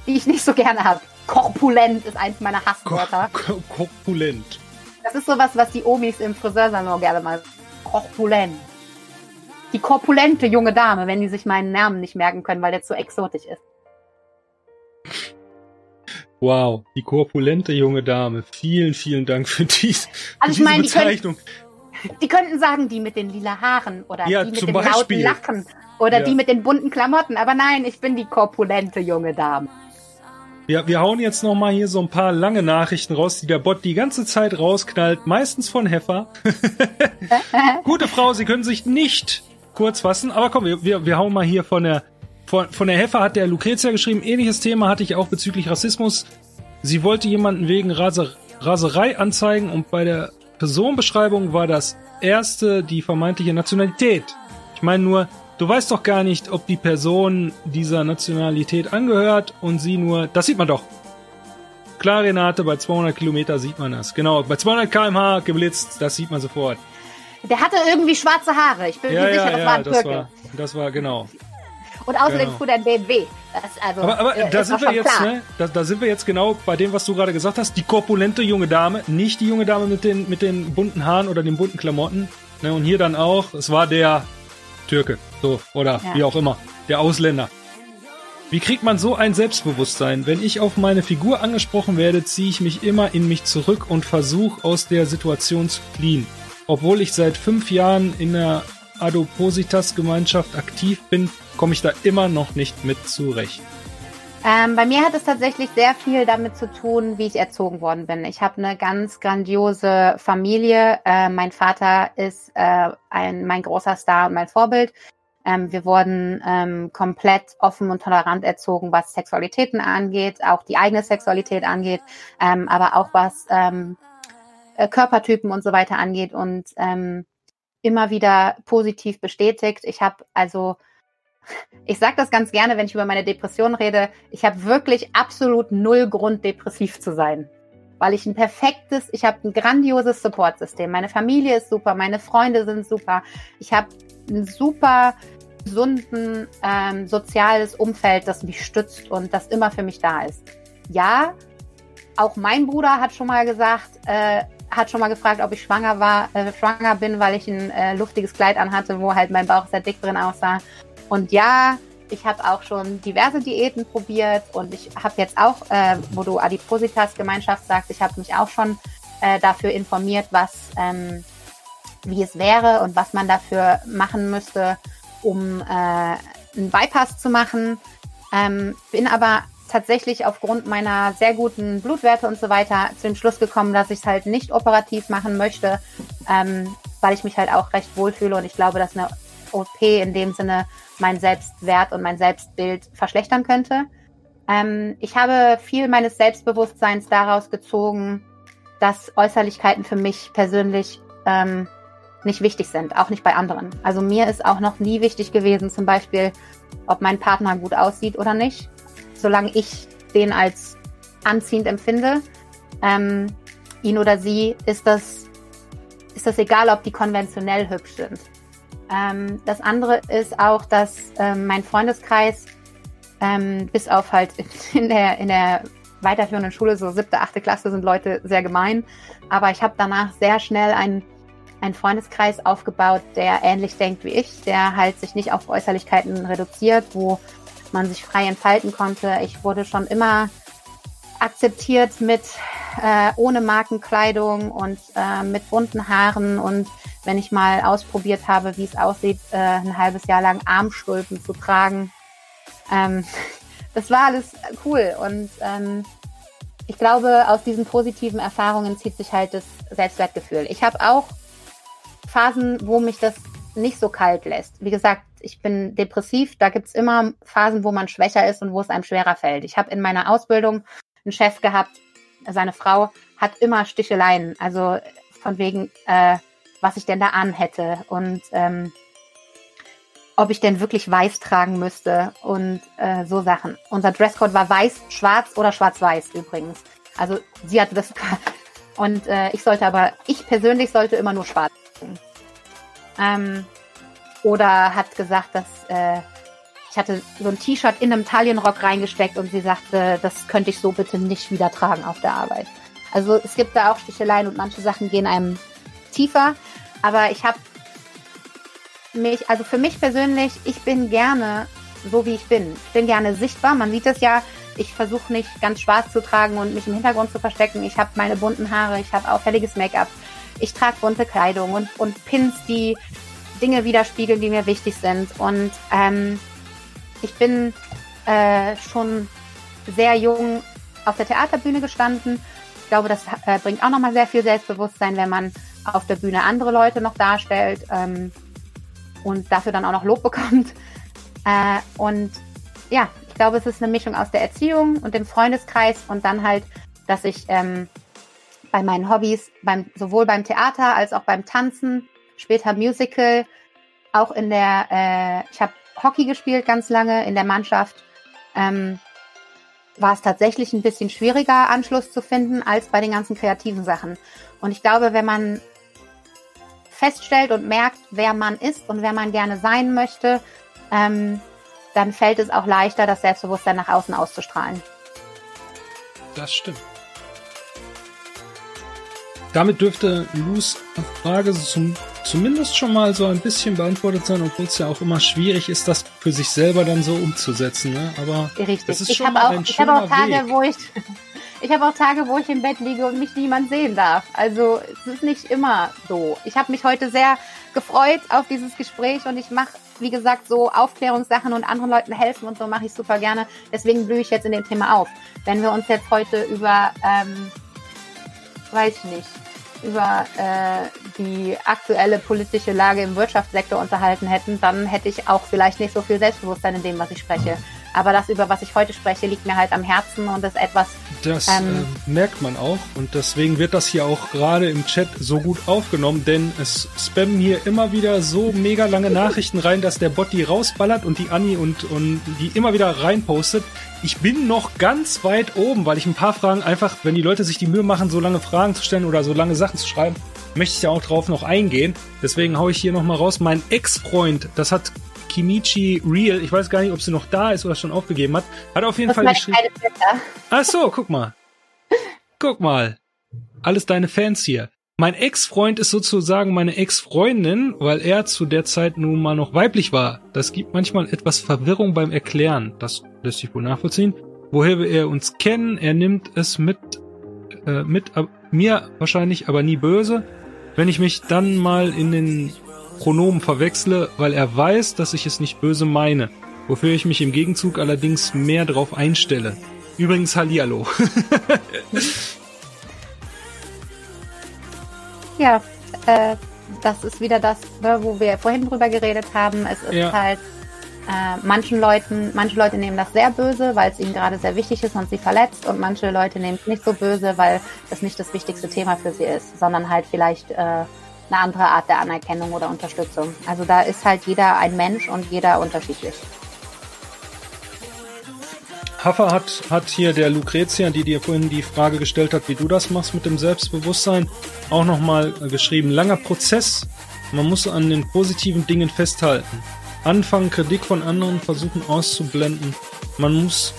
die ich nicht so gerne habe. Korpulent ist eins meiner Hasswörter. Ko- ko- Korpulent. Das ist sowas, was die Omis im Friseursalon gerne mal. Korpulent. Die korpulente junge Dame, wenn die sich meinen Namen nicht merken können, weil der zu exotisch ist. Wow, die korpulente junge Dame. Vielen, vielen Dank für, dies, für Also ich diese meine, die können- Bezeichnung. Die könnten sagen, die mit den lila Haaren oder Ja, die mit dem lauten. Lachen oder Ja. die mit den bunten Klamotten. Aber nein, ich bin die korpulente junge Dame. Ja, wir hauen jetzt noch mal hier so ein paar lange Nachrichten raus, die der Bot die ganze Zeit rausknallt, meistens von Heffer. Gute Frau, Sie können sich nicht kurz fassen, aber komm, wir, wir, wir hauen mal hier von der von, von der Heffer hat der Lucrezia geschrieben, ähnliches Thema hatte ich auch bezüglich Rassismus. Sie wollte jemanden wegen Raser, Raserei anzeigen und bei der Personenbeschreibung war das erste die vermeintliche Nationalität. Ich meine nur, du weißt doch gar nicht, ob die Person dieser Nationalität angehört und sie nur, das sieht man doch. Klar, Renate, bei 200 Kilometer sieht man das. Genau, bei 200 kmh geblitzt, das sieht man sofort. Der hatte irgendwie schwarze Haare. Ich bin Ja, mir sicher, ja, das ja, war ein das Türke. war, das war genau. Und außerdem genau. fuhr der BMW. Das, also, Aber, aber äh, da sind wir jetzt, ne? Da, da sind wir jetzt genau bei dem, was du gerade gesagt hast. Die korpulente junge Dame, nicht die junge Dame mit den, mit den bunten Haaren oder den bunten Klamotten. Ne? Und hier dann auch, es war der Türke, so, oder Ja. wie auch immer, der Ausländer. Wie kriegt man so ein Selbstbewusstsein? Wenn ich auf meine Figur angesprochen werde, ziehe ich mich immer in mich zurück und versuche aus der Situation zu fliehen. Obwohl ich seit fünf Jahren in der Adopositas-Gemeinschaft aktiv bin, komme ich da immer noch nicht mit zurecht. Ähm, bei mir hat es tatsächlich sehr viel damit zu tun, wie ich erzogen worden bin. Ich habe eine ganz grandiose Familie. Äh, mein Vater ist äh, ein, mein großer Star und mein Vorbild. Ähm, wir wurden ähm, komplett offen und tolerant erzogen, was Sexualitäten angeht, auch die eigene Sexualität angeht, ähm, aber auch was ähm, äh, Körpertypen und so weiter angeht und ähm, immer wieder positiv bestätigt. Ich habe also ich sage das ganz gerne, wenn ich über meine Depression rede. Ich habe wirklich absolut null Grund, depressiv zu sein. Weil ich ein perfektes, ich habe ein grandioses Supportsystem. Meine Familie ist super, meine Freunde sind super. Ich habe ein super gesunden ähm, soziales Umfeld, das mich stützt und das immer für mich da ist. Ja, auch mein Bruder hat schon mal gesagt, äh, hat schon mal gefragt, ob ich schwanger war, äh, schwanger bin, weil ich ein äh, luftiges Kleid anhatte, wo halt mein Bauch sehr dick drin aussah. Und ja, ich habe auch schon diverse Diäten probiert und ich habe jetzt auch, äh, wo du Adipositas Gemeinschaft sagst, ich habe mich auch schon äh, dafür informiert, was, ähm, wie es wäre und was man dafür machen müsste. um äh, einen Bypass zu machen. Ähm, bin aber tatsächlich aufgrund meiner sehr guten Blutwerte und so weiter zu dem Schluss gekommen, dass ich es halt nicht operativ machen möchte, ähm, weil ich mich halt auch recht wohlfühle und ich glaube, dass eine OP in dem Sinne mein Selbstwert und mein Selbstbild verschlechtern könnte. Ähm, ich habe viel meines Selbstbewusstseins daraus gezogen, dass Äußerlichkeiten für mich persönlich ähm, nicht wichtig sind, auch nicht bei anderen. Also mir ist auch noch nie wichtig gewesen, zum Beispiel, ob mein Partner gut aussieht oder nicht solange ich den als anziehend empfinde, ähm, ihn oder sie, ist das, ist das egal, ob die konventionell hübsch sind. Ähm, das andere ist auch, dass ähm, mein Freundeskreis ähm, bis auf halt in der, in der weiterführenden Schule, so siebte, achte Klasse, sind Leute sehr gemein. Aber ich habe danach sehr schnell einen, einen Freundeskreis aufgebaut, der ähnlich denkt wie ich, der halt sich nicht auf Äußerlichkeiten reduziert, wo man sich frei entfalten konnte. Ich wurde schon immer akzeptiert mit äh, ohne Markenkleidung und äh, mit bunten Haaren und wenn ich mal ausprobiert habe, wie es aussieht, äh, ein halbes Jahr lang Armstulpen zu tragen. Ähm, das war alles cool und ähm, ich glaube, aus diesen positiven Erfahrungen zieht sich halt das Selbstwertgefühl. Ich habe auch Phasen, wo mich das nicht so kalt lässt. Wie gesagt, ich bin depressiv, da gibt's immer Phasen, wo man schwächer ist und wo es einem schwerer fällt. Ich habe in meiner Ausbildung einen Chef gehabt, seine Frau hat immer Sticheleien, also von wegen, äh, was ich denn da anhätte und ähm, ob ich denn wirklich weiß tragen müsste und äh, so Sachen. Unser Dresscode war weiß, schwarz oder schwarz-weiß übrigens. Also sie hatte das und äh, ich sollte aber, ich persönlich sollte immer nur schwarz. Ähm, oder hat gesagt, dass äh, ich hatte so ein T-Shirt in einem Taillenrock reingesteckt und sie sagte, das könnte ich so bitte nicht wieder tragen auf der Arbeit. Also es gibt da auch Sticheleien und manche Sachen gehen einem tiefer. Aber ich habe mich, also für mich persönlich, ich bin gerne so wie ich bin. Ich bin gerne sichtbar. Man sieht es ja. Ich versuche nicht ganz schwarz zu tragen und mich im Hintergrund zu verstecken. Ich habe meine bunten Haare, ich habe auffälliges Make-up. Ich trage bunte Kleidung und, und Pins, die Dinge widerspiegeln, die mir wichtig sind. Und ähm, ich bin äh, schon sehr jung auf der Theaterbühne gestanden. Ich glaube, das äh, bringt auch nochmal sehr viel Selbstbewusstsein, wenn man auf der Bühne andere Leute noch darstellt ähm, und dafür dann auch noch Lob bekommt. Äh, und ja, ich glaube, es ist eine Mischung aus der Erziehung und dem Freundeskreis und dann halt, dass ich ähm, bei meinen Hobbys, beim, sowohl beim Theater als auch beim Tanzen später Musical, auch in der, äh, ich habe Hockey gespielt ganz lange in der Mannschaft. Ähm, war es tatsächlich ein bisschen schwieriger, Anschluss zu finden, als bei den ganzen kreativen Sachen. Und ich glaube, wenn man feststellt und merkt, wer man ist und wer man gerne sein möchte, ähm, dann fällt es auch leichter, das Selbstbewusstsein nach außen auszustrahlen. Das stimmt. Damit dürfte Lus Frage zum, zumindest schon mal so ein bisschen beantwortet sein, obwohl es ja auch immer schwierig ist, das für sich selber dann so umzusetzen. Ne? Aber Richtig. das ist ich mal auch, ein ich schöner auch Tage, Weg. Wo ich, ich habe auch Tage, wo ich im Bett liege und mich niemand sehen darf. Also es ist nicht immer so. Ich habe mich heute sehr gefreut auf dieses Gespräch und ich mache, wie gesagt, so Aufklärungssachen und anderen Leuten helfen und so mache ich super gerne. Deswegen blühe ich jetzt in dem Thema auf. Wenn wir uns jetzt heute über ähm, weiß ich nicht, über äh, die aktuelle politische Lage im Wirtschaftssektor unterhalten hätten, dann hätte ich auch vielleicht nicht so viel Selbstbewusstsein in dem, was ich spreche. Aber das, über was ich heute spreche, liegt mir halt am Herzen und ist etwas. Das ähm, äh, merkt man auch und deswegen wird das hier auch gerade im Chat so gut aufgenommen, denn es spammen hier immer wieder so mega lange Nachrichten rein, dass der Bot die rausballert und die Anni und, und die immer wieder reinpostet. Ich bin noch ganz weit oben, weil ich ein paar Fragen einfach, wenn die Leute sich die Mühe machen, so lange Fragen zu stellen oder so lange Sachen zu schreiben, möchte ich ja auch drauf noch eingehen. Deswegen haue ich hier nochmal raus. Mein Ex-Freund, das hat Kimichi Real, ich weiß gar nicht, ob sie noch da ist oder schon aufgegeben hat, hat auf jeden das Fall geschrieben. Ach so, guck mal. Guck mal. Alles deine Fans hier. Mein Ex-Freund ist sozusagen meine Ex-Freundin, weil er zu der Zeit nun mal noch weiblich war. Das gibt manchmal etwas Verwirrung beim Erklären. Das lässt sich wohl nachvollziehen. Woher wir er uns kennen, er nimmt es mit, äh, mit äh, mir wahrscheinlich, aber nie böse. Wenn ich mich dann mal in den Pronomen verwechsle, weil er weiß, dass ich es nicht böse meine, wofür ich mich im Gegenzug allerdings mehr drauf einstelle. Übrigens Hallihallo. ja, äh, das ist wieder das, ne, wo wir vorhin drüber geredet haben. Es ist ja. halt äh, manchen Leuten, manche Leute nehmen das sehr böse, weil es ihnen gerade sehr wichtig ist und sie verletzt und manche Leute nehmen es nicht so böse, weil es nicht das wichtigste Thema für sie ist, sondern halt vielleicht äh, eine andere Art der Anerkennung oder Unterstützung. Also da ist halt jeder ein Mensch und jeder unterschiedlich. Haffer hat, hat hier der Lucretia, die dir vorhin die Frage gestellt hat, wie du das machst mit dem Selbstbewusstsein, auch nochmal geschrieben. Langer Prozess. Man muss an den positiven Dingen festhalten. Anfangen, Kritik von anderen versuchen auszublenden. Man muss,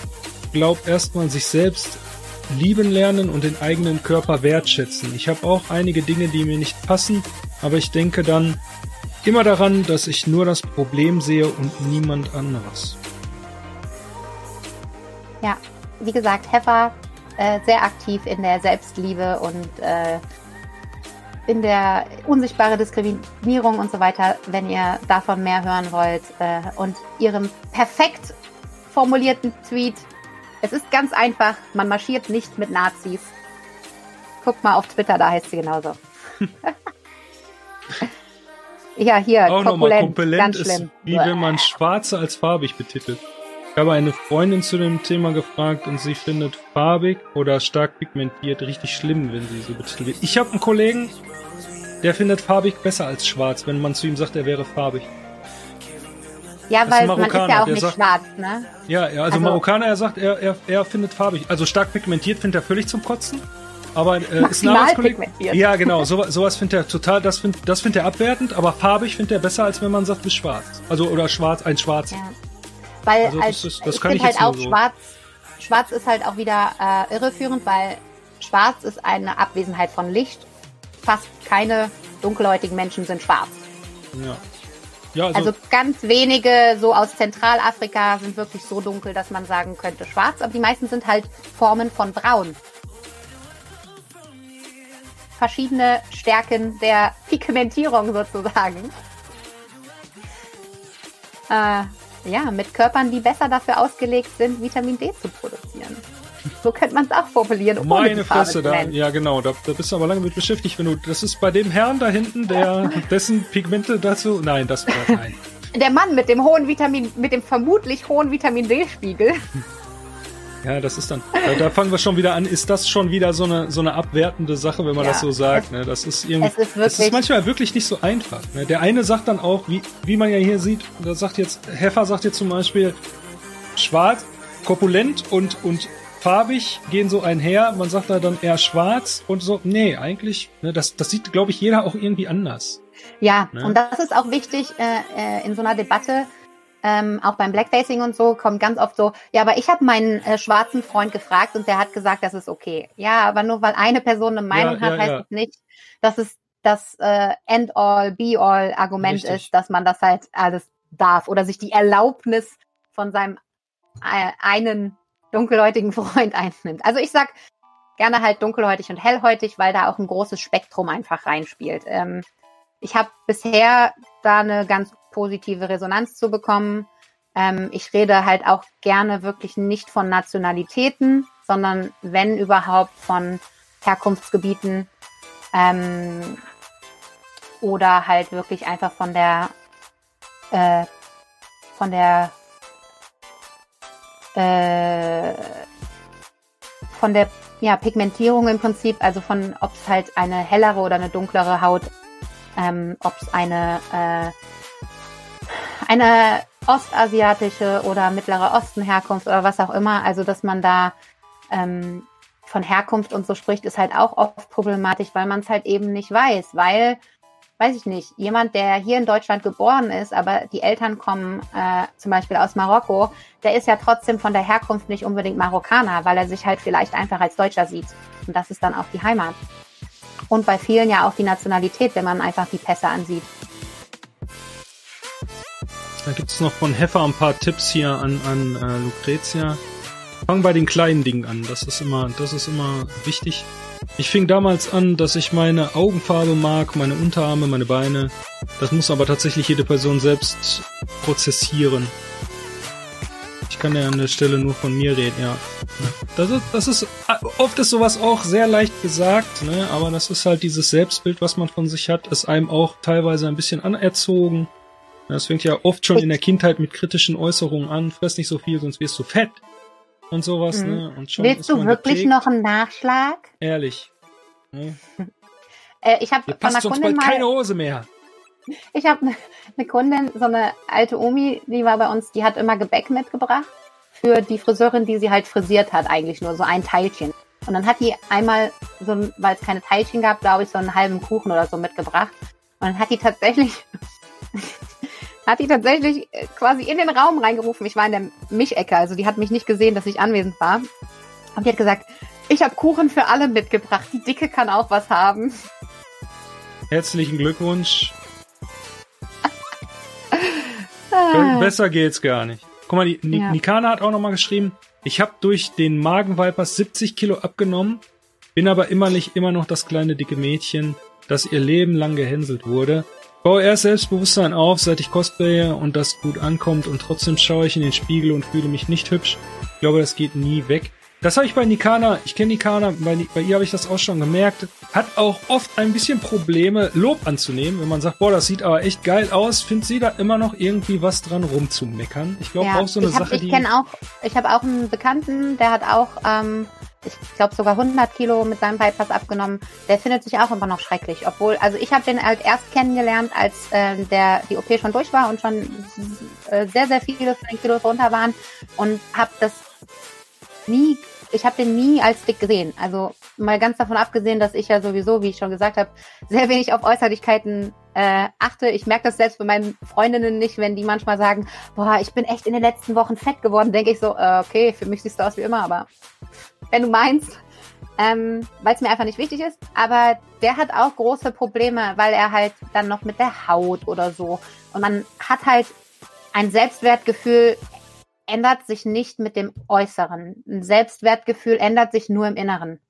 glaub, erstmal sich selbst lieben lernen und den eigenen Körper wertschätzen. Ich habe auch einige Dinge, die mir nicht passen, aber ich denke dann immer daran, dass ich nur das Problem sehe und niemand anderes. Ja, wie gesagt, Heffer äh, sehr aktiv in der Selbstliebe und äh, in der unsichtbare Diskriminierung und so weiter, wenn ihr davon mehr hören wollt äh, und ihrem perfekt formulierten Tweet. Es ist ganz einfach, man marschiert nicht mit Nazis. Guckt mal auf Twitter, da heißt sie genauso. ja, hier, Auch nochmal kompulent ganz ist, schlimm. wie wenn man Schwarze als farbig betitelt. Ich habe eine Freundin zu dem Thema gefragt und sie findet farbig oder stark pigmentiert richtig schlimm, wenn sie so betitelt wird. Ich habe einen Kollegen, der findet farbig besser als schwarz, wenn man zu ihm sagt, er wäre farbig. Ja, weil man ist ja auch nicht sagt, schwarz, ne? Ja, ja also, also Marokkaner, er sagt, er, er, er findet farbig. Also stark pigmentiert findet er völlig zum Kotzen. Aber äh, ist ein Arbeitskollege. Ja, genau. So, sowas findet er total, das findet das findet er abwertend, aber farbig findet er besser, als wenn man sagt, bis schwarz. Also oder schwarz, ein Schwarz. Ja. Weil also, als, ist, das ich finde halt auch so. schwarz, schwarz ist halt auch wieder äh, irreführend, weil schwarz ist eine Abwesenheit von Licht. Fast keine dunkelhäutigen Menschen sind schwarz. Ja. Ja, also, also, ganz wenige so aus Zentralafrika sind wirklich so dunkel, dass man sagen könnte schwarz, aber die meisten sind halt Formen von braun. Verschiedene Stärken der Pigmentierung sozusagen. Äh, ja, mit Körpern, die besser dafür ausgelegt sind, Vitamin D zu produzieren. So könnte man es auch formulieren. Meine Fresse, da, ja genau, da, da bist du aber lange mit beschäftigt, wenn du, das ist bei dem Herrn da hinten, der, dessen Pigmente dazu, nein, das war, nein. Der Mann mit dem hohen Vitamin, mit dem vermutlich hohen Vitamin D-Spiegel. Ja, das ist dann, da, da, fangen wir schon wieder an. Ist das schon wieder so eine, so eine abwertende Sache, wenn man ja, das so sagt? Es, ne? Das ist irgendwie, es ist, wirklich, es ist manchmal wirklich nicht so einfach. Ne? Der eine sagt dann auch, wie, wie man ja hier sieht, da sagt jetzt, Heffer sagt jetzt zum Beispiel, schwarz, korpulent und, und farbig gehen so einher. Man sagt da dann eher schwarz und so. Nee, eigentlich, ne, das, das sieht, glaube ich, jeder auch irgendwie anders. Ja, ne? und das ist auch wichtig äh, äh in so einer Debatte, ähm, auch beim Blackfacing und so kommt ganz oft so, ja, aber ich habe meinen äh, schwarzen Freund gefragt und der hat gesagt, das ist okay. Ja, aber nur weil eine Person eine Meinung ja, hat, ja, heißt ja. es nicht, dass es das äh, End-all, Be-all-Argument ist, dass man das halt alles darf oder sich die Erlaubnis von seinem äh, einen dunkelhäutigen Freund einnimmt. Also ich sag gerne halt dunkelhäutig und hellhäutig, weil da auch ein großes Spektrum einfach reinspielt. Ähm, ich habe bisher da eine ganz positive Resonanz zu bekommen. Ähm, ich rede halt auch gerne wirklich nicht von Nationalitäten, sondern wenn überhaupt von Herkunftsgebieten ähm, oder halt wirklich einfach von der äh, von der äh, von der ja, Pigmentierung im Prinzip, also von ob es halt eine hellere oder eine dunklere Haut, ähm, ob es eine äh, eine ostasiatische oder mittlere Osten Herkunft oder was auch immer, also dass man da ähm, von Herkunft und so spricht, ist halt auch oft problematisch, weil man es halt eben nicht weiß, weil weiß ich nicht, jemand, der hier in Deutschland geboren ist, aber die Eltern kommen äh, zum Beispiel aus Marokko, der ist ja trotzdem von der Herkunft nicht unbedingt Marokkaner, weil er sich halt vielleicht einfach als Deutscher sieht. Und das ist dann auch die Heimat. Und bei vielen ja auch die Nationalität, wenn man einfach die Pässe ansieht. Da gibt es noch von Heffer ein paar Tipps hier an, an äh, Lucretia. fang bei den kleinen Dingen an. Das ist immer, das ist immer wichtig. Ich fing damals an, dass ich meine Augenfarbe mag, meine Unterarme, meine Beine. Das muss aber tatsächlich jede Person selbst prozessieren. Ich kann ja an der Stelle nur von mir reden, ja. Das ist, das ist, oft ist sowas auch sehr leicht gesagt, ne, aber das ist halt dieses Selbstbild, was man von sich hat, ist einem auch teilweise ein bisschen anerzogen. Das fängt ja oft schon in der Kindheit mit kritischen Äußerungen an. Fress nicht so viel, sonst wirst du fett. Und sowas, mhm. ne? Und schon Willst du wirklich geprägt. noch einen Nachschlag? Ehrlich. Ne? äh, ich habe von einer Kundin mal keine Hose mehr. Ich habe eine ne Kundin, so eine alte Omi, die war bei uns, die hat immer Gebäck mitgebracht für die Friseurin, die sie halt frisiert hat, eigentlich nur so ein Teilchen. Und dann hat die einmal so, weil es keine Teilchen gab, glaube ich, so einen halben Kuchen oder so mitgebracht. Und dann hat die tatsächlich hat die tatsächlich äh, quasi in den Raum reingerufen. Ich war in der Mischecke, also die hat mich nicht gesehen, dass ich anwesend war. Und die hat gesagt, ich habe Kuchen für alle mitgebracht. Die Dicke kann auch was haben. Herzlichen Glückwunsch. Ah. Besser geht's gar nicht. Guck mal, die ja. Nikana hat auch nochmal geschrieben, ich habe durch den Magenvipers 70 Kilo abgenommen, bin aber immerlich immer noch das kleine dicke Mädchen, das ihr Leben lang gehänselt wurde. Baue erst Selbstbewusstsein auf, seit ich cosplaye und das gut ankommt und trotzdem schaue ich in den Spiegel und fühle mich nicht hübsch. Ich glaube, das geht nie weg. Das habe ich bei Nikana, ich kenne Nikana, bei, bei ihr habe ich das auch schon gemerkt, hat auch oft ein bisschen Probleme, Lob anzunehmen. Wenn man sagt, boah, das sieht aber echt geil aus, findet sie da immer noch irgendwie was dran rumzumeckern. Ich glaube ja, auch so eine hab, Sache, ich die... Kenn auch, ich habe auch einen Bekannten, der hat auch ähm, ich glaube sogar 100 Kilo mit seinem Bypass abgenommen. Der findet sich auch immer noch schrecklich, obwohl, also ich habe den halt erst kennengelernt, als äh, der die OP schon durch war und schon äh, sehr sehr viele von den Kilos runter waren und habe das nie, ich habe den nie als dick gesehen. Also mal ganz davon abgesehen, dass ich ja sowieso, wie ich schon gesagt habe, sehr wenig auf Äußerlichkeiten äh, achte. Ich merke das selbst bei meinen Freundinnen nicht, wenn die manchmal sagen, boah, ich bin echt in den letzten Wochen fett geworden, denke ich so, äh, okay, für mich siehst du aus wie immer, aber wenn du meinst, ähm, weil es mir einfach nicht wichtig ist. Aber der hat auch große Probleme, weil er halt dann noch mit der Haut oder so. Und man hat halt ein Selbstwertgefühl ändert sich nicht mit dem Äußeren. Ein Selbstwertgefühl ändert sich nur im Inneren.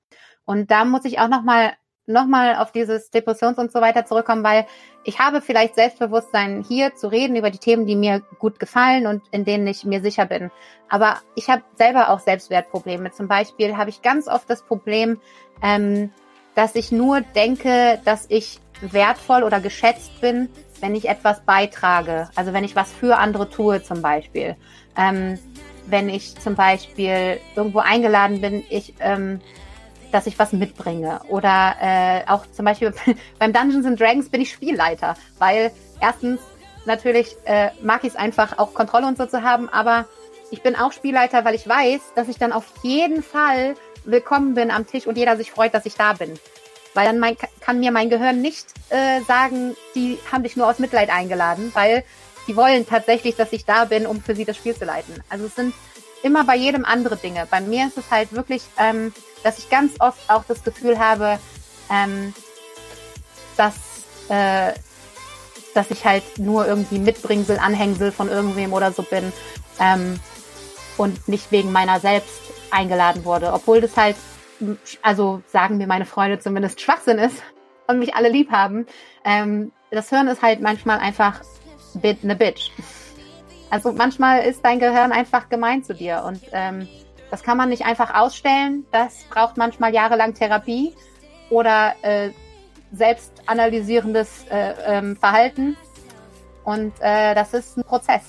Und da muss ich auch noch mal nochmal auf dieses Depressions und so weiter zurückkommen, weil ich habe vielleicht Selbstbewusstsein hier zu reden über die Themen, die mir gut gefallen und in denen ich mir sicher bin. Aber ich habe selber auch Selbstwertprobleme. Zum Beispiel habe ich ganz oft das Problem, ähm, dass ich nur denke, dass ich wertvoll oder geschätzt bin, wenn ich etwas beitrage. Also wenn ich was für andere tue zum Beispiel. Ähm, wenn ich zum Beispiel irgendwo eingeladen bin, ich ähm, dass ich was mitbringe. Oder äh, auch zum Beispiel beim Dungeons and Dragons bin ich Spielleiter, weil erstens natürlich äh, mag ich es einfach auch Kontrolle und so zu haben, aber ich bin auch Spielleiter, weil ich weiß, dass ich dann auf jeden Fall willkommen bin am Tisch und jeder sich freut, dass ich da bin. Weil dann mein, kann mir mein Gehirn nicht äh, sagen, die haben dich nur aus Mitleid eingeladen, weil die wollen tatsächlich, dass ich da bin, um für sie das Spiel zu leiten. Also es sind immer bei jedem andere Dinge. Bei mir ist es halt wirklich ähm, dass ich ganz oft auch das Gefühl habe, ähm, dass, äh, dass ich halt nur irgendwie Mitbringsel, Anhängsel von irgendwem oder so bin ähm, und nicht wegen meiner selbst eingeladen wurde. Obwohl das halt, also sagen mir meine Freunde zumindest Schwachsinn ist und mich alle lieb haben. Ähm, das Hirn ist halt manchmal einfach eine Bitch. Also manchmal ist dein Gehirn einfach gemein zu dir und ähm, das kann man nicht einfach ausstellen. Das braucht manchmal jahrelang Therapie oder äh, selbstanalysierendes äh, ähm, Verhalten. Und äh, das ist ein Prozess.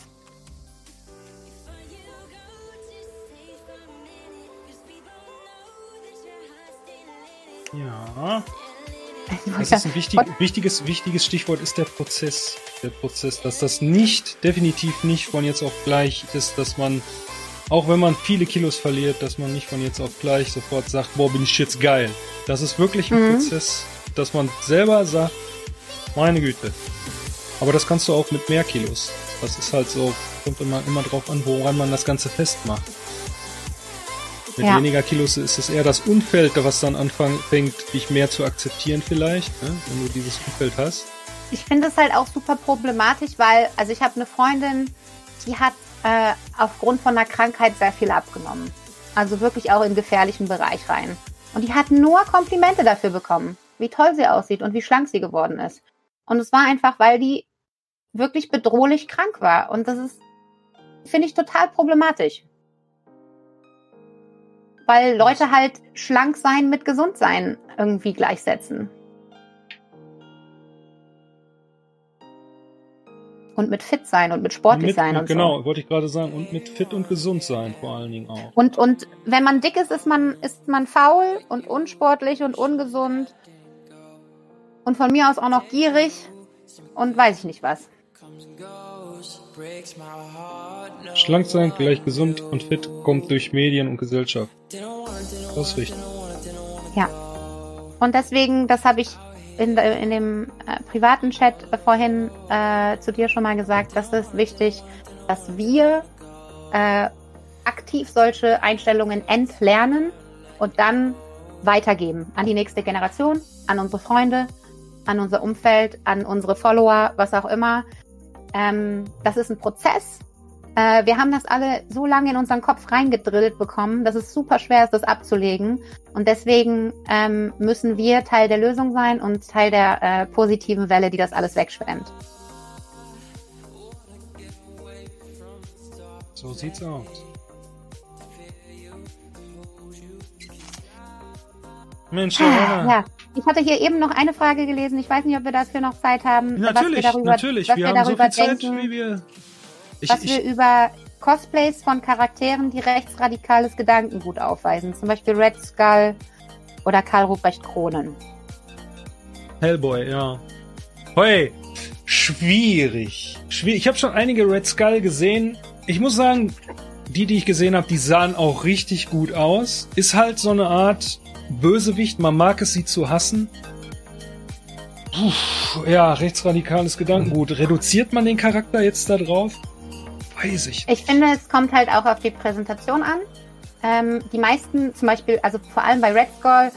Ja. Das ist ein wichtig, wichtiges, wichtiges Stichwort ist der Prozess. Der Prozess, dass das nicht, definitiv nicht von jetzt auf gleich ist, dass man auch wenn man viele Kilos verliert, dass man nicht von jetzt auf gleich sofort sagt, boah, bin ich jetzt geil. Das ist wirklich ein mhm. Prozess, dass man selber sagt, meine Güte. Aber das kannst du auch mit mehr Kilos. Das ist halt so, kommt immer, immer drauf an, woran man das Ganze festmacht. Mit ja. weniger Kilos ist es eher das Umfeld, was dann anfängt, dich mehr zu akzeptieren vielleicht, ne? wenn du dieses Umfeld hast. Ich finde es halt auch super problematisch, weil, also ich habe eine Freundin, die hat äh, aufgrund von einer Krankheit sehr viel abgenommen. Also wirklich auch in gefährlichen Bereich rein. Und die hat nur Komplimente dafür bekommen, wie toll sie aussieht und wie schlank sie geworden ist. Und es war einfach, weil die wirklich bedrohlich krank war. Und das ist, finde ich, total problematisch. Weil Leute halt schlank sein mit gesund sein irgendwie gleichsetzen. Und mit fit sein und mit sportlich mit, sein und genau, so. wollte ich gerade sagen. Und mit fit und gesund sein vor allen Dingen auch. Und, und wenn man dick ist, ist man, ist man faul und unsportlich und ungesund. Und von mir aus auch noch gierig und weiß ich nicht was. Schlank sein, gleich gesund und fit kommt durch Medien und Gesellschaft. Das ist richtig. Ja. Und deswegen, das habe ich in, in dem äh, privaten Chat vorhin äh, zu dir schon mal gesagt, das ist wichtig, dass wir äh, aktiv solche Einstellungen entlernen und dann weitergeben an die nächste Generation, an unsere Freunde, an unser Umfeld, an unsere Follower, was auch immer. Ähm, das ist ein Prozess. Äh, wir haben das alle so lange in unseren Kopf reingedrillt bekommen, dass es super schwer ist, das abzulegen. Und deswegen ähm, müssen wir Teil der Lösung sein und Teil der äh, positiven Welle, die das alles wegschwemmt. So sieht's aus. Mensch, Johanna. Ja, ich hatte hier eben noch eine Frage gelesen. Ich weiß nicht, ob wir dafür noch Zeit haben. Natürlich, was wir darüber, natürlich. Was wir, wir haben so darüber viel Zeit, denken, wie wir. Ich, was ich, wir über Cosplays von Charakteren, die rechtsradikales Gedankengut aufweisen. Zum Beispiel Red Skull oder Karl Ruprecht Kronen. Hellboy, ja. Hey, schwierig. schwierig. Ich habe schon einige Red Skull gesehen. Ich muss sagen, die, die ich gesehen habe, die sahen auch richtig gut aus. Ist halt so eine Art Bösewicht. Man mag es, sie zu hassen. Puh, ja, rechtsradikales Gedankengut. Reduziert man den Charakter jetzt da drauf? Weiß ich. Ich finde, es kommt halt auch auf die Präsentation an. Ähm, die meisten, zum Beispiel, also vor allem bei Red Skull,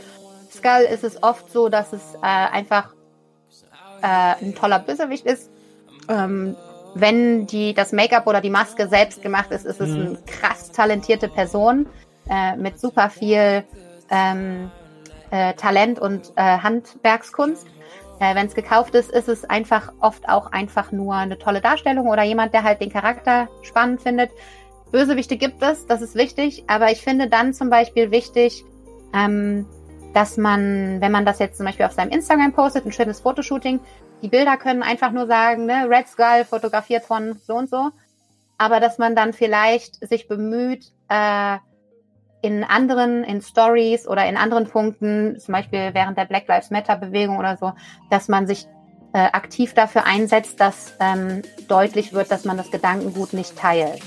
Skull ist es oft so, dass es äh, einfach äh, ein toller Bösewicht ist. Ähm, wenn die, das Make-up oder die Maske selbst gemacht ist, ist es Mhm. eine krass talentierte Person äh, mit super viel ähm, äh, Talent und äh, Handwerkskunst. Äh, Wenn es gekauft ist, ist es einfach oft auch einfach nur eine tolle Darstellung oder jemand, der halt den Charakter spannend findet. Bösewichte gibt es, das ist wichtig, aber ich finde dann zum Beispiel wichtig, ähm, dass man, wenn man das jetzt zum Beispiel auf seinem Instagram postet, ein schönes Fotoshooting, die Bilder können einfach nur sagen, ne, Red Skull fotografiert von so und so, aber dass man dann vielleicht sich bemüht, äh, in anderen, in Stories oder in anderen Punkten, zum Beispiel während der Black Lives Matter Bewegung oder so, dass man sich äh, aktiv dafür einsetzt, dass ähm, deutlich wird, dass man das Gedankengut nicht teilt.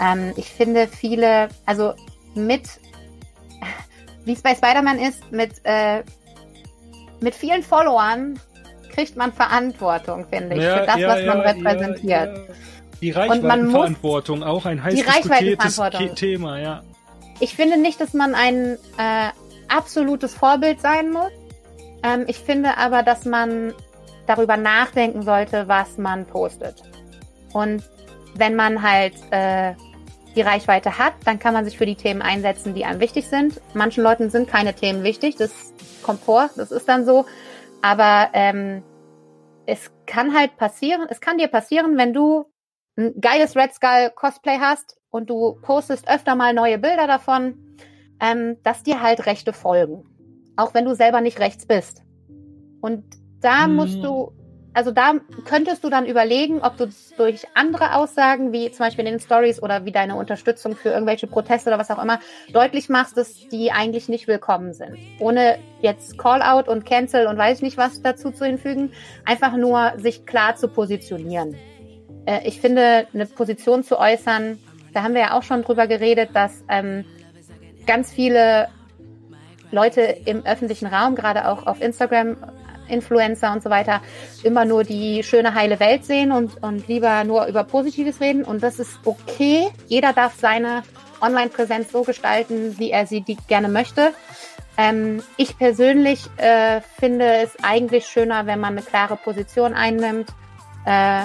Ähm, ich finde viele, also mit, wie es bei Spider-Man ist, mit, äh, mit vielen Followern kriegt man Verantwortung, finde ich, für das, was man repräsentiert. ja, ja. Die Reichenverantwortung, auch ein heiß diskutiertes Reichweitenverantwortung. Thema, ja. Ich finde nicht, dass man ein äh, absolutes Vorbild sein muss. Ähm, ich finde aber, dass man darüber nachdenken sollte, was man postet. Und wenn man halt äh, die Reichweite hat, dann kann man sich für die Themen einsetzen, die einem wichtig sind. Manchen Leuten sind keine Themen wichtig, das kommt vor, das ist dann so. Aber ähm, es kann halt passieren, es kann dir passieren, wenn du ein geiles Red Skull Cosplay hast und du postest öfter mal neue Bilder davon, ähm, dass dir halt Rechte folgen. Auch wenn du selber nicht rechts bist. Und da Hm. musst du, also da könntest du dann überlegen, ob du durch andere Aussagen, wie zum Beispiel in den Stories oder wie deine Unterstützung für irgendwelche Proteste oder was auch immer, deutlich machst, dass die eigentlich nicht willkommen sind. Ohne jetzt Call-out und Cancel und weiß ich nicht was dazu zu hinfügen, einfach nur sich klar zu positionieren. Äh, ich finde, eine Position zu äußern, da haben wir ja auch schon drüber geredet, dass ähm, ganz viele Leute im öffentlichen Raum, gerade auch auf Instagram, Influencer und so weiter, immer nur die schöne, heile Welt sehen und, und lieber nur über Positives reden. Und das ist okay. Jeder darf seine Online-Präsenz so gestalten, wie er sie gerne möchte. Ähm, ich persönlich äh, finde es eigentlich schöner, wenn man eine klare Position einnimmt äh,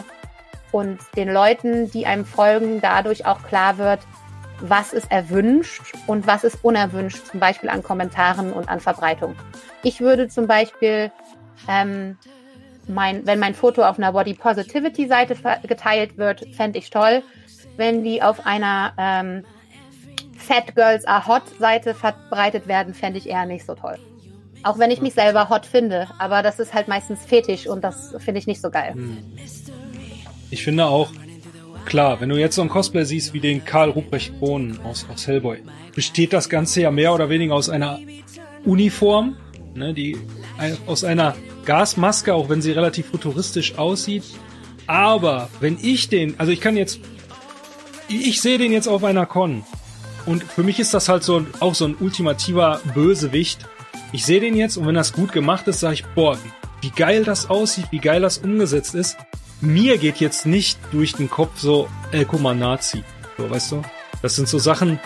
und den Leuten, die einem folgen, dadurch auch klar wird, was ist erwünscht und was ist unerwünscht, zum Beispiel an Kommentaren und an Verbreitung. Ich würde zum Beispiel, ähm, mein, wenn mein Foto auf einer Body Positivity Seite geteilt wird, fände ich toll. Wenn die auf einer ähm, Fat Girls Are Hot Seite verbreitet werden, fände ich eher nicht so toll. Auch wenn ich mich selber hot finde, aber das ist halt meistens fetisch und das finde ich nicht so geil. Hm. Ich finde auch, klar, wenn du jetzt so ein Cosplay siehst wie den Karl Ruprecht Bohnen aus, aus Hellboy, besteht das Ganze ja mehr oder weniger aus einer Uniform, ne, die aus einer Gasmaske, auch wenn sie relativ futuristisch aussieht. Aber wenn ich den, also ich kann jetzt, ich sehe den jetzt auf einer Con und für mich ist das halt so auch so ein ultimativer Bösewicht, ich sehe den jetzt und wenn das gut gemacht ist, sage ich, boah, wie, wie geil das aussieht, wie geil das umgesetzt ist. Mir geht jetzt nicht durch den Kopf so, ey, guck mal, Nazi. So, weißt du? Das sind so Sachen,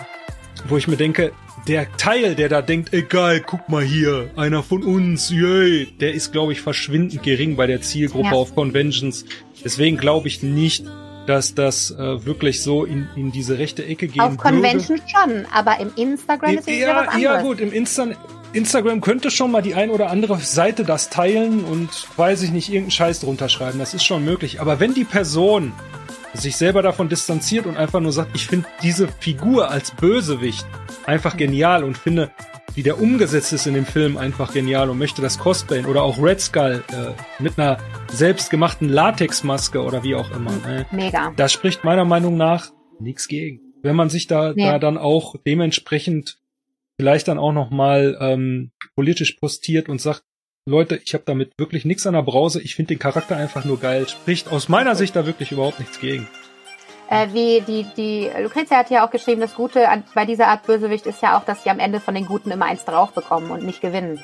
wo ich mir denke, der Teil, der da denkt, egal, guck mal hier, einer von uns, yay, der ist, glaube ich, verschwindend gering bei der Zielgruppe ja. auf Conventions. Deswegen glaube ich nicht, dass das äh, wirklich so in, in diese rechte Ecke gehen Auf Convention schon, aber im Instagram ist es ja, was anderes. Ja, gut, im Insta Instagram könnte schon mal die ein oder andere Seite das teilen und, weiß ich nicht, irgendeinen Scheiß drunter schreiben. Das ist schon möglich. Aber wenn die Person sich selber davon distanziert und einfach nur sagt, ich finde diese Figur als Bösewicht einfach genial und finde, wie der umgesetzt ist in dem Film, einfach genial und möchte das cosplayen oder auch Red Skull äh, mit einer selbstgemachten Latexmaske oder wie auch immer. Äh, Mega. Da spricht meiner Meinung nach nichts gegen. Wenn man sich da, nee. da dann auch dementsprechend vielleicht dann auch noch mal ähm, politisch postiert und sagt, Leute, ich habe damit wirklich nichts an der Brause, ich finde den Charakter einfach nur geil, spricht aus meiner Sicht da wirklich überhaupt nichts gegen. Äh, wie die, die Lucrezia hat ja auch geschrieben, das Gute an, bei dieser Art Bösewicht ist ja auch, dass sie am Ende von den Guten immer eins drauf bekommen und nicht gewinnen.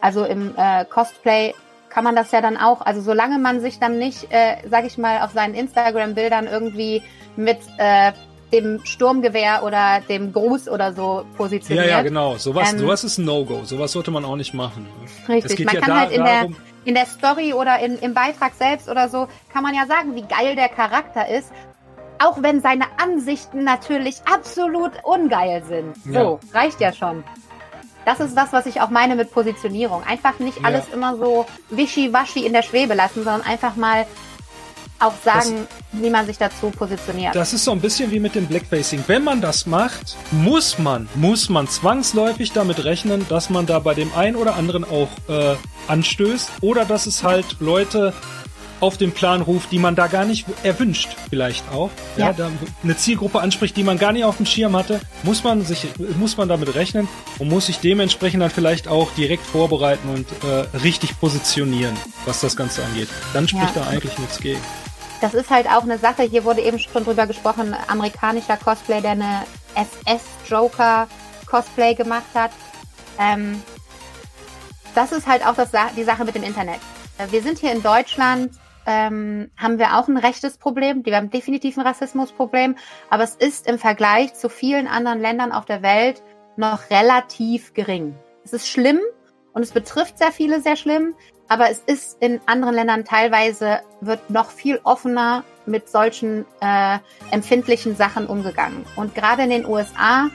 Also im äh, Cosplay kann man das ja dann auch, also solange man sich dann nicht, äh, sag ich mal, auf seinen Instagram-Bildern irgendwie mit äh, dem Sturmgewehr oder dem Gruß oder so positioniert. Ja, ja, genau. Sowas, ähm, sowas ist ein No-Go. Sowas sollte man auch nicht machen. Richtig. Man ja kann da, halt in der, in der Story oder in, im Beitrag selbst oder so, kann man ja sagen, wie geil der Charakter ist. Auch wenn seine Ansichten natürlich absolut ungeil sind. So, ja. reicht ja schon. Das ist das, was ich auch meine mit Positionierung. Einfach nicht alles ja. immer so wischiwaschi in der Schwebe lassen, sondern einfach mal auch sagen, das, wie man sich dazu positioniert. Das ist so ein bisschen wie mit dem Blackfacing. Wenn man das macht, muss man, muss man zwangsläufig damit rechnen, dass man da bei dem einen oder anderen auch äh, anstößt oder dass es halt Leute auf den Plan ruft, die man da gar nicht erwünscht, vielleicht auch. Ja, ja. Da eine Zielgruppe anspricht, die man gar nicht auf dem Schirm hatte, muss man sich, muss man damit rechnen und muss sich dementsprechend dann vielleicht auch direkt vorbereiten und äh, richtig positionieren, was das Ganze angeht. Dann spricht ja. da eigentlich nichts gegen. Das ist halt auch eine Sache, hier wurde eben schon drüber gesprochen, amerikanischer Cosplay, der eine SS-Joker-Cosplay gemacht hat. Ähm, das ist halt auch das, die Sache mit dem Internet. Wir sind hier in Deutschland, ähm, haben wir auch ein rechtes Problem. Wir haben definitiv ein Rassismusproblem, aber es ist im Vergleich zu vielen anderen Ländern auf der Welt noch relativ gering. Es ist schlimm und es betrifft sehr viele sehr schlimm, aber es ist in anderen Ländern teilweise wird noch viel offener mit solchen äh, empfindlichen Sachen umgegangen. Und gerade in den USA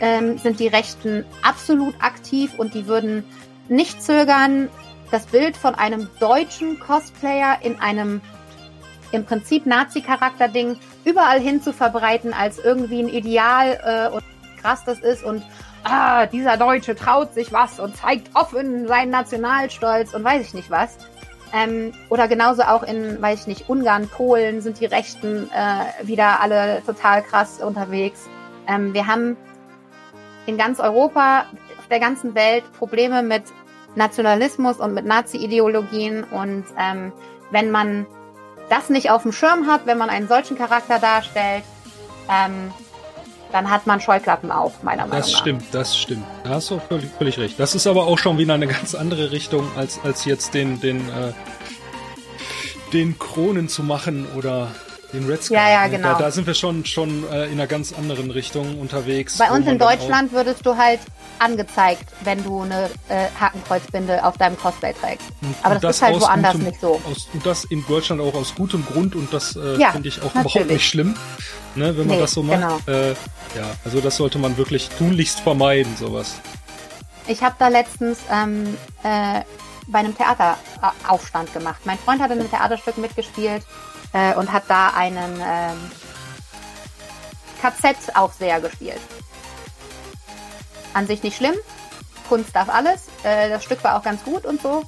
ähm, sind die Rechten absolut aktiv und die würden nicht zögern, das Bild von einem deutschen Cosplayer in einem im Prinzip Nazi-Charakter-Ding überall hin zu verbreiten, als irgendwie ein Ideal äh, und krass das ist und ah, dieser Deutsche traut sich was und zeigt offen seinen Nationalstolz und weiß ich nicht was. Ähm, oder genauso auch in, weiß ich nicht, Ungarn, Polen sind die Rechten äh, wieder alle total krass unterwegs. Ähm, wir haben in ganz Europa, auf der ganzen Welt Probleme mit Nationalismus und mit Nazi-Ideologien und ähm, wenn man das nicht auf dem Schirm hat, wenn man einen solchen Charakter darstellt, ähm, dann hat man Scheuklappen auf, meiner Meinung nach. Das stimmt, das stimmt. Da hast du völlig, völlig recht. Das ist aber auch schon wieder eine ganz andere Richtung, als, als jetzt den, den, äh, den Kronen zu machen oder Den Red Sky. Ja, ja, genau. Da, da sind wir schon, schon äh, in einer ganz anderen Richtung unterwegs. Bei uns in Deutschland würdest du halt angezeigt, wenn du eine äh, Hakenkreuzbinde auf deinem Cosplay trägst. Und- Aber und das, ist halt woanders gutem- nicht so. Aus, und das in Deutschland auch aus gutem Grund und das äh, Ja, finde ich auch natürlich. überhaupt nicht schlimm, ne, wenn man Nee, das so macht. genau. Äh, ja, also das sollte man wirklich tunlichst vermeiden, sowas. Ich habe da letztens ähm, äh, bei einem Theateraufstand gemacht. Mein Freund hat in einem Theaterstück mitgespielt äh, und hat da einen ähm, KZ-Aufseher gespielt. An sich nicht schlimm. Kunst darf alles. Äh, das Stück war auch ganz gut und so.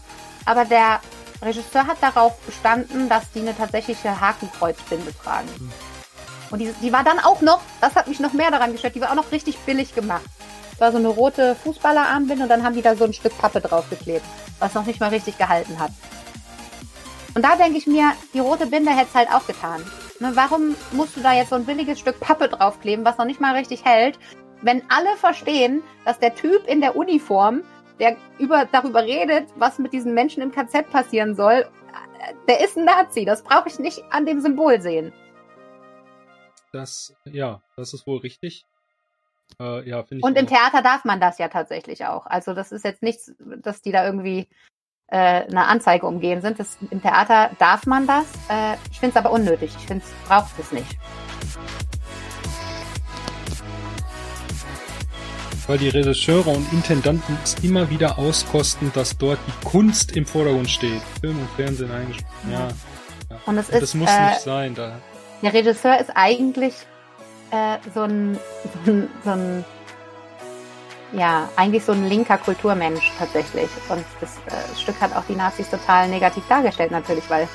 Aber der Regisseur hat darauf bestanden, dass die eine tatsächliche Hakenkreuzbinde tragen. Und die, die war dann auch noch, das hat mich noch mehr daran gestört, die war auch noch richtig billig gemacht. Das war so eine rote Fußballerarmbinde und dann haben die da so ein Stück Pappe draufgeklebt, was noch nicht mal richtig gehalten hat. Und da denke ich mir, die rote Binde hätte es halt auch getan. Ne, warum musst du da jetzt so ein billiges Stück Pappe draufkleben, was noch nicht mal richtig hält, wenn alle verstehen, dass der Typ in der Uniform, der über, darüber redet, was mit diesen Menschen im KZ passieren soll, der ist ein Nazi. Das brauche ich nicht an dem Symbol sehen. Das, ja, das ist wohl richtig. Äh, ja, finde ich. Und im. Theater darf man das ja tatsächlich auch. Also das ist jetzt nichts, dass die da irgendwie äh, eine Anzeige umgehen sind. Das, Im Theater darf man das. Äh, ich finde es aber unnötig. Ich finde es braucht es nicht. Weil die Regisseure und Intendanten es immer wieder auskosten, dass dort die Kunst im Vordergrund steht. Film und Fernsehen eingesprochen. Ja. ja. Und es das ist, muss äh, nicht sein. Da. Der Regisseur ist eigentlich äh, so ein, so ein, so ein ja, eigentlich so ein linker Kulturmensch tatsächlich. Und das äh, Stück hat auch die Nazis total negativ dargestellt natürlich, weil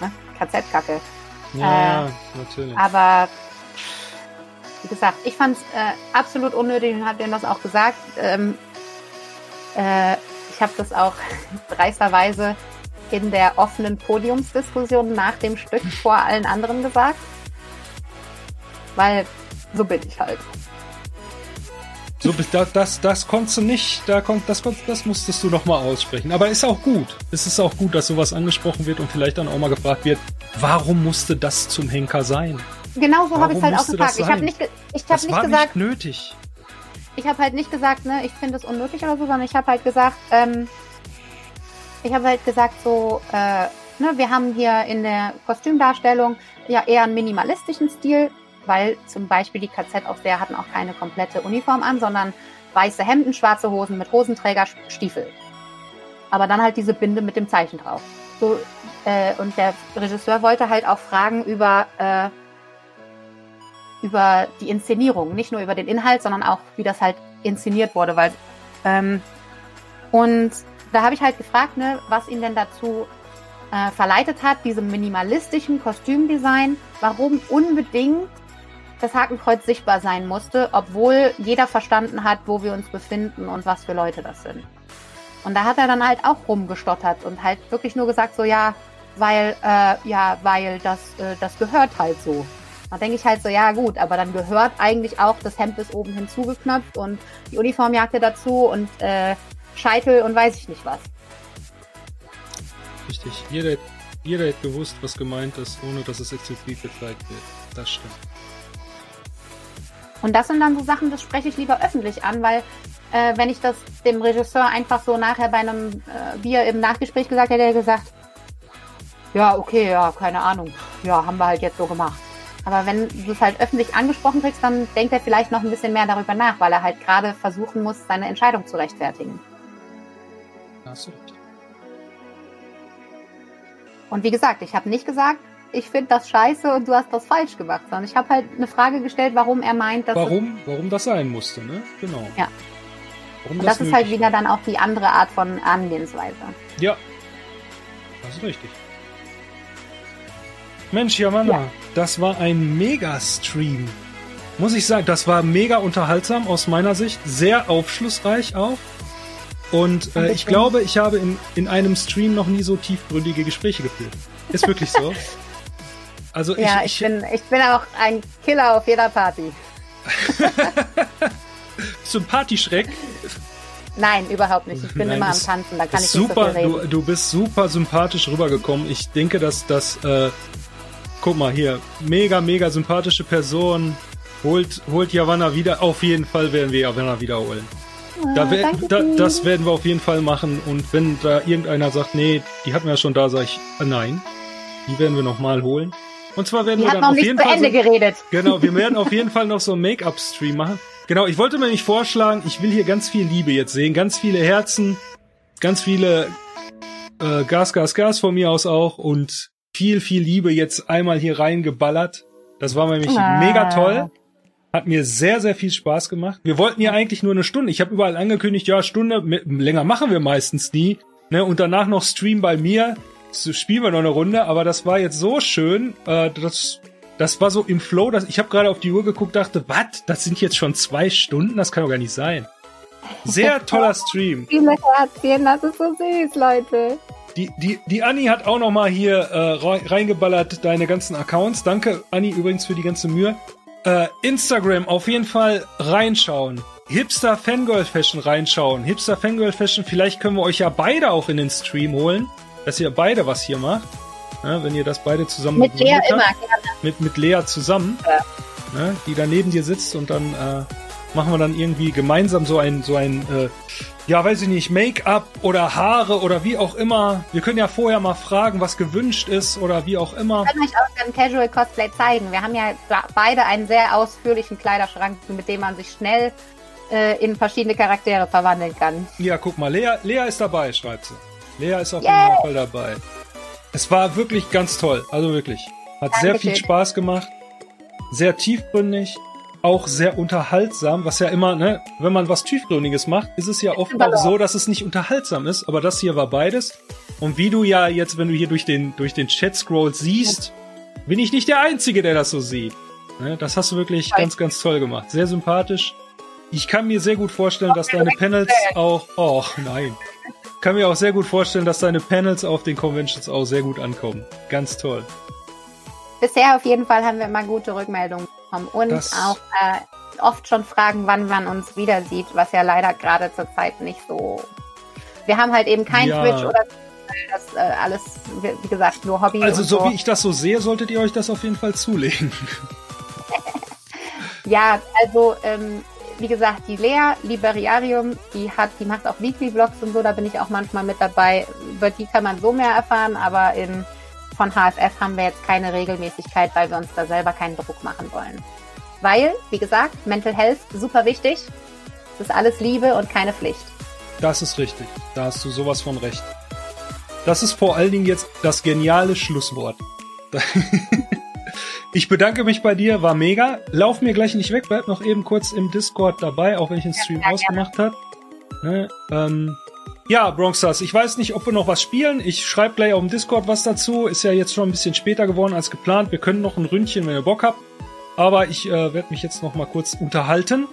ne, KZ-Kacke. Ja, Äh, natürlich. Aber wie gesagt, ich fand es äh, absolut unnötig und habe denen das auch gesagt. Ähm, äh, ich habe das auch dreisterweise in der offenen Podiumsdiskussion nach dem Stück vor allen anderen gesagt. Weil so bin ich halt. So, das, das, konntest du nicht, da konnt, das, das musstest du noch mal aussprechen. Aber ist auch gut. Es ist auch gut, dass sowas angesprochen wird und vielleicht dann auch mal gefragt wird, warum musste das zum Henker sein? Genau so habe ich Warum halt auch gefragt. Ich habe nicht, ich habe nicht gesagt, nicht nötig. ich habe halt nicht gesagt, ne, ich finde es unnötig oder so, sondern ich habe halt gesagt, ähm, ich habe halt gesagt so, äh, ne, wir haben hier in der Kostümdarstellung ja eher einen minimalistischen Stil, weil zum Beispiel die KZ-Aufseher hatten auch keine komplette Uniform an, sondern weiße Hemden, schwarze Hosen mit Hosenträger, Stiefel. Aber dann halt diese Binde mit dem Zeichen drauf. So, äh, und der Regisseur wollte halt auch fragen über äh, über die Inszenierung, nicht nur über den Inhalt, sondern auch, wie das halt inszeniert wurde, weil ähm, und da habe ich halt gefragt, ne, was ihn denn dazu äh, verleitet hat, diesem minimalistischen Kostümdesign, warum unbedingt das Hakenkreuz sichtbar sein musste, obwohl jeder verstanden hat, wo wir uns befinden und was für Leute das sind. Und da hat er dann halt auch rumgestottert und halt wirklich nur gesagt, so ja, weil, äh, ja, weil das, äh, das gehört halt so. Da denke ich halt so, ja gut, aber dann gehört eigentlich auch, das Hemd ist oben hinzugeknöpft und die Uniformjacke dazu und äh, Scheitel und weiß ich nicht was. Richtig. Jeder, jeder hätte gewusst, was gemeint ist, ohne dass es explizit gezeigt wird. Das stimmt. Und das sind dann so Sachen, das spreche ich lieber öffentlich an, weil äh, wenn ich das dem Regisseur einfach so nachher bei einem äh, Bier im Nachgespräch gesagt hätte, hätte er gesagt, ja, okay, ja, keine Ahnung. Ja, haben wir halt jetzt so gemacht. Aber wenn du es halt öffentlich angesprochen kriegst, dann denkt er vielleicht noch ein bisschen mehr darüber nach, weil er halt gerade versuchen muss, seine Entscheidung zu rechtfertigen. Recht. Und wie gesagt, ich habe nicht gesagt, ich finde das scheiße und du hast das falsch gemacht, sondern ich habe halt eine Frage gestellt, warum er meint, dass Warum, warum das sein musste, ne? Genau. Ja. Warum Und das ist halt wieder dann auch die andere Art von Angehensweise. Ja. Das ist richtig. Mensch, Jamana, Ja. das war ein Mega-Stream. Muss ich sagen, das war mega unterhaltsam aus meiner Sicht. Sehr aufschlussreich auch. Und Ein äh, ich glaube, ich habe in, in einem Stream noch nie so tiefgründige Gespräche geführt. Ist wirklich so. Also ja, ich, bin, ich bin auch ein Killer auf jeder Party. Sympathieschreck. Nein, überhaupt nicht. Ich bin Nein, immer am Tanzen, da kann ich ist nicht so super, viel reden. du, du bist super sympathisch rübergekommen. Ich denke, dass das, äh, guck mal hier, mega, mega sympathische Person. Holt, holt Javanna wieder. Auf jeden Fall werden wir Javanna wiederholen. Da, wer, da, das werden wir auf jeden Fall machen. Und wenn da irgendeiner sagt, nee, die hatten wir ja schon da, sage ich, äh, nein. Die werden wir nochmal holen. Und zwar werden Die wir dann noch auf jeden Fall. So, geredet. genau, wir werden auf jeden Fall noch so einen Make-up-Stream machen. Genau, ich wollte mir nicht vorschlagen, ich will hier ganz viel Liebe jetzt sehen. Ganz viele Herzen, ganz viele äh, Gas, Gas, Gas von mir aus auch und viel, viel Liebe jetzt einmal hier reingeballert. Das war nämlich Ah. mega toll. Hat mir sehr, sehr viel Spaß gemacht. Wir wollten ja eigentlich nur eine Stunde. Ich habe überall angekündigt, ja, Stunde, mit, länger machen wir meistens nie. Ne? Und danach noch Stream bei mir. So spielen wir noch eine Runde, aber das war jetzt so schön. Äh, das, das war so im Flow. Dass, ich habe gerade auf die Uhr geguckt, dachte, was? Das sind jetzt schon zwei Stunden? Das kann doch gar nicht sein. Sehr toller Stream. Viele Herzchen, das ist so süß, Leute. Die, die, die Anni hat auch noch mal hier äh, rei- reingeballert, deine ganzen Accounts. Danke, Anni, übrigens für die ganze Mühe. Äh, Instagram auf jeden Fall reinschauen. Hipster Fangirl Fashion reinschauen. Hipster Fangirl Fashion, vielleicht können wir euch ja beide auch in den Stream holen, dass ihr beide was hier macht. Ja, wenn ihr das beide zusammen Mit Lea gegründet immer habt. gerne. Mit, mit Lea zusammen. Ja. Ne, die da neben dir sitzt und dann äh, machen wir dann irgendwie gemeinsam so ein, so ein, äh, ja, weiß ich nicht, Make-up oder Haare oder wie auch immer. Wir können ja vorher mal fragen, was gewünscht ist oder wie auch immer. Ich kann euch auch dann Casual Cosplay zeigen. Wir haben ja beide einen sehr ausführlichen Kleiderschrank, mit dem man sich schnell äh, in verschiedene Charaktere verwandeln kann. Ja, guck mal, Lea, Lea ist dabei, schreibt sie. Lea ist auf jeden Fall dabei. Es war wirklich ganz toll, also wirklich. Hat sehr viel Dankeschön. Spaß gemacht, sehr tiefgründig, auch sehr unterhaltsam, was ja immer, ne, wenn man was tiefgründiges macht, ist es ja oft auch so, dass es nicht unterhaltsam ist, aber das hier war beides. Und wie du ja jetzt, wenn du hier durch den, durch den Chat scrollst, siehst, bin ich nicht der Einzige, der das so sieht. Ne, das hast du wirklich Nein. ganz, ganz toll gemacht. Sehr sympathisch. Ich kann mir sehr gut vorstellen, dass deine Panels auch, oh nein, kann mir auch sehr gut vorstellen, dass deine Panels auf den Conventions auch sehr gut ankommen. Ganz toll. Bisher auf jeden Fall haben wir immer gute Rückmeldungen bekommen und Das- auch äh, oft schon Fragen, wann man uns wieder sieht, was ja leider gerade zur Zeit nicht so. Wir haben halt eben kein Ja. Twitch oder das äh, alles, wie gesagt, nur Hobby. Also und so wie ich das so sehe, solltet ihr euch das auf jeden Fall zulegen. Ja, also ähm, wie gesagt, die Lea Liberiarium, die hat, die macht auch Weekly Vlogs und so, da bin ich auch manchmal mit dabei. Über die kann man so mehr erfahren, aber in, von HFF haben wir jetzt keine Regelmäßigkeit, weil wir uns da selber keinen Druck machen wollen. Weil, wie gesagt, Mental Health super wichtig. Es ist alles Liebe und keine Pflicht. Das ist richtig. Da hast du sowas von recht. Das ist vor allen Dingen jetzt das geniale Schlusswort. Ich bedanke mich bei dir, war mega. Lauf mir gleich nicht weg, bleib noch eben kurz im Discord dabei, auch wenn ich den Stream Ja, ausgemacht habe. Ne, ähm, ja, Bronxstars, ich weiß nicht, ob wir noch was spielen. Ich schreibe gleich auf dem Discord was dazu. Ist ja jetzt schon ein bisschen später geworden als geplant. Wir können noch ein Ründchen, wenn ihr Bock habt. Aber ich äh, werde mich jetzt noch mal kurz unterhalten.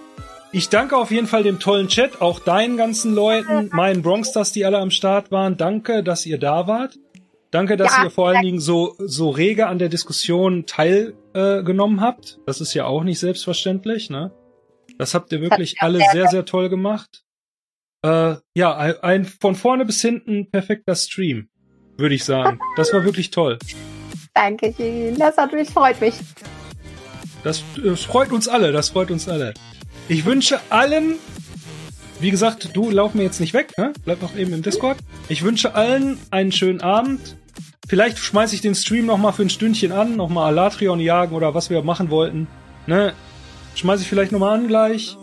Ich danke auf jeden Fall dem tollen Chat, auch deinen ganzen Leuten, meinen Bronxstars, die alle am Start waren. Danke, dass ihr da wart. Danke, dass Ja, ihr vor allen Dingen so, so rege an der Diskussion teilgenommen äh, habt. Das ist ja auch nicht selbstverständlich, ne? Das habt ihr wirklich alle sehr, sehr toll gemacht. Äh, ja, ein, ein von vorne bis hinten perfekter Stream, würde ich sagen. Das war wirklich toll. Danke, schön. Das hat mich, freut mich. Das äh, freut uns alle, das freut uns alle. Ich wünsche allen, wie gesagt, du lauf mir jetzt nicht weg, ne? Bleib noch eben im Discord. Ich wünsche allen einen schönen Abend. Vielleicht schmeiße ich den Stream noch mal für ein Stündchen an, noch mal Alatrion jagen oder was wir machen wollten. Ne? Schmeiße ich vielleicht noch mal an gleich.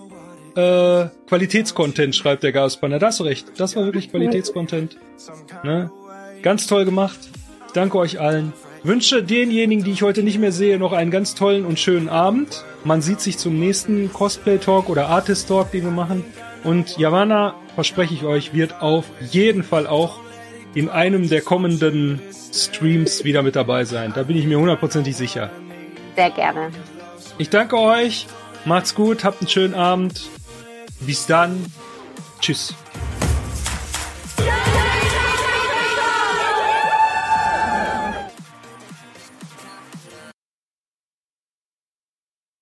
Äh, Qualitätscontent schreibt der. Das hast du recht. Das war wirklich Qualitätscontent. Ne? Ganz toll gemacht. Danke euch allen. Wünsche denjenigen, die ich heute nicht mehr sehe, noch einen ganz tollen und schönen Abend. Man sieht sich zum nächsten Cosplay Talk oder Artist Talk, den wir machen. Und Yavanna, verspreche ich euch, wird auf jeden Fall auch in einem der kommenden Streams wieder mit dabei sein. Da bin ich mir hundertprozentig sicher. Sehr gerne. Ich danke euch. Macht's gut. Habt einen schönen Abend. Bis dann. Tschüss.